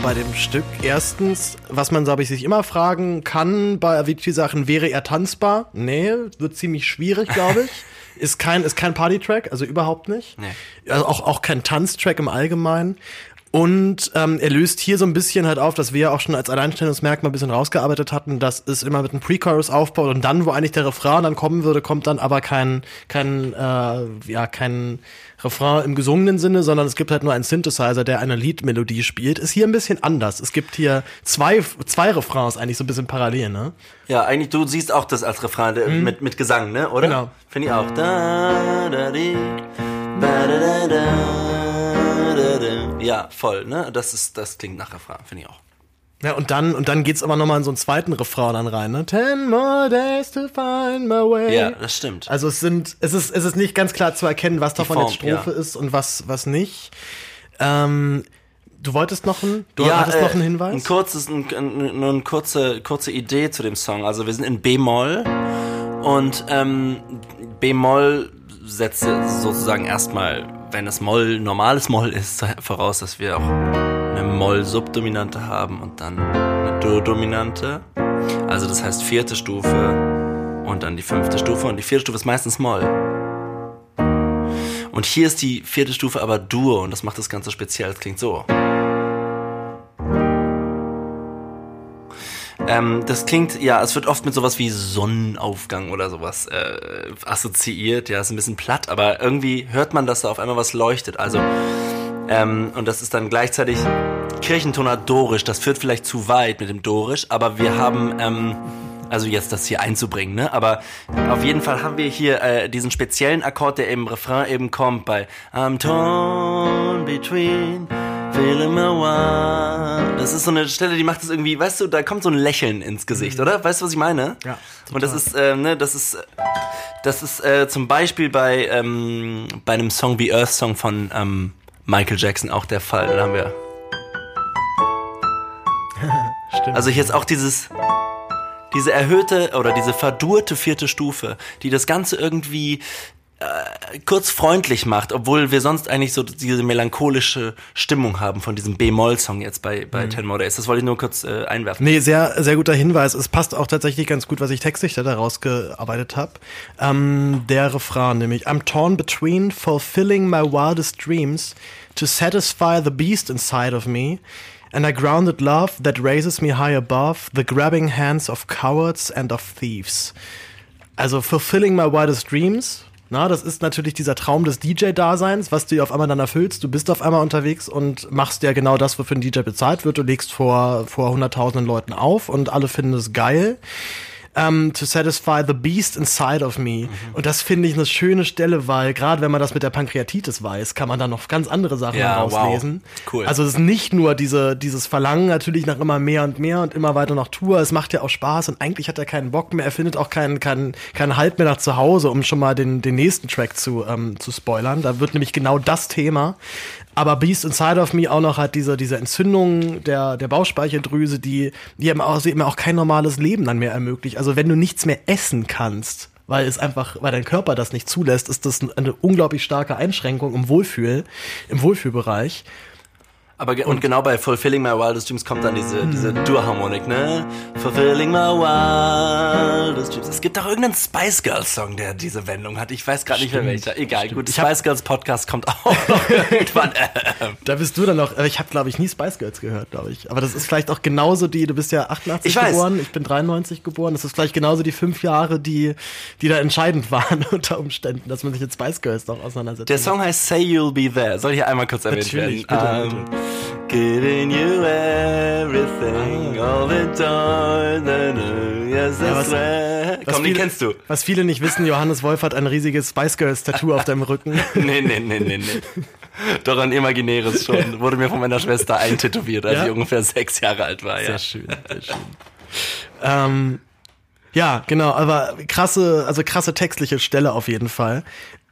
Bei dem Stück. Erstens, was man, glaube ich, sich immer fragen kann bei Avicii-Sachen, wäre er tanzbar? Nee, wird ziemlich schwierig, glaube ich. Ist kein, ist kein Party-Track, also überhaupt nicht. Nee. Also auch, auch kein Tanztrack im Allgemeinen. Und ähm, er löst hier so ein bisschen halt auf, dass wir ja auch schon als Alleinstellungsmerkmal ein bisschen rausgearbeitet hatten, dass es immer mit einem Pre-Chorus aufbaut und dann, wo eigentlich der Refrain dann kommen würde, kommt dann aber kein, kein, äh, ja, kein Refrain im gesungenen Sinne, sondern es gibt halt nur einen Synthesizer, der eine Liedmelodie spielt. Ist hier ein bisschen anders. Es gibt hier zwei, zwei Refrains eigentlich so ein bisschen parallel, ne? Ja, eigentlich, du siehst auch das als Refrain äh, mit, mit Gesang, ne? Oder? Genau. Finde ich auch. Da, da, di, ba, da, da, da. Ja, voll, ne? Das ist, das klingt nach Refrain, finde ich auch. Ja, und dann, und dann geht's aber nochmal in so einen zweiten Refrain dann rein, ne? Ten more days to find my way. Ja, das stimmt. Also es sind, es ist, es ist nicht ganz klar zu erkennen, was davon Form, jetzt Strophe ja. ist und was, was nicht. Ähm, du wolltest noch einen, du hattest äh, noch einen Hinweis? Ein kurzes, ein, ein, nur eine kurze, kurze Idee zu dem Song. Also wir sind in B-Moll und ähm, B-Moll setzt sozusagen erstmal, wenn es Moll normales Moll ist, voraus, dass wir auch eine Moll-Subdominante haben und dann eine Do-Dominante. Also das heißt vierte Stufe und dann die fünfte Stufe und die vierte Stufe ist meistens Moll. Und hier ist die vierte Stufe aber Dur und das macht das Ganze speziell. Es klingt so. Ähm, das klingt, ja, es wird oft mit sowas wie Sonnenaufgang oder sowas äh, assoziiert. Ja, ist ein bisschen platt, aber irgendwie hört man, dass da auf einmal was leuchtet. Also, ähm, und das ist dann gleichzeitig Kirchentoner Dorisch. Das führt vielleicht zu weit mit dem Dorisch, aber wir haben, ähm, also jetzt das hier einzubringen, ne? Aber auf jeden Fall haben wir hier äh, diesen speziellen Akkord, der im Refrain eben kommt bei I'm torn between. Das ist so eine Stelle, die macht es irgendwie, weißt du, da kommt so ein Lächeln ins Gesicht, oder? Weißt du, was ich meine? Ja, Und das ist, äh, ne, das ist, das ist äh, zum Beispiel bei ähm, bei einem Song wie Earth Song von ähm, Michael Jackson auch der Fall. Da haben wir Stimmt. also ist auch dieses diese erhöhte oder diese verdurrte vierte Stufe, die das Ganze irgendwie äh, kurz freundlich macht, obwohl wir sonst eigentlich so diese melancholische Stimmung haben von diesem B-Moll-Song jetzt bei, bei Ten More Days. Das wollte ich nur kurz äh, einwerfen. Nee, sehr, sehr guter Hinweis. Es passt auch tatsächlich ganz gut, was ich textlich da rausgearbeitet habe. Ähm, der Refrain nämlich. I'm torn between fulfilling my wildest dreams to satisfy the beast inside of me and a grounded love that raises me high above the grabbing hands of cowards and of thieves. Also fulfilling my wildest dreams. Na, das ist natürlich dieser Traum des DJ-Daseins, was du auf einmal dann erfüllst. Du bist auf einmal unterwegs und machst ja genau das, wofür ein DJ bezahlt wird. Du legst vor, vor hunderttausenden Leuten auf und alle finden es geil. Um, to satisfy the beast inside of me. Und das finde ich eine schöne Stelle, weil gerade wenn man das mit der Pankreatitis weiß, kann man da noch ganz andere Sachen Ja, rauslesen. wow. Cool. Also es ist nicht nur diese, dieses Verlangen natürlich nach immer mehr und mehr und immer weiter nach Tour. Es macht ja auch Spaß und eigentlich hat er keinen Bock mehr. Er findet auch keinen, keinen, keinen Halt mehr nach zu Hause, um schon mal den, den nächsten Track zu, ähm, zu spoilern. Da wird nämlich genau das Thema. Aber Beast Inside of Me auch noch hat diese, diese Entzündung der, der Bauchspeicheldrüse, die, die eben auch, eben auch kein normales Leben dann mehr ermöglicht. Also wenn du nichts mehr essen kannst, weil es einfach, weil dein Körper das nicht zulässt, ist das eine unglaublich starke Einschränkung im Wohlfühl, im Wohlfühlbereich. Aber ge und genau bei Fulfilling My Wildest Dreams kommt dann diese, diese Dur-Harmonik, ne? Fulfilling My Wildest Dreams. Es gibt auch irgendeinen Spice Girls Song, der diese Wendung hat. Ich weiß gerade nicht mehr welcher. Egal, gut. Ich Spice Girls Podcast kommt auch noch irgendwann. Da bist du dann noch, ich habe glaube ich nie Spice Girls gehört, glaube ich. Aber das ist vielleicht auch genauso die, du bist ja 88 Ich weiß. geboren, ich bin 93 geboren, das ist vielleicht genauso die fünf Jahre, die, die da entscheidend waren unter Umständen, dass man sich mit Spice Girls noch auseinandersetzt. Der Song heißt Say You'll Be There. Soll hier einmal kurz erwähnt Natürlich, werden? bitte, Ähm, Giving you everything, all the joy, the new, yes, Ja, was-. Was Komm, die viele- kennst du. Was viele nicht wissen, Johannes Wolf hat ein riesiges Spice Girls Tattoo auf deinem Rücken. Nee, nee, nee, nee, nee. Doch ein imaginäres schon. Wurde mir von meiner Schwester eintätowiert, als Ja? ich ungefähr sechs Jahre alt war. Ja. Sehr schön, sehr schön. ähm, ja, genau, aber krasse, also krasse textliche Stelle auf jeden Fall.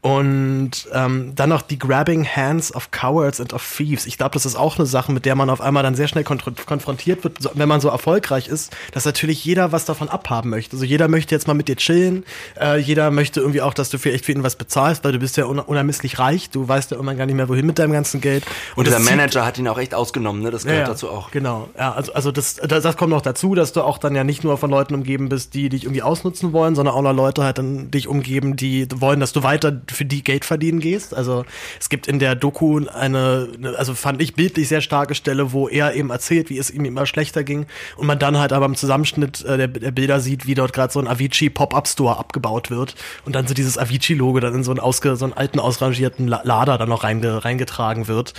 Und ähm, dann noch die Grabbing Hands of Cowards and of Thieves. Ich glaube, das ist auch eine Sache, mit der man auf einmal dann sehr schnell konfr- konfrontiert wird, so- wenn man so erfolgreich ist, dass natürlich jeder was davon abhaben möchte. Also jeder möchte jetzt mal mit dir chillen, äh, jeder möchte irgendwie auch, dass du vielleicht für ihn was bezahlst, weil du bist ja un unermesslich reich, du weißt ja irgendwann gar nicht mehr, wohin mit deinem ganzen Geld. Und das dieser Manager hat ihn auch echt ausgenommen, ne? Das gehört dazu auch. Genau, ja, also, also das, das, das kommt noch dazu, dass du auch dann ja nicht nur von Leuten umgeben bist, die dich irgendwie ausnutzen wollen, sondern auch noch Leute halt dann dich umgeben, die wollen, dass du weiter für die Geld verdienen gehst. Also es gibt in der Doku eine, also fand ich bildlich sehr starke Stelle, wo er eben erzählt, wie es ihm immer schlechter ging und man dann halt aber im Zusammenschnitt äh, der, der Bilder sieht, wie dort gerade so ein Avicii Pop-Up Store abgebaut wird und dann so dieses Avicii Logo dann in so einen ausge, so einen alten ausrangierten La- Lader dann noch reinge, reingetragen wird.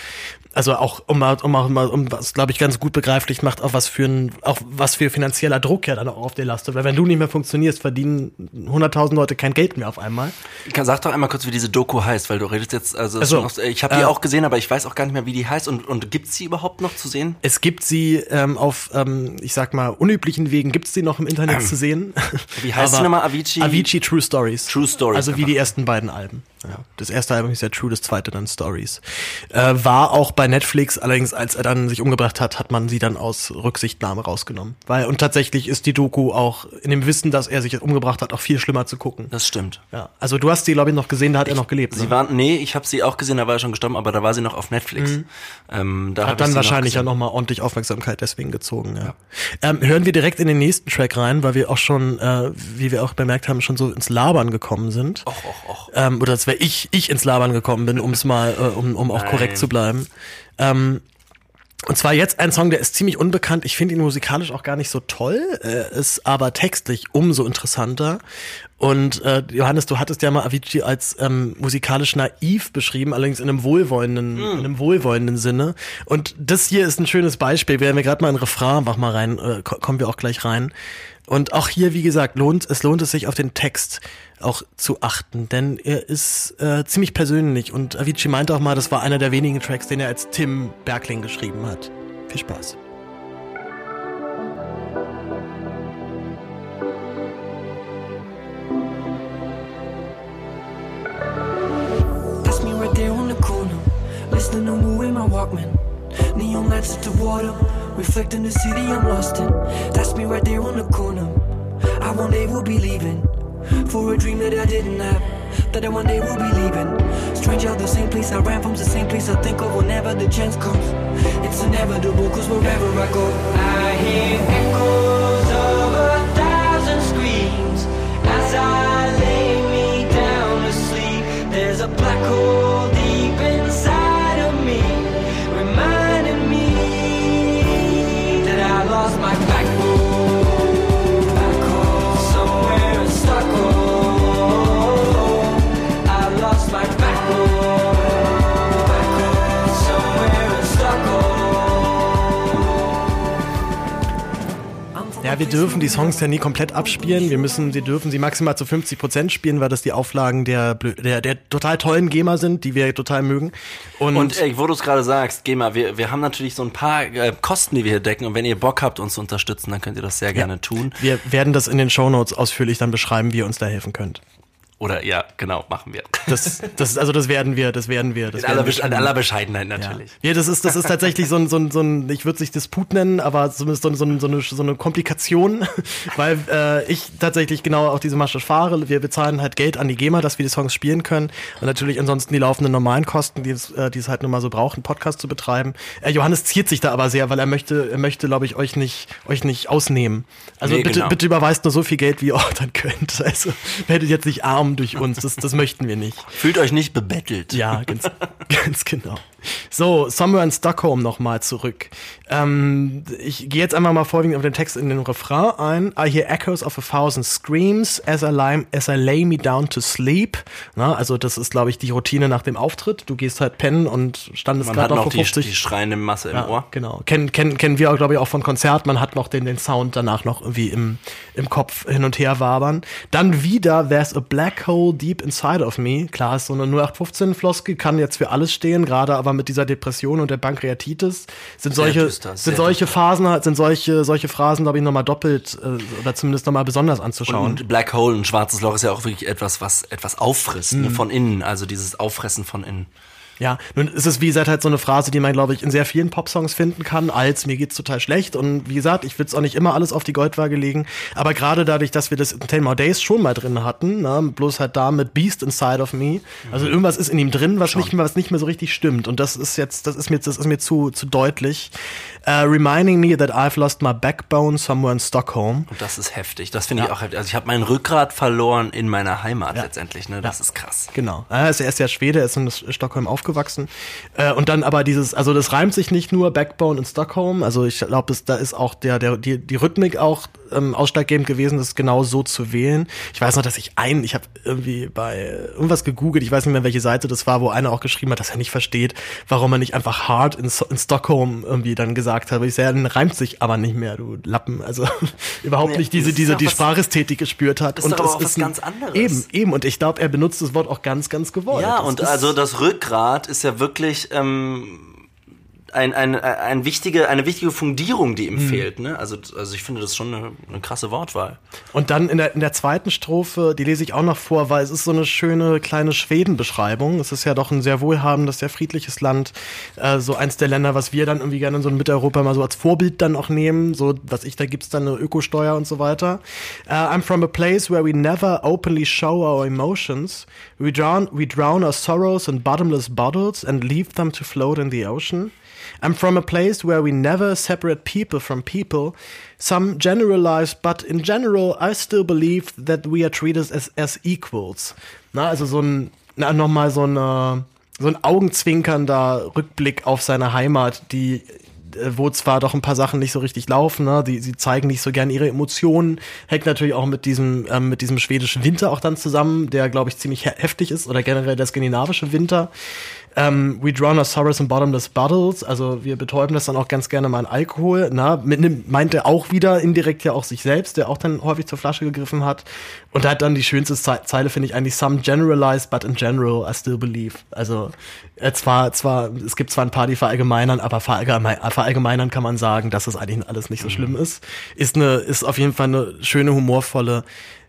Also auch um mal, um auch mal, um was glaube ich ganz gut begreiflich macht, auch was für ein, auch was für finanzieller Druck ja dann auch auf dir lastet. Weil wenn du nicht mehr funktionierst, verdienen 100.000 Leute kein Geld mehr auf einmal. Sag doch einmal kurz, wie diese Doku heißt, weil du redest jetzt, also Ach so. schon aus- ich habe die Äh, auch gesehen, aber ich weiß auch gar nicht mehr, wie die heißt und, und gibt's sie überhaupt noch zu sehen? Es gibt sie ähm, auf, ähm, ich sag mal, unüblichen Wegen gibt es sie noch im Internet zu sehen. Wie heißt sie nochmal? Avicii? Avicii True Stories. True Stories Also wie einfach. die ersten beiden Alben. Ja. Das erste Album ist ja True, das zweite dann Stories. Äh, war auch bei Netflix, allerdings als er dann sich umgebracht hat, hat man sie dann aus Rücksichtnahme rausgenommen. Weil, und tatsächlich ist die Doku auch in dem Wissen, dass er sich umgebracht hat, auch viel schlimmer zu gucken. Das stimmt. Ja. Also du hast sie, glaube ich, noch gesehen, da hat er noch gelebt. Sie ne? war, nee, ich habe sie auch gesehen, da war er schon gestorben, aber da war sie noch auf Netflix. Ähm, da Hat ich dann sie wahrscheinlich noch ja gesehen. nochmal ordentlich Aufmerksamkeit deswegen gezogen, ja. Ähm, hören wir direkt in den nächsten Track rein, weil wir auch schon, äh, wie wir auch bemerkt haben, schon so ins Labern gekommen sind. Och, och, och. Ähm, oder wäre ich, ich ins Labern gekommen bin, um es mal, äh, um, um auch Nein. korrekt zu bleiben. Ähm, und zwar jetzt ein Song, der ist ziemlich unbekannt. Ich finde ihn musikalisch auch gar nicht so toll, äh, ist aber textlich umso interessanter. Und äh, Johannes, du hattest ja mal Avicii als ähm, musikalisch naiv beschrieben, allerdings in einem wohlwollenden, in einem wohlwollenden Sinne. Und das hier ist ein schönes Beispiel. Wir haben ja gerade mal ein Refrain, mach mal rein, äh, ko- kommen wir auch gleich rein. Und auch hier, wie gesagt, lohnt es lohnt es sich auf den Text auch zu achten, denn er ist äh, ziemlich persönlich und Avicii meinte auch mal, das war einer der wenigen Tracks, den er als Tim Berkling geschrieben hat. Viel Spaß. Listening to Moo in my Walkman. Neon lights at the water, reflecting the city I'm lost in. That's me right there on the corner. I one day will be leaving for a dream that I didn't have. That I one day will be leaving. Strange how the same place I ran from's the same place I think of whenever the chance comes. It's inevitable, cause wherever I go, I hear echoes of a thousand screams as I lay me down to sleep. There's a black hole wir dürfen die Songs ja nie komplett abspielen. Wir müssen, wir dürfen sie maximal zu 50 Prozent spielen, weil das die Auflagen der, der, der total tollen GEMA sind, die wir total mögen. Und, Und ey, wo du es gerade sagst, geh mal, wir, wir haben natürlich so ein paar äh, Kosten, die wir hier decken und wenn ihr Bock habt, uns zu unterstützen, dann könnt ihr das sehr gerne tun. wir werden das in den Shownotes ausführlich dann beschreiben, wie ihr uns da helfen könnt. Oder ja, genau, machen wir. Das, das, also das werden wir, das werden wir. Das In aller, werden wir Besch in aller Bescheidenheit natürlich. Ja, das ist, das ist tatsächlich so ein, so ein, so ein ich würde es nicht Disput nennen, aber zumindest so, ein- so, ein- so, eine, so eine Komplikation, weil äh, ich tatsächlich genau auch diese Masche fahre. Wir bezahlen halt Geld an die GEMA, dass wir die Songs spielen können und natürlich ansonsten die laufenden normalen Kosten, die es, äh, die es halt nun mal so braucht, einen Podcast zu betreiben. Äh, Johannes ziert sich da aber sehr, weil er möchte, er möchte, glaube ich, euch nicht, euch nicht ausnehmen. Also Nee, bitte, genau. bitte überweist nur so viel Geld, wie ihr ordern könnt. Also werdet jetzt nicht arm durch uns, das, das möchten wir nicht. Fühlt euch nicht bebettelt. Ja, ganz, ganz genau. So, Somewhere in Stockholm nochmal zurück. Ähm, ich gehe jetzt einmal mal vorwiegend auf den Text in den Refrain ein. I hear echoes of a thousand screams as I, lie, as I lay me down to sleep. Na, also das ist, glaube ich, die Routine nach dem Auftritt. Du gehst halt pennen und standest gerade noch vor die, 50. die schreiende Masse im Ja, Ohr. genau. Kennen, kennen, kennen wir glaube ich, auch von Konzert. Man hat noch den, den Sound danach noch irgendwie im, im Kopf hin und her wabern. Dann wieder There's a Black Hole Deep Inside of Me. Klar, ist so eine 0815-Floskel, kann jetzt für alles stehen, gerade aber mit dieser Depression und der Pankreatitis, sind solche, düster, sind solche Phasen, halt- sind solche, solche Phrasen, glaube ich, nochmal doppelt äh, oder zumindest nochmal besonders anzuschauen. Und Black Hole, ein schwarzes Loch, ist ja auch wirklich etwas, was etwas auffrisst, ne, Mhm. von innen, also dieses Auffressen von innen. Ja, nun ist es wie gesagt halt so eine Phrase, die man, glaube ich, in sehr vielen Popsongs finden kann, als mir geht's total schlecht. Und wie gesagt, ich will es auch nicht immer alles auf die Goldwaage legen. Aber gerade dadurch, dass wir das in Ten More Days schon mal drin hatten, ne, bloß halt da mit Beast Inside of Me. Also irgendwas ist in ihm drin, was nicht mehr, was nicht mehr so richtig stimmt. Und das ist jetzt, das ist mir, das ist mir zu, zu deutlich. Uh, reminding me that I've lost my backbone somewhere in Stockholm. Und das ist heftig. Das finde ich auch heftig. Also ich habe mein Rückgrat verloren in meiner Heimat letztendlich. Ne? Das ist krass. Genau. Er ist, er ist ja Schwede, er ist in Stockholm aufgewachsen. Äh, und dann aber dieses, also das reimt sich nicht nur Backbone in Stockholm. Also ich glaube, da ist auch der, der, die, die Rhythmik auch ähm, ausschlaggebend gewesen, das genau so zu wählen. Ich weiß noch, dass ich ein, ich habe irgendwie bei irgendwas gegoogelt, ich weiß nicht mehr, welche Seite das war, wo einer auch geschrieben hat, dass er nicht versteht, warum man nicht einfach hard in, So- in Stockholm irgendwie dann gesagt hat. Ich sage, dann reimt sich aber nicht mehr, du Lappen. Also überhaupt Nee, nicht diese, ist diese, die was- Sprachästhetik gespürt hat. Das ist aber das auch was ein- ganz anderes. Eben, eben. Und ich glaube, er benutzt das Wort auch ganz, ganz gewollt. Ja, Das und ist- also das Rückgrat ist ja wirklich ähm, ein, ein, ein wichtige, eine wichtige Fundierung, die ihm Mhm. fehlt. Ne? Also, also ich finde das schon eine, eine krasse Wortwahl. Und dann in der, in der zweiten Strophe, die lese ich auch noch vor, weil es ist so eine schöne kleine Schweden-Beschreibung. Es ist ja doch ein sehr wohlhabendes, sehr friedliches Land. Äh, so eins der Länder, was wir dann irgendwie gerne in so Mitteleuropa mal so als Vorbild dann auch nehmen. So, was ich, da gibt's dann eine Ökosteuer und so weiter. Uh, I'm from a place where we never openly show our emotions. We drown, we drown our sorrows in bottomless bottles and leave them to float in the ocean. I'm from a place where we never separate people from people. Some generalize, but in general, I still believe that we are treated as, as equals. Na, also so ein, nochmal so eine, so ein augenzwinkernder Rückblick auf seine Heimat, die äh, wo zwar doch ein paar Sachen nicht so richtig laufen, ne? die, sie zeigen nicht so gern ihre Emotionen, hängt natürlich auch mit diesem, ähm, mit diesem schwedischen Winter auch dann zusammen, der, glaube ich, ziemlich he heftig ist, oder generell der skandinavische Winter. Ähm, we drown our sorrows in bottomless bottles, also wir betäuben das dann auch ganz gerne mal in Alkohol. Na, mit er auch wieder indirekt ja auch sich selbst, der auch dann häufig zur Flasche gegriffen hat. Und da hat dann die schönste Ze Zeile, finde ich eigentlich, some generalize, but in general I still believe. Also äh, zwar, zwar, es gibt zwar ein paar, die verallgemeinern, aber verallgemein, verallgemeinern kann man sagen, dass es eigentlich alles nicht so schlimm ist. Ist eine, ist auf jeden Fall eine schöne, humorvolle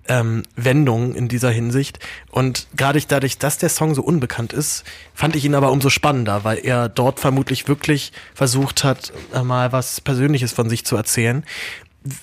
ähm, Wendung in dieser Hinsicht. Und gerade dadurch, dass der Song so unbekannt ist, fand ich ihn aber umso spannender, weil er dort vermutlich wirklich versucht hat, äh, mal was Persönliches von sich zu erzählen.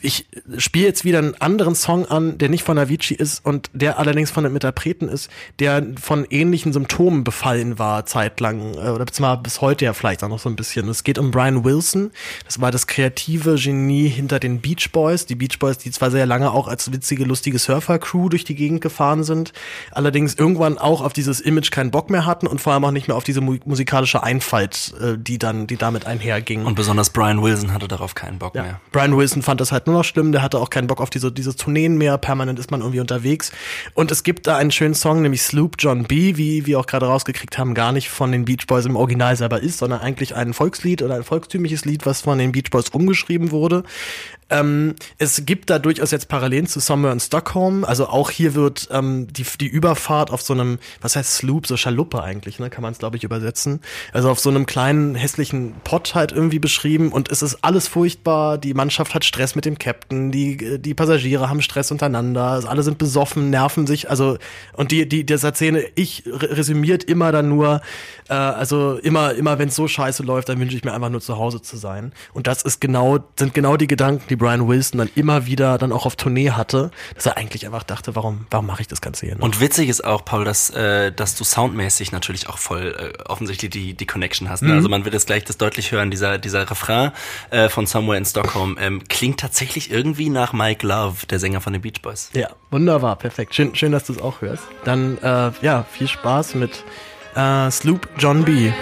Ich spiele jetzt wieder einen anderen Song an, der nicht von Avicii ist und der allerdings von einem Interpreten ist, der von ähnlichen Symptomen befallen war zeitlang äh, oder beziehungsweise bis heute ja vielleicht auch noch so ein bisschen. Es geht um Brian Wilson. Das war das kreative Genie hinter den Beach Boys. Die Beach Boys, die zwar sehr lange auch als witzige, lustige Surfer-Crew durch die Gegend gefahren sind, allerdings irgendwann auch auf dieses Image keinen Bock mehr hatten und vor allem auch nicht mehr auf diese mu musikalische Einfalt, äh, die dann, die damit einherging. Und besonders Brian Wilson hatte darauf keinen Bock mehr. Brian Wilson fand das halt nur noch schlimm, der hatte auch keinen Bock auf diese, diese Tourneen mehr, permanent ist man irgendwie unterwegs. Und es gibt da einen schönen Song, nämlich Sloop John B., wie wir auch gerade rausgekriegt haben, gar nicht von den Beach Boys im Original selber ist, sondern eigentlich ein Volkslied oder ein volkstümliches Lied, was von den Beach Boys umgeschrieben wurde. Ähm, es gibt da durchaus jetzt Parallelen zu Somewhere in Stockholm. Also auch hier wird ähm, die, die Überfahrt auf so einem, was heißt Sloop, so Schaluppe eigentlich, ne, kann man es glaube ich übersetzen. Also auf so einem kleinen hässlichen Pott halt irgendwie beschrieben und es ist alles furchtbar. Die Mannschaft hat Stress mit dem Captain, die die Passagiere haben Stress untereinander, also alle sind besoffen, nerven sich. Also und die die das erzähle ich re- resümiert immer dann nur, äh, also immer immer wenn es so scheiße läuft, dann wünsche ich mir einfach nur zu Hause zu sein. Und das ist genau sind genau die Gedanken, die Brian Wilson dann immer wieder dann auch auf Tournee hatte, dass er eigentlich einfach dachte, warum, warum mache ich das Ganze hier noch? Und witzig ist auch, Paul, dass, äh, dass du soundmäßig natürlich auch voll äh, offensichtlich die, die Connection hast. Ne? Mhm. Also man wird jetzt gleich das deutlich hören, dieser, dieser Refrain äh, von Somewhere in Stockholm ähm, klingt tatsächlich irgendwie nach Mike Love, der Sänger von den Beach Boys. Ja, wunderbar, perfekt. Schön, schön dass du es auch hörst. Dann, äh, ja, viel Spaß mit äh, Sloop John B.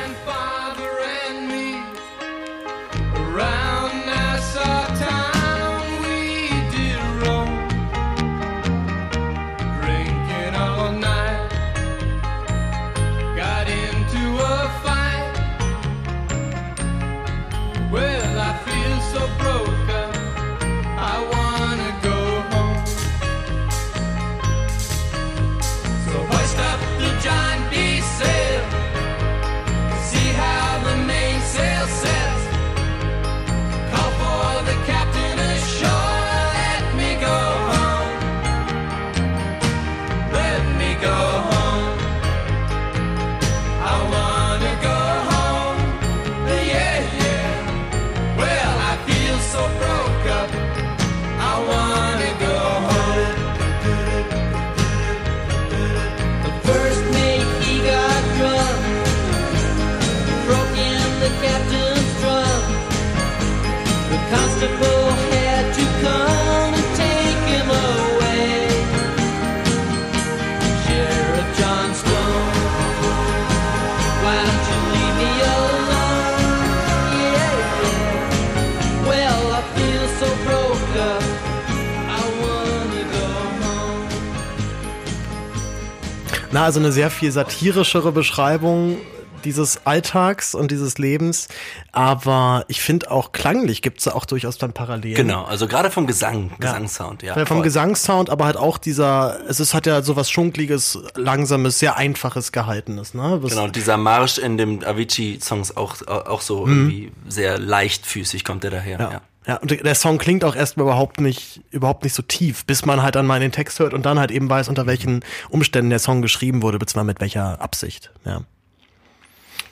Na, also eine sehr viel satirischere Beschreibung dieses Alltags und dieses Lebens. Aber ich finde auch klanglich gibt's da auch durchaus dann Parallelen. Genau, also gerade vom Gesang, Gesangssound, ja. Weil vom voll. Gesangssound, aber halt auch dieser, es ist, hat ja sowas Schunkliges, Langsames, sehr Einfaches gehaltenes, ne? Was- Genau, dieser Marsch in dem Avicii-Songs auch, auch so Mhm. irgendwie sehr leichtfüßig kommt der daher. Ja. Ja. Ja, und der Song klingt auch erstmal überhaupt nicht, überhaupt nicht so tief, bis man halt dann mal den Text hört und dann halt eben weiß, unter welchen Umständen der Song geschrieben wurde, beziehungsweise mit welcher Absicht. Ja.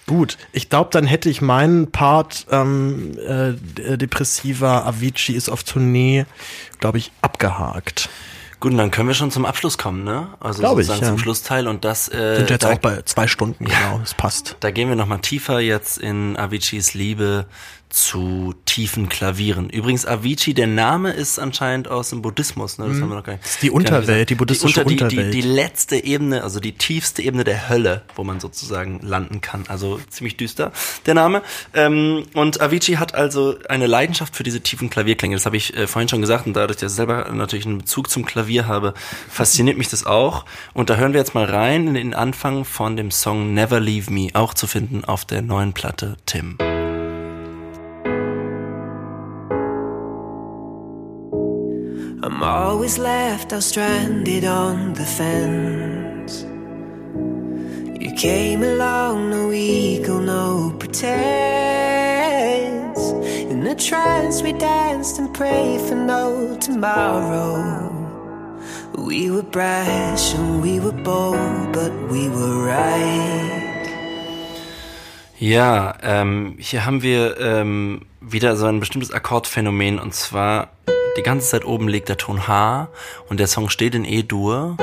Gut, ich glaube, dann hätte ich meinen Part ähm, äh, depressiver Avicii ist auf Tournee, glaube ich, abgehakt. Gut, und dann können wir schon zum Abschluss kommen, ne? Also Glaub ich, sozusagen ja. zum Schlussteil und das äh, Sind jetzt da, auch bei zwei Stunden, genau, das passt. da gehen wir nochmal tiefer jetzt in Aviciis Liebe zu tiefen Klavieren. Übrigens, Avicii, der Name ist anscheinend aus dem Buddhismus, ne? Das Mhm. haben wir noch gar nicht. Das ist die Unterwelt, die buddhistische die, unter, die, Unterwelt. Die, die letzte Ebene, also die tiefste Ebene der Hölle, wo man sozusagen landen kann. Also ziemlich düster, der Name. Ähm, und Avicii hat also eine Leidenschaft für diese tiefen Klavierklänge. Das habe ich äh, vorhin schon gesagt und dadurch, dass ich selber natürlich einen Bezug zum Klavier habe, fasziniert mich das auch. Und da hören wir jetzt mal rein in den Anfang von dem Song Never Leave Me, auch zu finden auf der neuen Platte Tim. I'm always left out stranded on the fence. You came along, no ego, no pretense. In a trance, we danced and prayed for no tomorrow. We were brash and we were bold, but we were right. Ja, ähm, hier haben wir ähm, wieder so ein bestimmtes Akkordphänomen und zwar die ganze Zeit oben liegt der Ton H und der Song steht in E-Dur.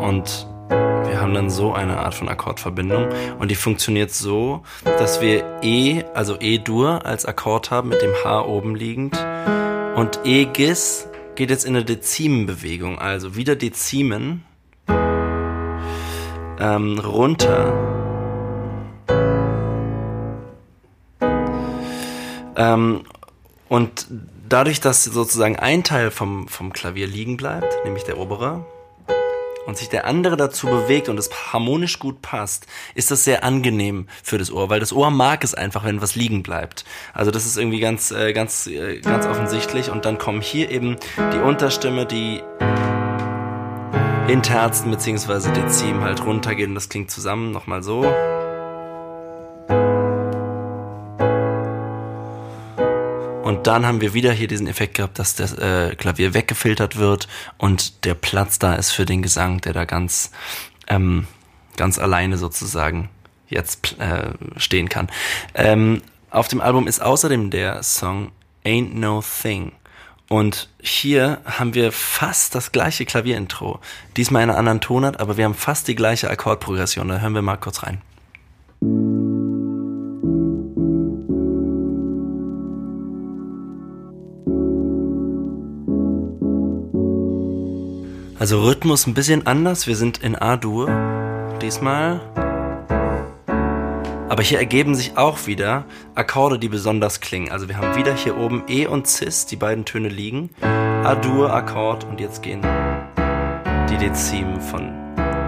Und wir haben dann so eine Art von Akkordverbindung. Und die funktioniert so, dass wir E, also E-Dur als Akkord haben mit dem H oben liegend. Und E-Gis geht jetzt in eine Dezimenbewegung, also wieder Dezimen ähm, runter. Ähm, und dadurch, dass sozusagen ein Teil vom, vom Klavier liegen bleibt, nämlich der obere, und sich der andere dazu bewegt und es harmonisch gut passt, ist das sehr angenehm für das Ohr, weil das Ohr mag es einfach, wenn was liegen bleibt. Also das ist irgendwie ganz, äh, ganz, äh, ganz offensichtlich. Und dann kommen hier eben die Unterstimme, die in Terzen beziehungsweise Dezim halt runtergeht und das klingt zusammen nochmal so. Dann haben wir wieder hier diesen Effekt gehabt, dass das äh, Klavier weggefiltert wird und der Platz da ist für den Gesang, der da ganz, ähm, ganz alleine sozusagen jetzt äh, stehen kann. Ähm, auf dem Album ist außerdem der Song Ain't No Thing. Und hier haben wir fast das gleiche Klavierintro. Diesmal in einer anderen Tonart, aber wir haben fast die gleiche Akkordprogression. Da hören wir mal kurz rein. Also Rhythmus ein bisschen anders. Wir sind in A-Dur diesmal. Aber hier ergeben sich auch wieder Akkorde, die besonders klingen. Also wir haben wieder hier oben E und Cis, die beiden Töne liegen. A-Dur, Akkord und jetzt gehen die Dezimen von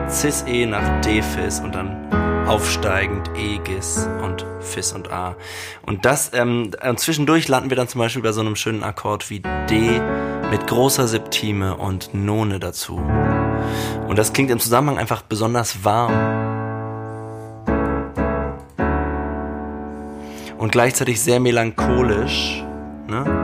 Cis-E nach D-Fis und dann aufsteigend E-Gis und Fis und A. Und das, ähm, zwischendurch landen wir dann zum Beispiel bei so einem schönen Akkord wie D mit großer Septime und None dazu. Und das klingt im Zusammenhang einfach besonders warm. Und gleichzeitig sehr melancholisch. Ne?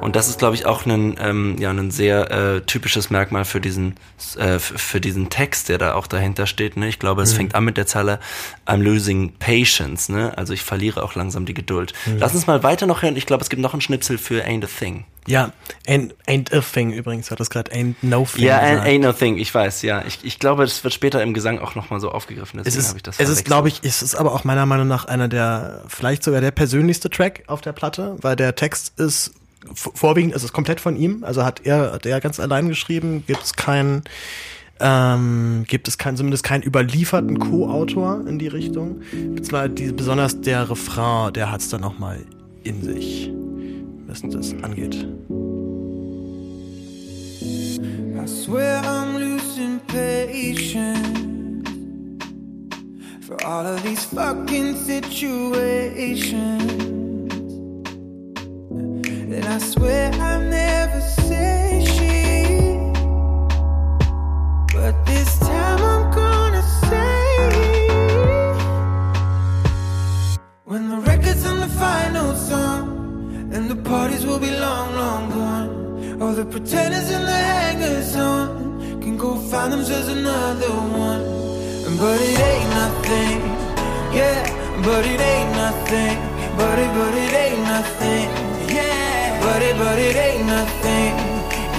Und das ist, glaube ich, auch ein, ähm, ja, ein sehr äh, typisches Merkmal für diesen, äh, für diesen Text, der da auch dahinter steht. Ne? Ich glaube, es Mhm. fängt an mit der Zeile I'm losing patience. Ne? Also ich verliere auch langsam die Geduld. Mhm. Lass uns mal weiter noch hören. Ich glaube, es gibt noch einen Schnipsel für Ain't a Thing. Ja, ain't, ain't a thing übrigens, hat das gerade ain't no thing Ja, ain't, gesagt. ain't no thing, ich weiß, ja. Ich, ich glaube, das wird später im Gesang auch nochmal so aufgegriffen. Es Deswegen ist, habe ich das es ist, glaube ich, es ist aber auch meiner Meinung nach einer der, vielleicht sogar der persönlichste Track auf der Platte, weil der Text ist vorwiegend, ist komplett von ihm, also hat er, hat er ganz allein geschrieben, gibt es keinen, ähm, gibt es keinen, zumindest keinen überlieferten Co-Autor in die Richtung. Die, besonders der Refrain, der hat es dann nochmal in sich, was das angeht. I swear I'm losing patience for all of these fucking situations. And I swear I never say shit, but this time I'm gonna say. When the record's on the final song, and the parties will be long, long gone. All the pretenders and the hangers on can go find themselves another one. But it ain't nothing, yeah. But it ain't nothing, but it, but it ain't nothing. But it, but it ain't nothing,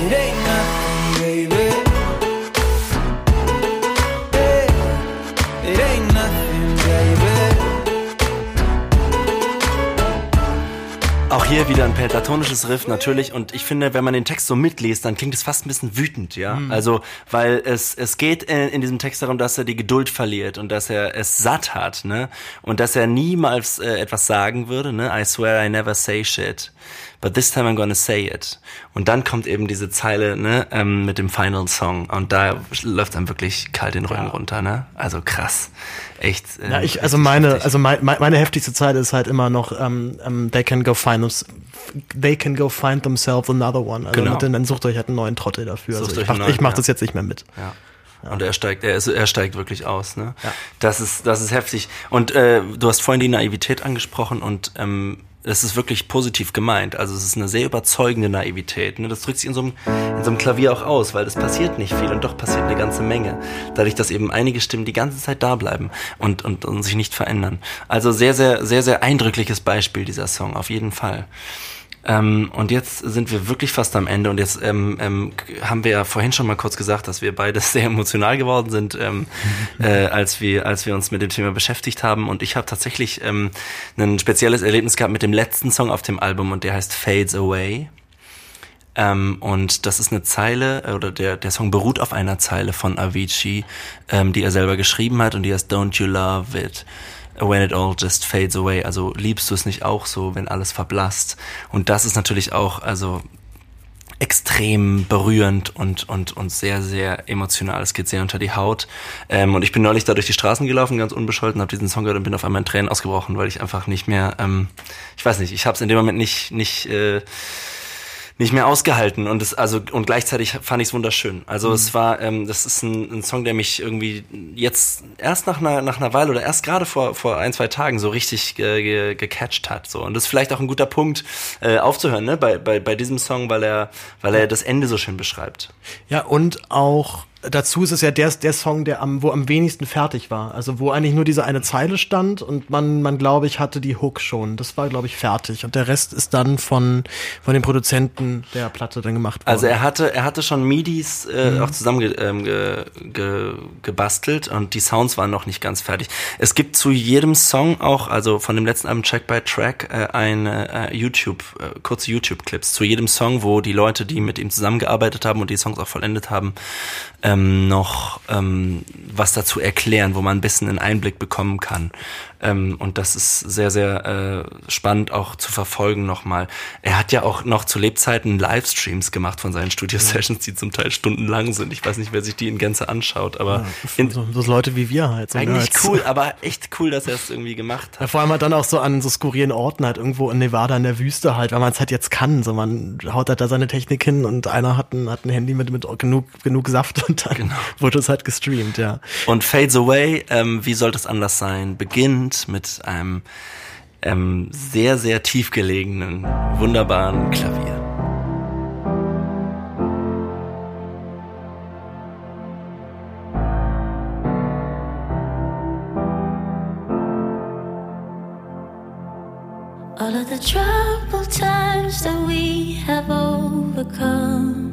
it ain't nothing, baby. Yeah. It ain't nothing, baby. Auch hier wieder ein pentatonisches Riff natürlich und ich finde, wenn man den Text so mitliest, dann klingt es fast ein bisschen wütend, ja. Mhm. Also, weil es es geht in, in diesem Text darum, dass er die Geduld verliert und dass er es satt hat, ne? Und dass er niemals äh, etwas sagen würde, ne? I swear I never say shit, but this time I'm gonna say it. Und dann kommt eben diese Zeile, ne? Ähm, mit dem Final Song und da läuft dann wirklich kalt den Rücken runter, ne? Also krass, echt. äh, Ja, ich, also meine, heftig. also mein, mein, meine heftigste Zeile ist halt immer noch, ähm, ähm, they can go find them, they can go find themselves another one. Also Genau. mit dann sucht euch halt einen neuen Trottel dafür. Sucht Also ich einen mach, ja. das jetzt nicht mehr mit. Ja. Und er steigt, er, ist, er steigt wirklich aus, ne? Das ist, das ist heftig. Und äh, du hast vorhin die Naivität angesprochen und ähm, es ist wirklich positiv gemeint. Also es ist eine sehr überzeugende Naivität. Ne? Das drückt sich in so, einem, in so einem Klavier auch aus, weil es passiert nicht viel und doch passiert eine ganze Menge. Dadurch, dass eben einige Stimmen die ganze Zeit da bleiben und, und, und sich nicht verändern. Also sehr, sehr, sehr, sehr eindrückliches Beispiel dieser Song, auf jeden Fall. Ähm, und jetzt sind wir wirklich fast am Ende und jetzt ähm, ähm, haben wir ja vorhin schon mal kurz gesagt, dass wir beide sehr emotional geworden sind, ähm, äh, als wir als wir uns mit dem Thema beschäftigt haben. Und ich habe tatsächlich ähm, ein spezielles Erlebnis gehabt mit dem letzten Song auf dem Album und der heißt Fades Away. Ähm, und das ist eine Zeile, äh, oder der, der Song beruht auf einer Zeile von Avicii, ähm, die er selber geschrieben hat und die heißt Don't You Love It when it all just fades away. Also liebst du es nicht auch so, wenn alles verblasst? Und das ist natürlich auch, also extrem berührend und, und, und sehr, sehr emotional. Es geht sehr unter die Haut. Ähm, und ich bin neulich da durch die Straßen gelaufen, ganz unbescholten, habe diesen Song gehört und bin auf einmal in Tränen ausgebrochen, weil ich einfach nicht mehr, ähm, ich weiß nicht, ich habe es in dem Moment nicht, nicht, äh, nicht mehr ausgehalten und es also und gleichzeitig fand ich es wunderschön. Also Mhm. es war, ähm, das ist ein, ein Song, der mich irgendwie jetzt erst nach einer nach einer Weile oder erst gerade vor vor ein zwei Tagen so richtig ge, ge, gecatcht hat. So und das ist vielleicht auch ein guter Punkt äh, aufzuhören, ne? Bei, bei bei diesem Song, weil er weil er das Ende so schön beschreibt. Ja, und auch dazu ist es ja der, der Song, der am, wo am wenigsten fertig war. Also wo eigentlich nur diese eine Zeile stand und man, man glaube ich, hatte die Hook schon. Das war, glaube ich, fertig. Und der Rest ist dann von, von den Produzenten der Platte dann gemacht worden. Also er hatte, er hatte schon MIDIs äh, Mhm. auch zusammen ge, ähm, ge, ge, gebastelt und die Sounds waren noch nicht ganz fertig. Es gibt zu jedem Song auch, also von dem letzten Album Track by Track, äh, eine äh, YouTube, äh, kurze YouTube-Clips zu jedem Song, wo die Leute, die mit ihm zusammengearbeitet haben und die Songs auch vollendet haben, ähm, noch ähm, was dazu erklären, wo man ein bisschen einen Einblick bekommen kann. Ähm, und das ist sehr, sehr äh, spannend auch zu verfolgen nochmal. Er hat ja auch noch zu Lebzeiten Livestreams gemacht von seinen Studio-Sessions, die zum Teil stundenlang sind. Ich weiß nicht, wer sich die in Gänze anschaut, aber in, so, so Leute wie wir halt. So eigentlich Nerds. cool, aber echt cool, dass er es irgendwie gemacht hat. Ja, vor allem halt dann auch so an so skurrilen Orten halt irgendwo in Nevada in der Wüste halt, weil man es halt jetzt kann. So man haut halt da seine Technik hin und einer hat ein, hat ein Handy mit, mit genug, genug Saft und dann Genau. wurde es halt gestreamt, ja. Und Fades Away, ähm, wie sollte es anders sein, beginnt mit einem ähm, sehr, sehr tief gelegenen, wunderbaren Klavier. All of the troubled times that we have overcome.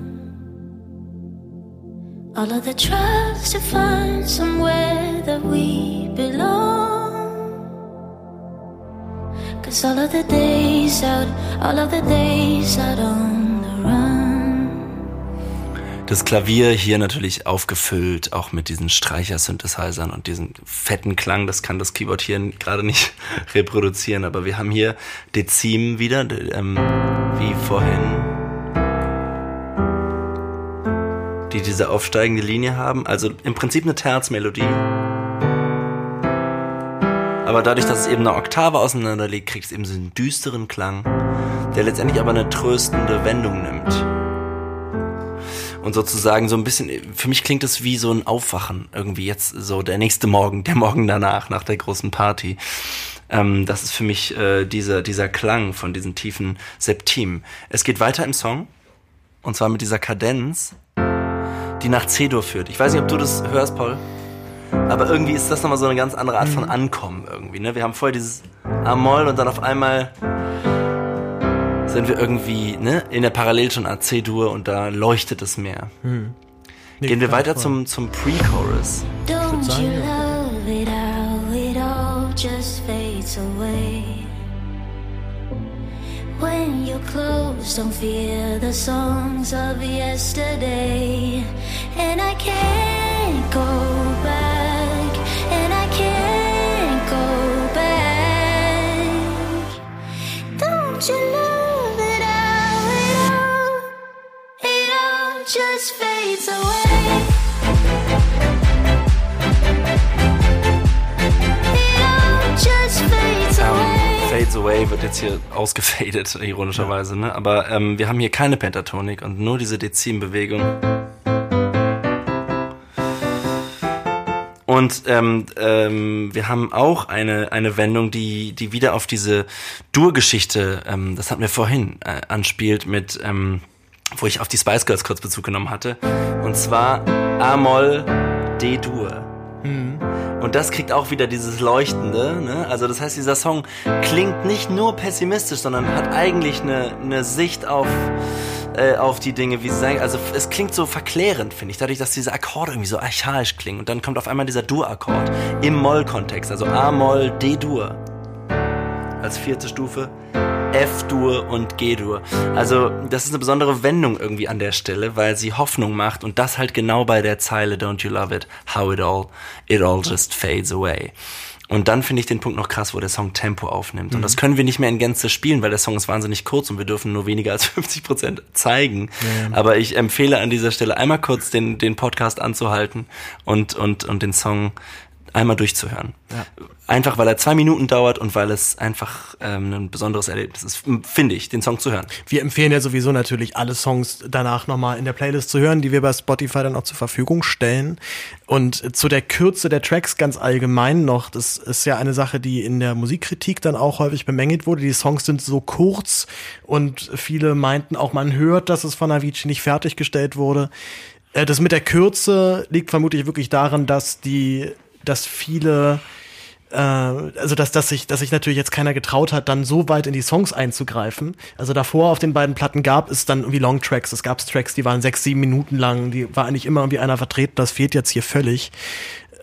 All of the tries to find somewhere that we belong. Cause all of the days out, all of the days out on the run. Das Klavier hier natürlich aufgefüllt, auch mit diesen Streicher-Synthesizern und diesem fetten Klang. Das kann das Keyboard hier gerade nicht reproduzieren, aber wir haben hier Dezim wieder, ähm, wie vorhin. die diese aufsteigende Linie haben. Also im Prinzip eine Terzmelodie. Aber dadurch, dass es eben eine Oktave auseinander liegt, kriegt es eben so einen düsteren Klang, der letztendlich aber eine tröstende Wendung nimmt. Und sozusagen so ein bisschen, für mich klingt es wie so ein Aufwachen irgendwie jetzt so der nächste Morgen, der Morgen danach, nach der großen Party. Ähm, das ist für mich äh, dieser, dieser Klang von diesen tiefen Septimen. Es geht weiter im Song. Und zwar mit dieser Kadenz, die nach C-Dur führt. Ich weiß nicht, ob du das hörst, Paul. Aber irgendwie ist das nochmal so eine ganz andere Art von Ankommen irgendwie. Ne? Wir haben vorher dieses A-Moll und dann auf einmal sind wir irgendwie ne, in der Parallel schon A C-Dur und da leuchtet es mehr. Hm. Nee, Gehen wir weiter voll. zum, zum Pre-Chorus. Don't you love it how it all just fades away? When you're close, don't fear the songs of yesterday. And I can't go back, Away wird jetzt hier ausgefadet, ironischerweise. Ne? Aber ähm, wir haben hier keine Pentatonik und nur diese Dezimbewegung. Und ähm, ähm, wir haben auch eine, eine Wendung, die, die wieder auf diese Dur-Geschichte, ähm, das hatten wir vorhin, äh, anspielt mit, ähm, wo ich auf die Spice Girls kurz Bezug genommen hatte. Und zwar A-Moll, D-Dur. Und das kriegt auch wieder dieses Leuchtende. Ne? Also das heißt, dieser Song klingt nicht nur pessimistisch, sondern hat eigentlich eine, eine Sicht auf, äh, auf die Dinge, wie sie sagen. Also es klingt so verklärend, finde ich, dadurch, dass diese Akkorde irgendwie so archaisch klingen. Und dann kommt auf einmal dieser Dur-Akkord im Moll-Kontext, also A-Moll, D-Dur als vierte Stufe. F-Dur und G-Dur. Also, das ist eine besondere Wendung irgendwie an der Stelle, weil sie Hoffnung macht und das halt genau bei der Zeile Don't you love it, how it all, it all just fades away. Und dann finde ich den Punkt noch krass, wo der Song Tempo aufnimmt. Und das können wir nicht mehr in Gänze spielen, weil der Song ist wahnsinnig kurz und wir dürfen nur weniger als 50 Prozent zeigen. Aber ich empfehle an dieser Stelle einmal kurz den, den Podcast anzuhalten und, und, und den Song einmal durchzuhören. Einfach weil er zwei Minuten dauert und weil es einfach ähm, ein besonderes Erlebnis ist, finde ich, den Song zu hören. Wir empfehlen ja sowieso natürlich alle Songs danach nochmal in der Playlist zu hören, die wir bei Spotify dann auch zur Verfügung stellen. Und zu der Kürze der Tracks ganz allgemein noch, das ist ja eine Sache, die in der Musikkritik dann auch häufig bemängelt wurde. Die Songs sind so kurz und viele meinten auch, man hört, dass es von Avicii nicht fertiggestellt wurde. Äh, Das mit der Kürze liegt vermutlich wirklich daran, dass die, dass viele äh, also dass, dass sich, dass sich natürlich jetzt keiner getraut hat, dann so weit in die Songs einzugreifen. Also davor auf den beiden Platten gab es dann irgendwie Longtracks. Es gab Tracks, die waren sechs, sieben Minuten lang, die war eigentlich immer irgendwie einer vertreten. Das fehlt jetzt hier völlig.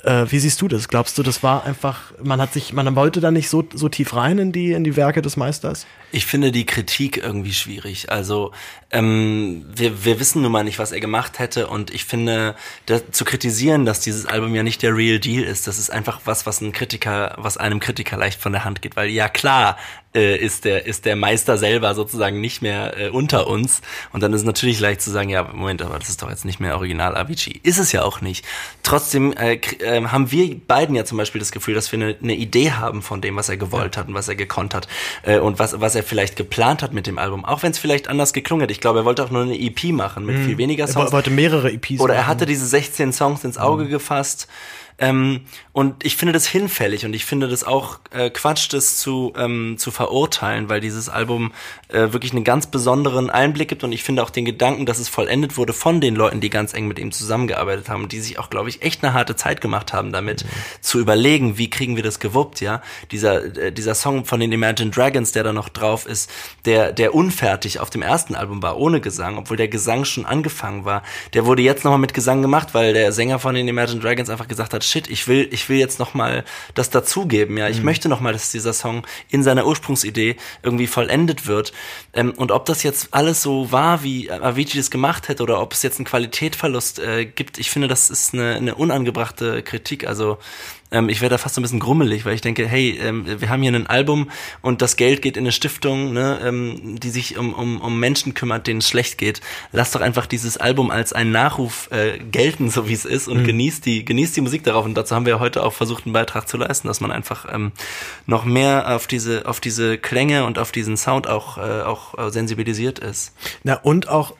Äh, wie siehst du das? Glaubst du, das war einfach, man hat sich, man wollte da nicht so, so tief rein in die, in die Werke des Meisters? Ich finde die Kritik irgendwie schwierig. Also ähm, wir, wir wissen nun mal nicht, was er gemacht hätte und ich finde, da, zu kritisieren, dass dieses Album ja nicht der Real Deal ist, das ist einfach was, was ein Kritiker, was einem Kritiker leicht von der Hand geht, weil ja klar äh, ist der ist der Meister selber sozusagen nicht mehr äh, unter uns und dann ist es natürlich leicht zu sagen, ja Moment, aber das ist doch jetzt nicht mehr Original Avicii. Ist es ja auch nicht. Trotzdem äh, kr- äh, haben wir beiden ja zum Beispiel das Gefühl, dass wir eine, eine Idee haben von dem, was er gewollt hat und was er gekonnt hat äh, und was was er vielleicht geplant hat mit dem Album, auch wenn es vielleicht anders geklungen hat. Ich glaube, er wollte auch nur eine EP machen mit Mhm. viel weniger Er Songs. wollte mehrere EPs Oder er machen. hatte diese 16 Songs ins Auge gefasst. Ähm, und ich finde das hinfällig und ich finde das auch äh, Quatsch, das zu, ähm, zu verurteilen, weil dieses Album äh, wirklich einen ganz besonderen Einblick gibt und ich finde auch den Gedanken, dass es vollendet wurde von den Leuten, die ganz eng mit ihm zusammengearbeitet haben, die sich auch, glaube ich, echt eine harte Zeit gemacht haben damit, zu überlegen, wie kriegen wir das gewuppt, ja. Dieser, äh, dieser Song von den Imagine Dragons, der da noch drauf ist, der, der unfertig auf dem ersten Album war, ohne Gesang, obwohl der Gesang schon angefangen war, der wurde jetzt nochmal mit Gesang gemacht, weil der Sänger von den Imagine Dragons einfach gesagt hat, shit, ich will, ich will jetzt nochmal das dazugeben, ja. Ich möchte nochmal, dass dieser Song in seiner Ursprungsidee irgendwie vollendet wird. Ähm, und ob das jetzt alles so war, wie Avicii es gemacht hätte, oder ob es jetzt einen Qualitätsverlust äh, gibt, ich finde, das ist eine, eine unangebrachte Kritik. Also ähm, ich werde da fast so ein bisschen grummelig, weil ich denke, hey, ähm, wir haben hier ein Album und das Geld geht in eine Stiftung, ne, ähm, die sich um, um, um Menschen kümmert, denen es schlecht geht. Lass doch einfach dieses Album als einen Nachruf äh, gelten, so wie es ist, und Mhm. genießt die, genießt die Musik darauf. Und dazu haben wir heute auch versucht, einen Beitrag zu leisten, dass man einfach ähm, noch mehr auf diese, auf diese Klänge und auf diesen Sound auch, äh, auch äh, sensibilisiert ist. Na, und auch,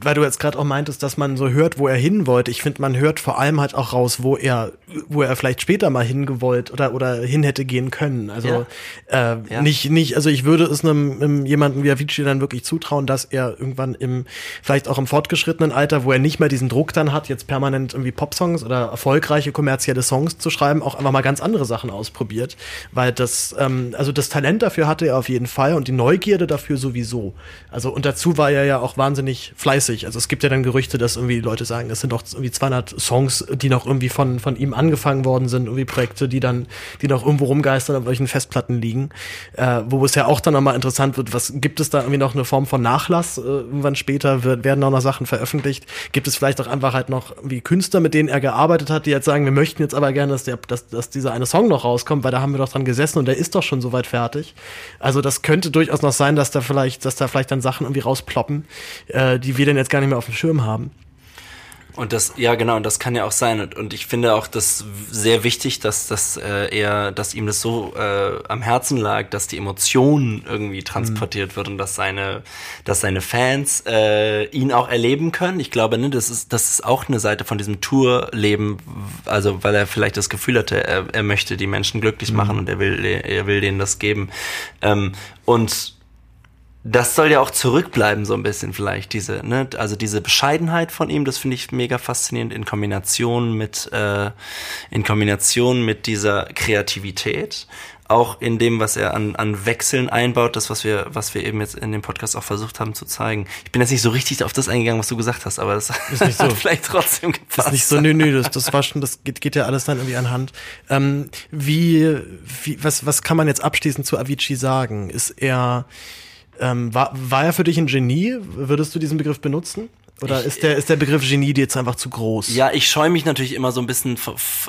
weil du jetzt gerade auch meintest, dass man so hört, wo er hin wollte. Ich finde, man hört vor allem halt auch raus, wo er, wo er vielleicht später mal hingewollt oder, oder hin hätte gehen können. Also äh, Ja. nicht, nicht, also ich würde es einem, einem jemanden wie Avicii dann wirklich zutrauen, dass er irgendwann im, vielleicht auch im fortgeschrittenen Alter, wo er nicht mehr diesen Druck dann hat, jetzt permanent irgendwie Popsongs oder erfolgreiche kommerzielle Songs zu schreiben, auch einfach mal ganz andere Sachen ausprobiert. Weil das, ähm, also das Talent dafür hatte er auf jeden Fall und die Neugierde dafür sowieso. Also und dazu war er ja auch wahnsinnig fleißig. Also es gibt ja dann Gerüchte, dass irgendwie Leute sagen, es sind doch irgendwie 200 Songs, die noch irgendwie von, von ihm angefangen worden sind, irgendwie Projekte, die dann, die noch irgendwo rumgeistern auf welchen Festplatten liegen. Äh, wo es ja auch dann nochmal interessant wird, was gibt es da irgendwie noch eine Form von Nachlass? Äh, irgendwann später wird, werden auch noch Sachen veröffentlicht. Gibt es vielleicht auch einfach halt noch wie Künstler, mit denen er gearbeitet hat, die jetzt sagen, wir möchten jetzt aber gerne, dass, der, dass, dass dieser eine Song noch rauskommt, weil da haben wir doch dran gesessen und der ist doch schon soweit fertig. Also das könnte durchaus noch sein, dass da vielleicht, dass da vielleicht dann Sachen irgendwie rausploppen, äh, die wir denn jetzt gar nicht mehr auf dem Schirm haben. Und das, ja genau, und das kann ja auch sein. Und, und ich finde auch das sehr wichtig, dass, dass äh, er, dass ihm das so äh, am Herzen lag, dass die Emotion irgendwie transportiert wird und dass seine, dass seine Fans äh, ihn auch erleben können. Ich glaube, ne, das ist, das ist auch eine Seite von diesem Tourleben, also weil er vielleicht das Gefühl hatte, er, er möchte die Menschen glücklich machen und er will, er will denen das geben. Ähm, und das soll ja auch zurückbleiben, so ein bisschen vielleicht, diese, ne, also diese Bescheidenheit von ihm, das finde ich mega faszinierend in Kombination mit, äh, in Kombination mit dieser Kreativität. Auch in dem, was er an, an Wechseln einbaut, das, was wir, was wir eben jetzt in dem Podcast auch versucht haben zu zeigen. Ich bin jetzt nicht so richtig auf das eingegangen, was du gesagt hast, aber das Ist nicht so. hat vielleicht trotzdem gepasst. Das ist nicht so, nö, nö, das, das war schon, das geht, geht ja alles dann irgendwie anhand. Ähm, wie, wie, was, was kann man jetzt abschließend zu Avicii sagen? Ist er, ähm, war, war er für dich ein Genie? Würdest du diesen Begriff benutzen? Oder Ich- ist der, ist der Begriff Genie dir jetzt einfach zu groß? Ja, ich scheue mich natürlich immer so ein bisschen,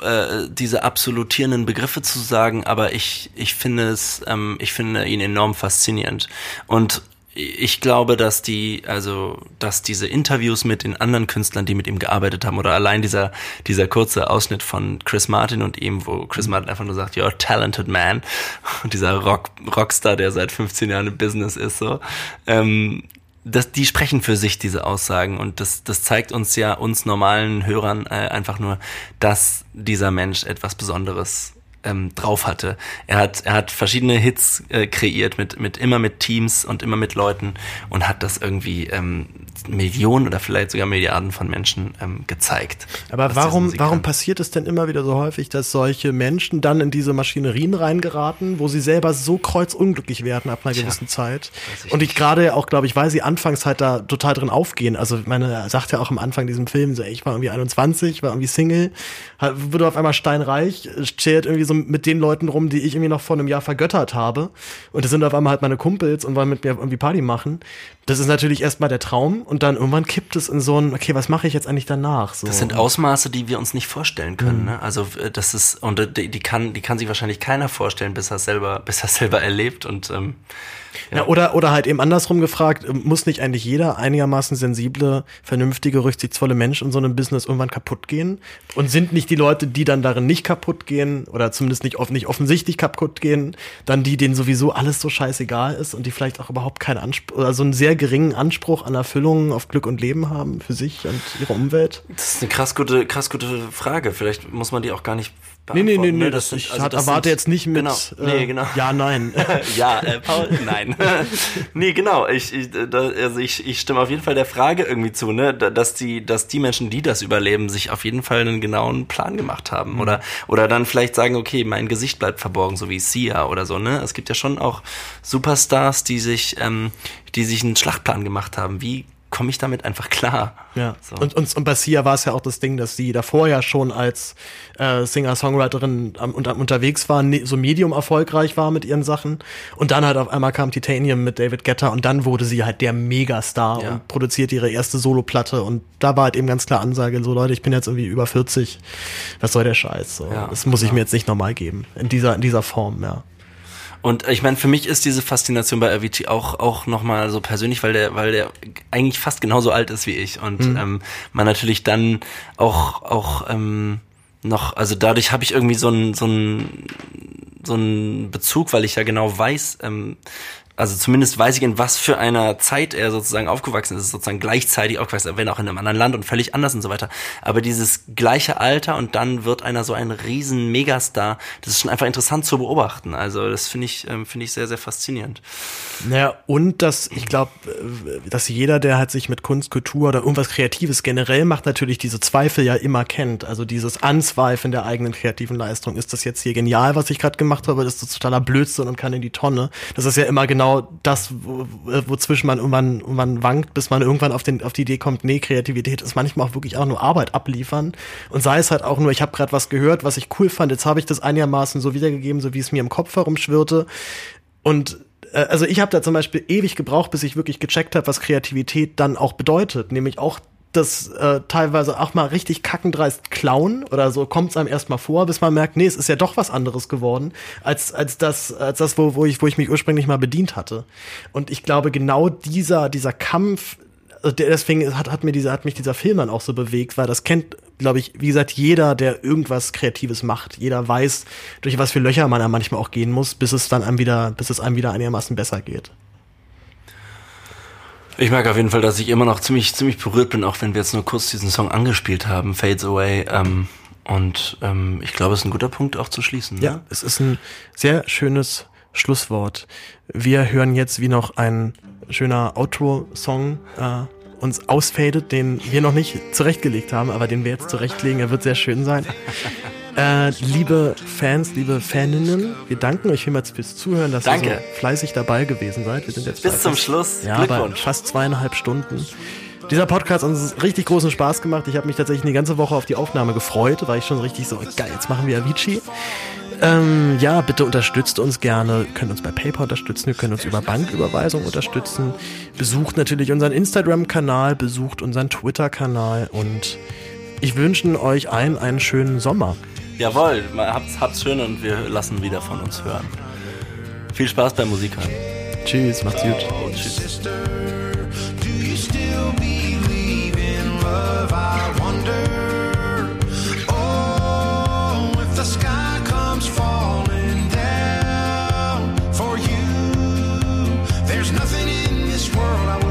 äh, diese absolutierenden Begriffe zu sagen, aber ich, ich finde es, ähm, ich finde ihn enorm faszinierend. Und ich glaube, dass die, also, dass diese Interviews mit den anderen Künstlern, die mit ihm gearbeitet haben, oder allein dieser, dieser kurze Ausschnitt von Chris Martin und ihm, wo Chris Martin einfach nur sagt, you're a talented man. Und dieser Rock, Rockstar, der seit 15 Jahren im Business ist, so, ähm, das, die sprechen für sich, diese Aussagen. Und das, das zeigt uns ja, uns normalen Hörern, äh, einfach nur, dass dieser Mensch etwas Besonderes ähm, drauf hatte. Er hat, er hat verschiedene Hits äh, kreiert, mit, mit, immer mit Teams und immer mit Leuten und hat das irgendwie ähm, Millionen oder vielleicht sogar Milliarden von Menschen ähm, gezeigt. Aber warum, warum passiert es denn immer wieder so häufig, dass solche Menschen dann in diese Maschinerien reingeraten, wo sie selber so kreuzunglücklich werden ab einer gewissen Zeit? Und ich gerade auch, glaube ich, weil sie anfangs halt da total drin aufgehen. Also, ich meine, er sagt ja auch am Anfang diesem Film, so, ey, ich war irgendwie 21, war irgendwie Single, wurde auf einmal steinreich, chillt irgendwie so mit den Leuten rum, die ich irgendwie noch vor einem Jahr vergöttert habe. Und das sind auf einmal halt meine Kumpels und wollen mit mir irgendwie Party machen. Das ist natürlich erstmal der Traum und dann irgendwann kippt es in so ein, okay, was mache ich jetzt eigentlich danach? So. Das sind Ausmaße, die wir uns nicht vorstellen können. Ne? Also äh, das ist und äh, die, die kann die kann sich wahrscheinlich keiner vorstellen, bis er selber bis er selber erlebt und ähm, Ja. oder, oder halt eben andersrum gefragt, ähm, muss nicht eigentlich jeder einigermaßen sensible, vernünftige, rücksichtsvolle Mensch in so einem Business irgendwann kaputt gehen? Und sind nicht die Leute, die dann darin nicht kaputt gehen, oder zumindest nicht, off nicht offensichtlich kaputt gehen, dann die, denen sowieso alles so scheißegal ist und die vielleicht auch überhaupt keinen Anspruch, oder so einen sehr geringen Anspruch an Erfüllung auf Glück und Leben haben für sich und ihre Umwelt? Das ist eine krass gute, krass gute Frage. Vielleicht muss man die auch gar nicht Nee, nee, nee, nee, ne? das, sind- ich also das erwarte sind- jetzt nicht mit, genau. äh, nee, genau. ja, nein. ja, äh, Paul, nein. nee, genau. Ich, ich, da, also ich, ich stimme auf jeden Fall der Frage irgendwie zu, ne, da- dass die, dass die Menschen, die das überleben, sich auf jeden Fall einen genauen Plan gemacht Mhm. haben oder oder dann vielleicht sagen, okay, mein Gesicht bleibt verborgen, so wie Sia oder so, ne? Es gibt ja schon auch Superstars, die sich, ähm, die sich einen Schlachtplan gemacht haben. Wie komme ich damit einfach klar. Ja. So. Und, und, und bei Sia war es ja auch das Ding, dass sie davor ja schon als äh, Singer-Songwriterin am, unter, unterwegs war, ne, so medium erfolgreich war mit ihren Sachen. Und dann halt auf einmal kam Titanium mit David Guetta und dann wurde sie halt der Megastar Ja. und produzierte ihre erste Soloplatte. Und da war halt eben ganz klar Ansage, so Leute, ich bin jetzt irgendwie über 40, was soll der Scheiß? So, Ja, das muss ich mir jetzt nicht nochmal geben. In dieser, in dieser Form, ja. Und ich meine, für mich ist diese Faszination bei Avicii auch auch noch mal so persönlich, weil der weil der eigentlich fast genauso alt ist wie ich und Mhm. ähm, man natürlich dann auch auch ähm, noch, also dadurch habe ich irgendwie so einen so einen so einen Bezug, weil ich ja genau weiß, ähm, also zumindest weiß ich, in was für einer Zeit er sozusagen aufgewachsen ist, sozusagen gleichzeitig aufgewachsen, wenn auch in einem anderen Land und völlig anders und so weiter. Aber dieses gleiche Alter und dann wird einer so ein riesen Megastar, das ist schon einfach interessant zu beobachten. Also das finde ich, ähm, finde ich sehr, sehr faszinierend. Naja, und dass ich glaube, dass jeder, der halt sich mit Kunst, Kultur oder irgendwas Kreatives generell macht, natürlich diese Zweifel ja immer kennt. Also dieses Anzweifeln der eigenen kreativen Leistung. Ist das jetzt hier genial, was ich gerade gemacht habe? Das ist totaler Blödsinn und kann in die Tonne. Das ist ja immer genau das, wo, wozwischen man irgendwann, irgendwann wankt, bis man irgendwann auf, den, auf die Idee kommt, nee, Kreativität ist manchmal auch wirklich auch nur Arbeit abliefern. Und sei es halt auch nur, ich habe gerade was gehört, was ich cool fand, jetzt habe ich das einigermaßen so wiedergegeben, so wie es mir im Kopf herumschwirrte. Und äh, also ich habe da zum Beispiel ewig gebraucht, bis ich wirklich gecheckt habe, was Kreativität dann auch bedeutet. Nämlich auch das äh, teilweise auch mal richtig kackendreist klauen oder so kommt es einem erstmal vor, bis man merkt, nee, es ist ja doch was anderes geworden, als, als das, als das, wo, wo, ich, wo ich mich ursprünglich mal bedient hatte. Und ich glaube, genau dieser, dieser Kampf, also deswegen hat, hat, mir dieser, hat mich dieser Film dann auch so bewegt, weil das kennt, glaube ich, wie gesagt, jeder, der irgendwas Kreatives macht. Jeder weiß, durch was für Löcher man da manchmal auch gehen muss, bis es dann einem wieder, bis es einem wieder einigermaßen besser geht. Ich merke auf jeden Fall, dass ich immer noch ziemlich, ziemlich berührt bin, auch wenn wir jetzt nur kurz diesen Song angespielt haben, Fades Away. Ähm, und ähm, ich glaube, es ist ein guter Punkt auch zu schließen. ne? Ja, es ist ein sehr schönes Schlusswort. Wir hören jetzt, wie noch ein schöner Outro-Song äh, uns ausfadet, den wir noch nicht zurechtgelegt haben, aber den wir jetzt zurechtlegen. Er wird sehr schön sein. Äh, liebe Fans, liebe Faninnen, wir danken euch vielmals fürs Zuhören, dass Danke. ihr so fleißig dabei gewesen seid. Wir sind jetzt Bis zum fast- Schluss. Ja, bei Glückwunsch. fast zweieinhalb Stunden. Dieser Podcast hat uns richtig großen Spaß gemacht. Ich habe mich tatsächlich eine ganze Woche auf die Aufnahme gefreut, weil ich schon richtig so, geil, jetzt machen wir Avicii. Ähm, ja, bitte unterstützt uns gerne. Ihr könnt uns bei PayPal unterstützen, ihr könnt uns über Banküberweisung unterstützen. Besucht natürlich unseren Instagram-Kanal, besucht unseren Twitter-Kanal und ich wünsche euch allen einen schönen Sommer. Jawohl, habt's, habt's schön und wir lassen wieder von uns hören. Viel Spaß beim Musikern. Tschüss, macht's gut. Oh, tschüss. nothing in this world I